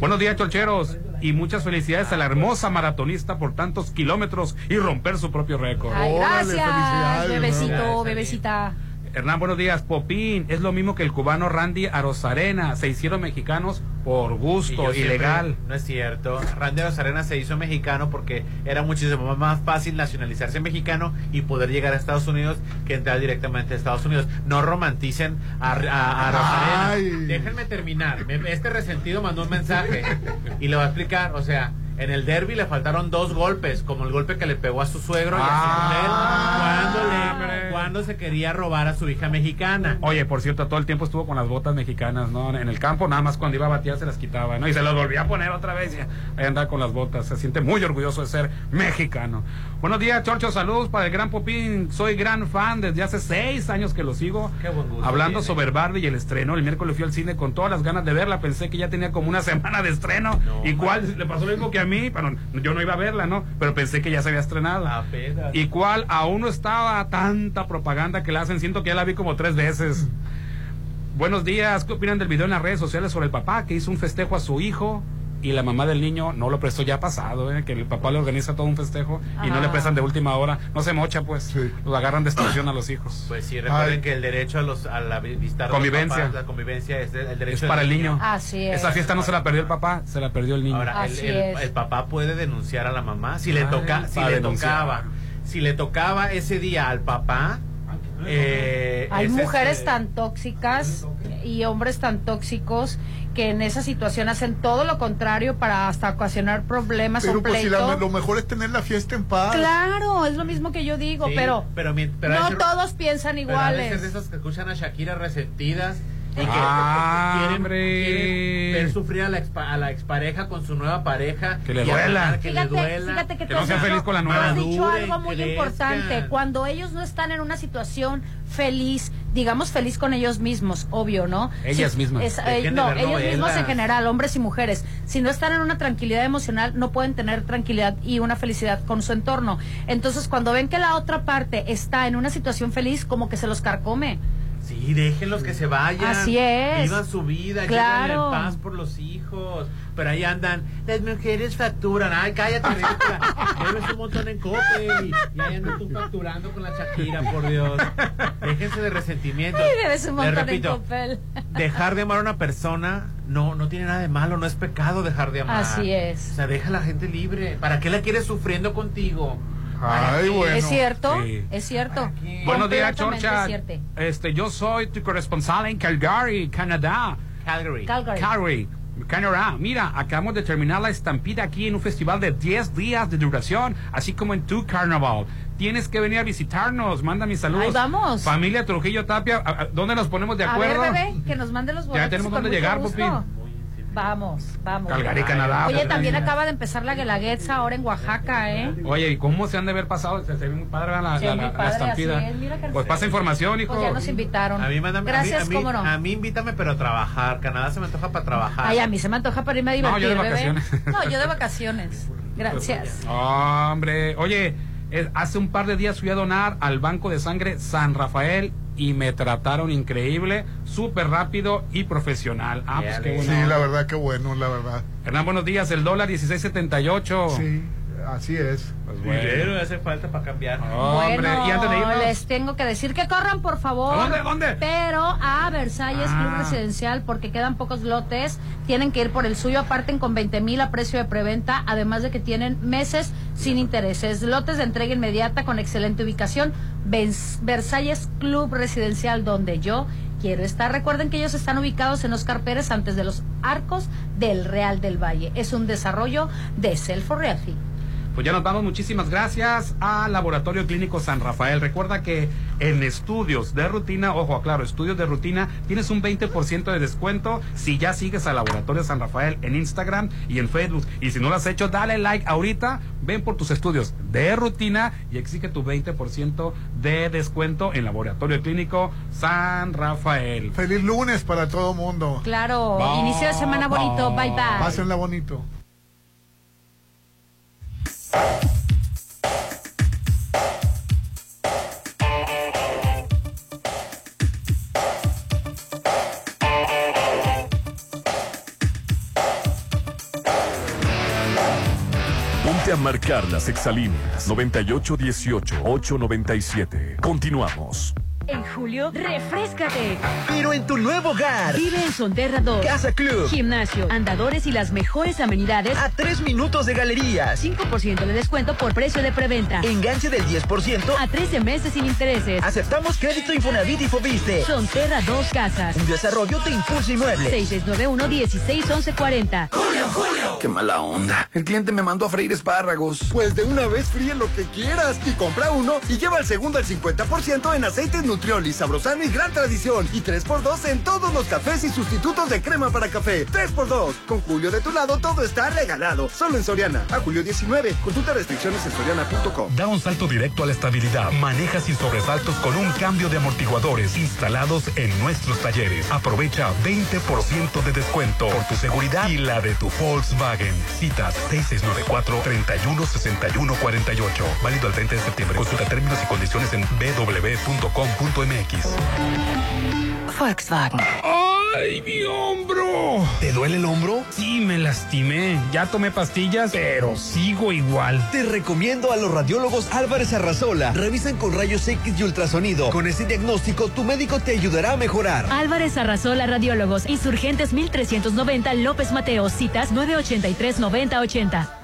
Buenos días, cholcheros. Y muchas felicidades a la hermosa maratonista por tantos kilómetros y romper su propio récord. Ay, gracias, felicidades, bebecito, bebecita. Hernán, buenos días. Popín, es lo mismo que el cubano Randy Arozarena. Se hicieron mexicanos por Y gusto, siempre- ilegal. No es cierto. Randy Rosarena se hizo mexicano porque era muchísimo más fácil nacionalizarse mexicano y poder llegar a Estados Unidos que entrar directamente a Estados Unidos. No romanticen a, a, a Rosarena. Ay. Déjenme terminar. Este resentido mandó un mensaje y le voy a explicar. O sea, en el derby le faltaron dos golpes, como el golpe que le pegó a su suegro y a Ah, su mujer cuando, le, cuando se quería robar a su hija mexicana. Oye, por cierto, todo el tiempo estuvo con las botas mexicanas, ¿no? En el campo, nada más cuando iba a batear se las quitaba, ¿no? Y se las volvía a poner otra vez y ahí andaba con las botas. Se siente muy orgulloso de ser mexicano. Buenos días, Chorcho, saludos para el Gran Popín. Soy gran fan desde hace seis años que lo sigo. Qué buen gusto Hablando tiene. sobre Barbie y el estreno, el miércoles fui al cine con todas las ganas de verla. Pensé que ya tenía como una semana de estreno. No, ¿Y cuál? Le pasó lo mismo que a mí. Bueno, yo no iba a verla, ¿no? Pero pensé que ya se había estrenado. Apenas. ¿Y cuál? Aún no estaba tanta propaganda que la hacen. Siento que ya la vi como tres veces. Buenos días. ¿Qué opinan del video en las redes sociales sobre el papá que hizo un festejo a su hijo? Y la mamá del niño no lo prestó ya pasado, ¿eh? que el papá le organiza todo un festejo y no le Ah. prestan de última hora. No se mocha, pues. Sí. Los agarran de extorsión a los hijos. Pues sí, recuerden Ay. que el derecho a los a la visita de los Convivencia. papás, la convivencia es el derecho Es del para el niño. Así es. Esa fiesta no se la perdió el papá, se la perdió el niño. Ahora, el, el- papá puede denunciar a la mamá si le Ay, toca, si le tocaba, si le tocaba ese día al papá. eh, Hay es mujeres este- tan tóxicas y hombres tan tóxicos que en esa situación hacen todo lo contrario para hasta ocasionar problemas o Pero pues si la- lo mejor es tener la fiesta en paz. Claro, es lo mismo que yo digo, Sí, pero, pero, mi- pero no veces- todos piensan pero a veces de iguales. esos que escuchan a Shakira resentidas y que Ah, quieren, quieren ver sufrir a la, expa- a la expareja con su nueva pareja. Que le duela. Que Fíjate, le duela. fíjate que, no has sea dicho- feliz con la nueva. has dicho algo muy crezcan. importante. Cuando ellos no están en una situación feliz, digamos feliz con ellos mismos, obvio, ¿no? Ellas Sí, mismas. es- eh, no, ellos mismos en general, hombres y mujeres. Si no están en una tranquilidad emocional, no pueden tener tranquilidad y una felicidad con su entorno. Entonces, cuando ven que la otra parte está en una situación feliz, como que se los carcome. Sí, déjenlos que se vayan. Así es. Vivan su vida, Claro. en paz por los hijos. Pero ahí andan, las mujeres facturan. Ay, cállate. Debes un montón en cope. Y, y ahí andas tú facturando con la Shakira, por Dios. Déjense de resentimientos. Ay, debes un Les montón en copel. dejar de amar a una persona no, no tiene nada de malo, no es pecado dejar de amar. Así es. O sea, deja a la gente libre. ¿Para qué la quieres sufriendo contigo? Ay, bueno. Es cierto, Sí. es cierto. Buenos días, Chorcha. Este, yo soy tu corresponsal en Calgary, Canadá. Calgary. Calgary. Calgary. Canadá, mira, acabamos de terminar la estampida aquí en un festival de 10 días de duración, así como en tu carnaval. Tienes que venir a visitarnos, manda mis saludos. Ahí vamos. Familia Trujillo Tapia, ¿a- a- ¿dónde nos ponemos de A acuerdo? ver, bebé, que nos mande los boletos. tenemos con dónde llegar. Pupi. Vamos, vamos. Calgary, Canadá. Oye, también acaba de empezar la Guelaguetza ahora en Oaxaca, ¿eh? Oye, ¿y cómo se han de haber pasado? Se, se ve muy padre la, Sí, la- estampida. así es, mira que- Pues pasa información, hijo. Pues ya nos invitaron. A mí, mándame- Gracias, a mí, cómo no. A mí invítame, pero a trabajar. Canadá se me antoja para trabajar. Ay, a mí se me antoja para irme a No, divertir, yo de bebé. vacaciones. No, yo de vacaciones. Gracias. Hombre, oye, hace un par de días fui a donar al Banco de Sangre San Rafael y me trataron increíble, súper rápido y profesional. Ah, pues qué bueno. Sí, la verdad que bueno, la verdad. Hernán, buenos días. El dólar 16.78. Sí, así es. Pues Dinero bueno. hace falta para cambiar. Hombre, bueno, y antes de irnos. les tengo que decir que corran, por favor. ¿A dónde, dónde? Pero a Versalles Ah. Club Residencial, porque quedan pocos lotes. Tienen que ir por el suyo. Aparten con 20 mil a precio de preventa. Además de que tienen meses sin intereses. Lotes de entrega inmediata con excelente ubicación. Vers- Versalles Club Residencial, donde yo quiero estar. Recuerden que ellos están ubicados en Oscar Pérez, antes de los arcos del Real del Valle. Es un desarrollo de Selfo Realty. Pues ya nos vamos, muchísimas gracias a Laboratorio Clínico San Rafael. Recuerda que en estudios de rutina, ojo, claro, estudios de rutina, tienes un 20% de descuento si ya sigues a Laboratorio San Rafael en Instagram y en Facebook. Y si no lo has hecho, dale like ahorita, ven por tus estudios de rutina y exige tu 20% de descuento en Laboratorio Clínico San Rafael. Feliz lunes para todo mundo. Claro, Bye, inicio de semana bonito. Bye bye. Pásenla bonito. A marcar las exalíneas 9818-897. Continuamos. En julio, refrescate. Pero en tu nuevo hogar. Vive en Sonterra 2. Casa Club. Gimnasio, andadores y las mejores amenidades. A tres minutos de galerías. 5% de descuento por precio de preventa. Enganche del 10%. A 13 meses sin intereses. Aceptamos crédito Infonavit y Fobiste. Sonterra 2 Casas. Un desarrollo de Impulso Inmueble. 6691-161140. Qué mala onda. El cliente me mandó a freír espárragos. Pues de una vez fríe lo que quieras y compra uno y lleva el segundo al 50% en aceites Nutrioli, Sabrosano y Gran Tradición. Y 3x2 en todos los cafés y sustitutos de crema para café. 3x2. Con Julio de tu lado todo está regalado. Solo en Soriana. A julio 19. Consulta restricciones en soriana.com. Da un salto directo a la estabilidad. Maneja sin sobresaltos con un cambio de amortiguadores instalados en nuestros talleres. Aprovecha 20% de descuento por tu seguridad y la de tu Volkswagen. Citas 6694-316148. Válido al 30 de septiembre. Consulta términos y condiciones en www.com.mx. Volkswagen. ¡Ay, mi hombro! ¿Te duele el hombro? Sí, me lastimé. Ya tomé pastillas, pero sigo igual. Te recomiendo a los radiólogos Álvarez Arrazola. Revisan con rayos X y ultrasonido. Con ese diagnóstico, tu médico te ayudará a mejorar. Álvarez Arrasola Radiólogos. Insurgentes 1390 López Mateo. Citas 983-9080.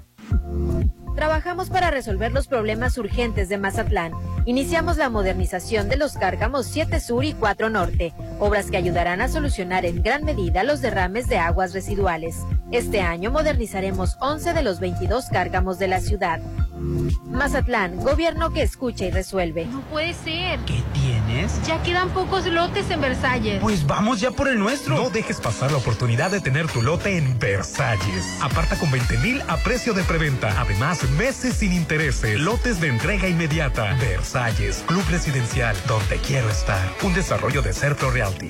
Trabajamos para resolver los problemas urgentes de Mazatlán. Iniciamos la modernización de los cárgamos 7 Sur y 4 Norte, obras que ayudarán a solucionar en gran medida los derrames de aguas residuales. Este año modernizaremos 11 de los 22 cárgamos de la ciudad. Mazatlán, gobierno que escucha y resuelve. No puede ser. ¿Qué tienes? Ya quedan pocos lotes en Versalles. Pues vamos ya por el nuestro. No dejes pasar la oportunidad de tener tu lote en Versalles. Aparta con 20 mil a precio de preventa. Además, meses sin intereses. Lotes de entrega inmediata. Versalles, Club Residencial, donde quiero estar. Un desarrollo de Certo Realty.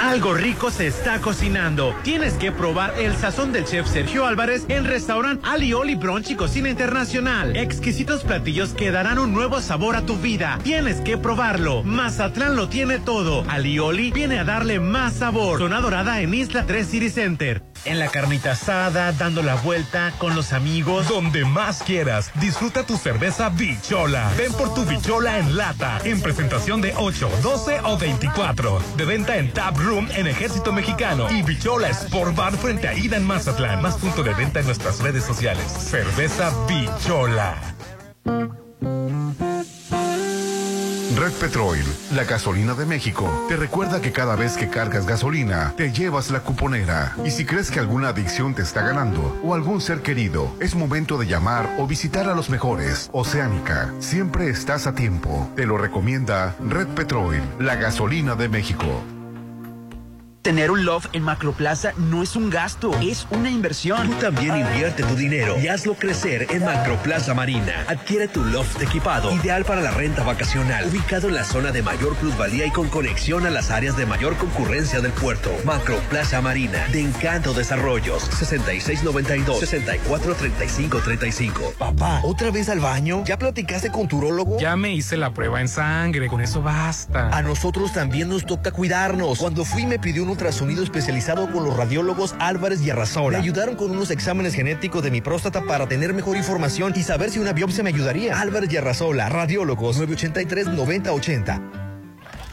Algo rico se está cocinando. Tienes que probar el sazón del chef Sergio Álvarez en restaurante Alioli Brunch y Cocina Internacional. Exquisitos platillos que darán un nuevo sabor a tu vida. Tienes que probarlo. Mazatlán lo tiene todo. Alioli viene a darle más sabor. Zona Dorada en Isla 3 City Center. En la carnita asada, dando la vuelta con los amigos. Donde más quieras, disfruta tu cerveza Bichola. Ven por tu Bichola en lata, en presentación de 8, 12 o 24. De venta en Tap Room en Ejército Mexicano y Bichola Sport Bar frente a Ida en Mazatlán. Más punto de venta en nuestras redes sociales. Cerveza Bichola. Red Petrol, la gasolina de México, te recuerda que cada vez que cargas gasolina, te llevas la cuponera. Y si crees que alguna adicción te está ganando o algún ser querido, es momento de llamar o visitar a los mejores. Oceánica, siempre estás a tiempo. Te lo recomienda Red Petrol, la gasolina de México. Tener un loft en Macroplaza no es un gasto, es una inversión. Tú también invierte tu dinero y hazlo crecer en Macroplaza Marina. Adquiere tu loft equipado, ideal para la renta vacacional, ubicado en la zona de mayor plusvalía y con conexión a las áreas de mayor concurrencia del puerto. Macroplaza Marina, de Encanto Desarrollos, 6692-643535. Papá, ¿otra vez al baño? ¿Ya platicaste con tu urólogo? Ya me hice la prueba en sangre, con eso basta. A nosotros también nos toca cuidarnos. Cuando fui me pidió un ultrasonido especializado con los radiólogos Álvarez y Arrasola. Me ayudaron con unos exámenes genéticos de mi próstata para tener mejor información y saber si una biopsia me ayudaría. Álvarez y Arrasola, radiólogos 983-9080.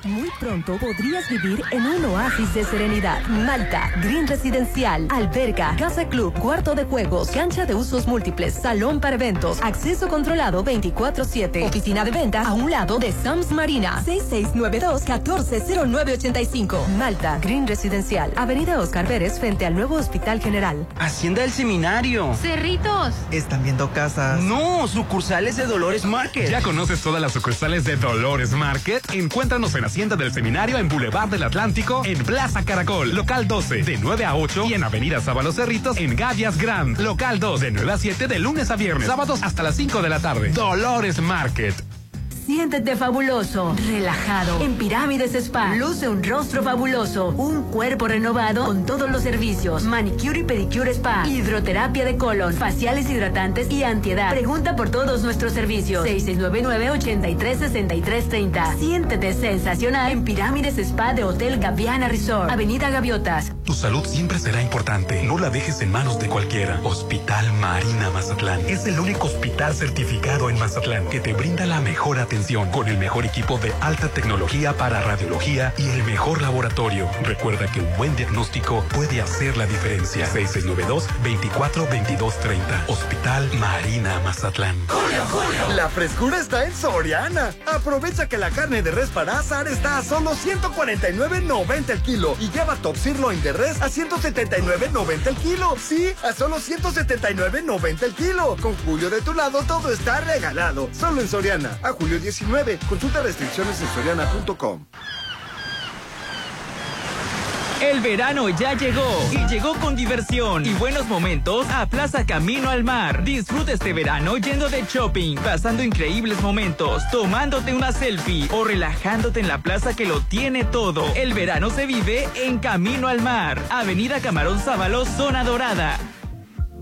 Muy pronto podrías vivir en un oasis de serenidad. Malta, Green Residencial, alberga, casa club, cuarto de juegos, cancha de usos múltiples, salón para eventos, acceso controlado 24-7, oficina de venta a un lado de Sams Marina, 6692-140985. Malta, Green Residencial, Avenida Oscar Pérez frente al nuevo Hospital General. Hacienda del Seminario. Cerritos. Están viendo casas. No, sucursales de Dolores Market. ¿Ya conoces todas las sucursales de Dolores Market? Encuéntranos en Hacienda del Seminario en Boulevard del Atlántico, en Plaza Caracol, local 12, de 9 a 8 y en Avenida Sábalo Cerritos, en Gavias Grand, local 2, de 9 a 7 de lunes a viernes, sábados hasta las 5 de la tarde. Dolores Market. Siéntete fabuloso, relajado. En Pirámides Spa, luce un rostro fabuloso, un cuerpo renovado con todos los servicios. Manicure y pedicure spa, hidroterapia de colon, faciales hidratantes y antiedad. Pregunta por todos nuestros servicios. 6699-836330. Siéntete sensacional en Pirámides Spa de Hotel Gaviana Resort, Avenida Gaviotas. Tu salud siempre será importante. No la dejes en manos de cualquiera. Hospital Marina Mazatlán es el único hospital certificado en Mazatlán que te brinda la mejor atención con el mejor equipo de alta tecnología para radiología y el mejor laboratorio. Recuerda que un buen diagnóstico puede hacer la diferencia. 6692-242230. Hospital Marina Mazatlán. La frescura está en Soriana. Aprovecha que la carne de res para asar está a solo 149.90 el kilo y lleva top sirloin de res a 179.90 el kilo. Sí, a solo 179.90 el kilo. Con Julio de tu lado todo está regalado. Solo en Soriana. A julio 19. Consulta restricciones en soriana.com. El verano ya llegó y llegó con diversión y buenos momentos a Plaza Camino al Mar. Disfruta este verano yendo de shopping, pasando increíbles momentos, tomándote una selfie o relajándote en la plaza que lo tiene todo. El verano se vive en Camino al Mar, Avenida Camarón Sábalo, Zona Dorada.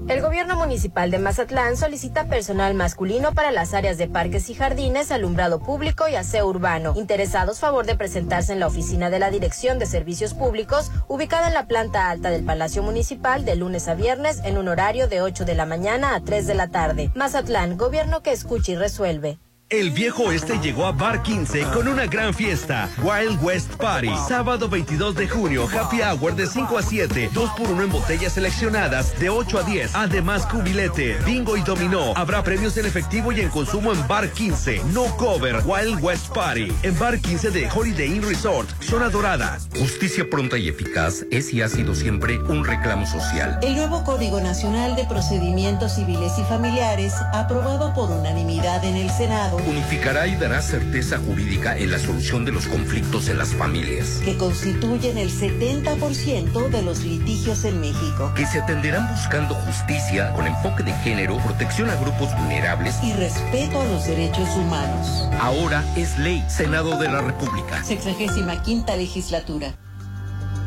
El gobierno municipal de Mazatlán solicita personal masculino para las áreas de parques y jardines, alumbrado público y aseo urbano. Interesados, favor de presentarse en la oficina de la Dirección de Servicios Públicos, ubicada en la planta alta del Palacio Municipal, de lunes a viernes, en un horario de 8 de la mañana a 3 de la tarde. Mazatlán, gobierno que escucha y resuelve. El viejo oeste llegó a Bar 15 con una gran fiesta. Wild West Party. Sábado 22 de junio. Happy Hour de 5 a 7. 2 por 1 en botellas seleccionadas de 8 a 10. Además, cubilete, bingo y dominó. Habrá premios en efectivo y en consumo en Bar 15. No cover. Wild West Party. En Bar 15 de Holiday Inn Resort. Zona Dorada. Justicia pronta y eficaz es y ha sido siempre un reclamo social. El nuevo Código Nacional de Procedimientos Civiles y Familiares, aprobado por unanimidad en el Senado, unificará y dará certeza jurídica en la solución de los conflictos en las familias. que constituyen el 70% de los litigios en México. Que se atenderán buscando justicia con enfoque de género, protección a grupos vulnerables Y respeto a los derechos humanos. Ahora es ley. Senado de la República. Sexagésima quinta legislatura.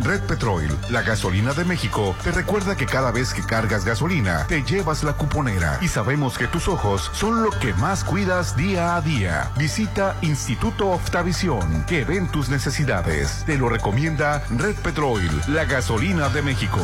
Red Petrol, la gasolina de México, te recuerda que cada vez que cargas gasolina, te llevas la cuponera. Y sabemos que tus ojos son lo que más cuidas día a día. Visita Instituto Oftavisión, que ven tus necesidades. Te lo recomienda Red Petrol, la gasolina de México.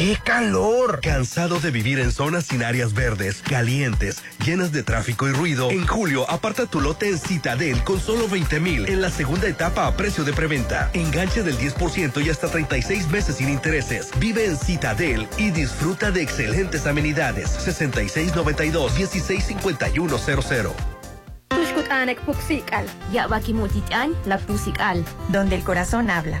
¡Qué calor! ¿Cansado de vivir en zonas sin áreas verdes, calientes, llenas de tráfico y ruido? En julio, aparta tu lote en Citadel con solo 20 mil en la segunda etapa a precio de preventa. Enganche del 10% y hasta 36 meses sin intereses. Vive en Citadel y disfruta de excelentes amenidades. 6692-165100. Tushkutanek Puxical. Yabakimutitan, la Puxical. Donde el corazón habla.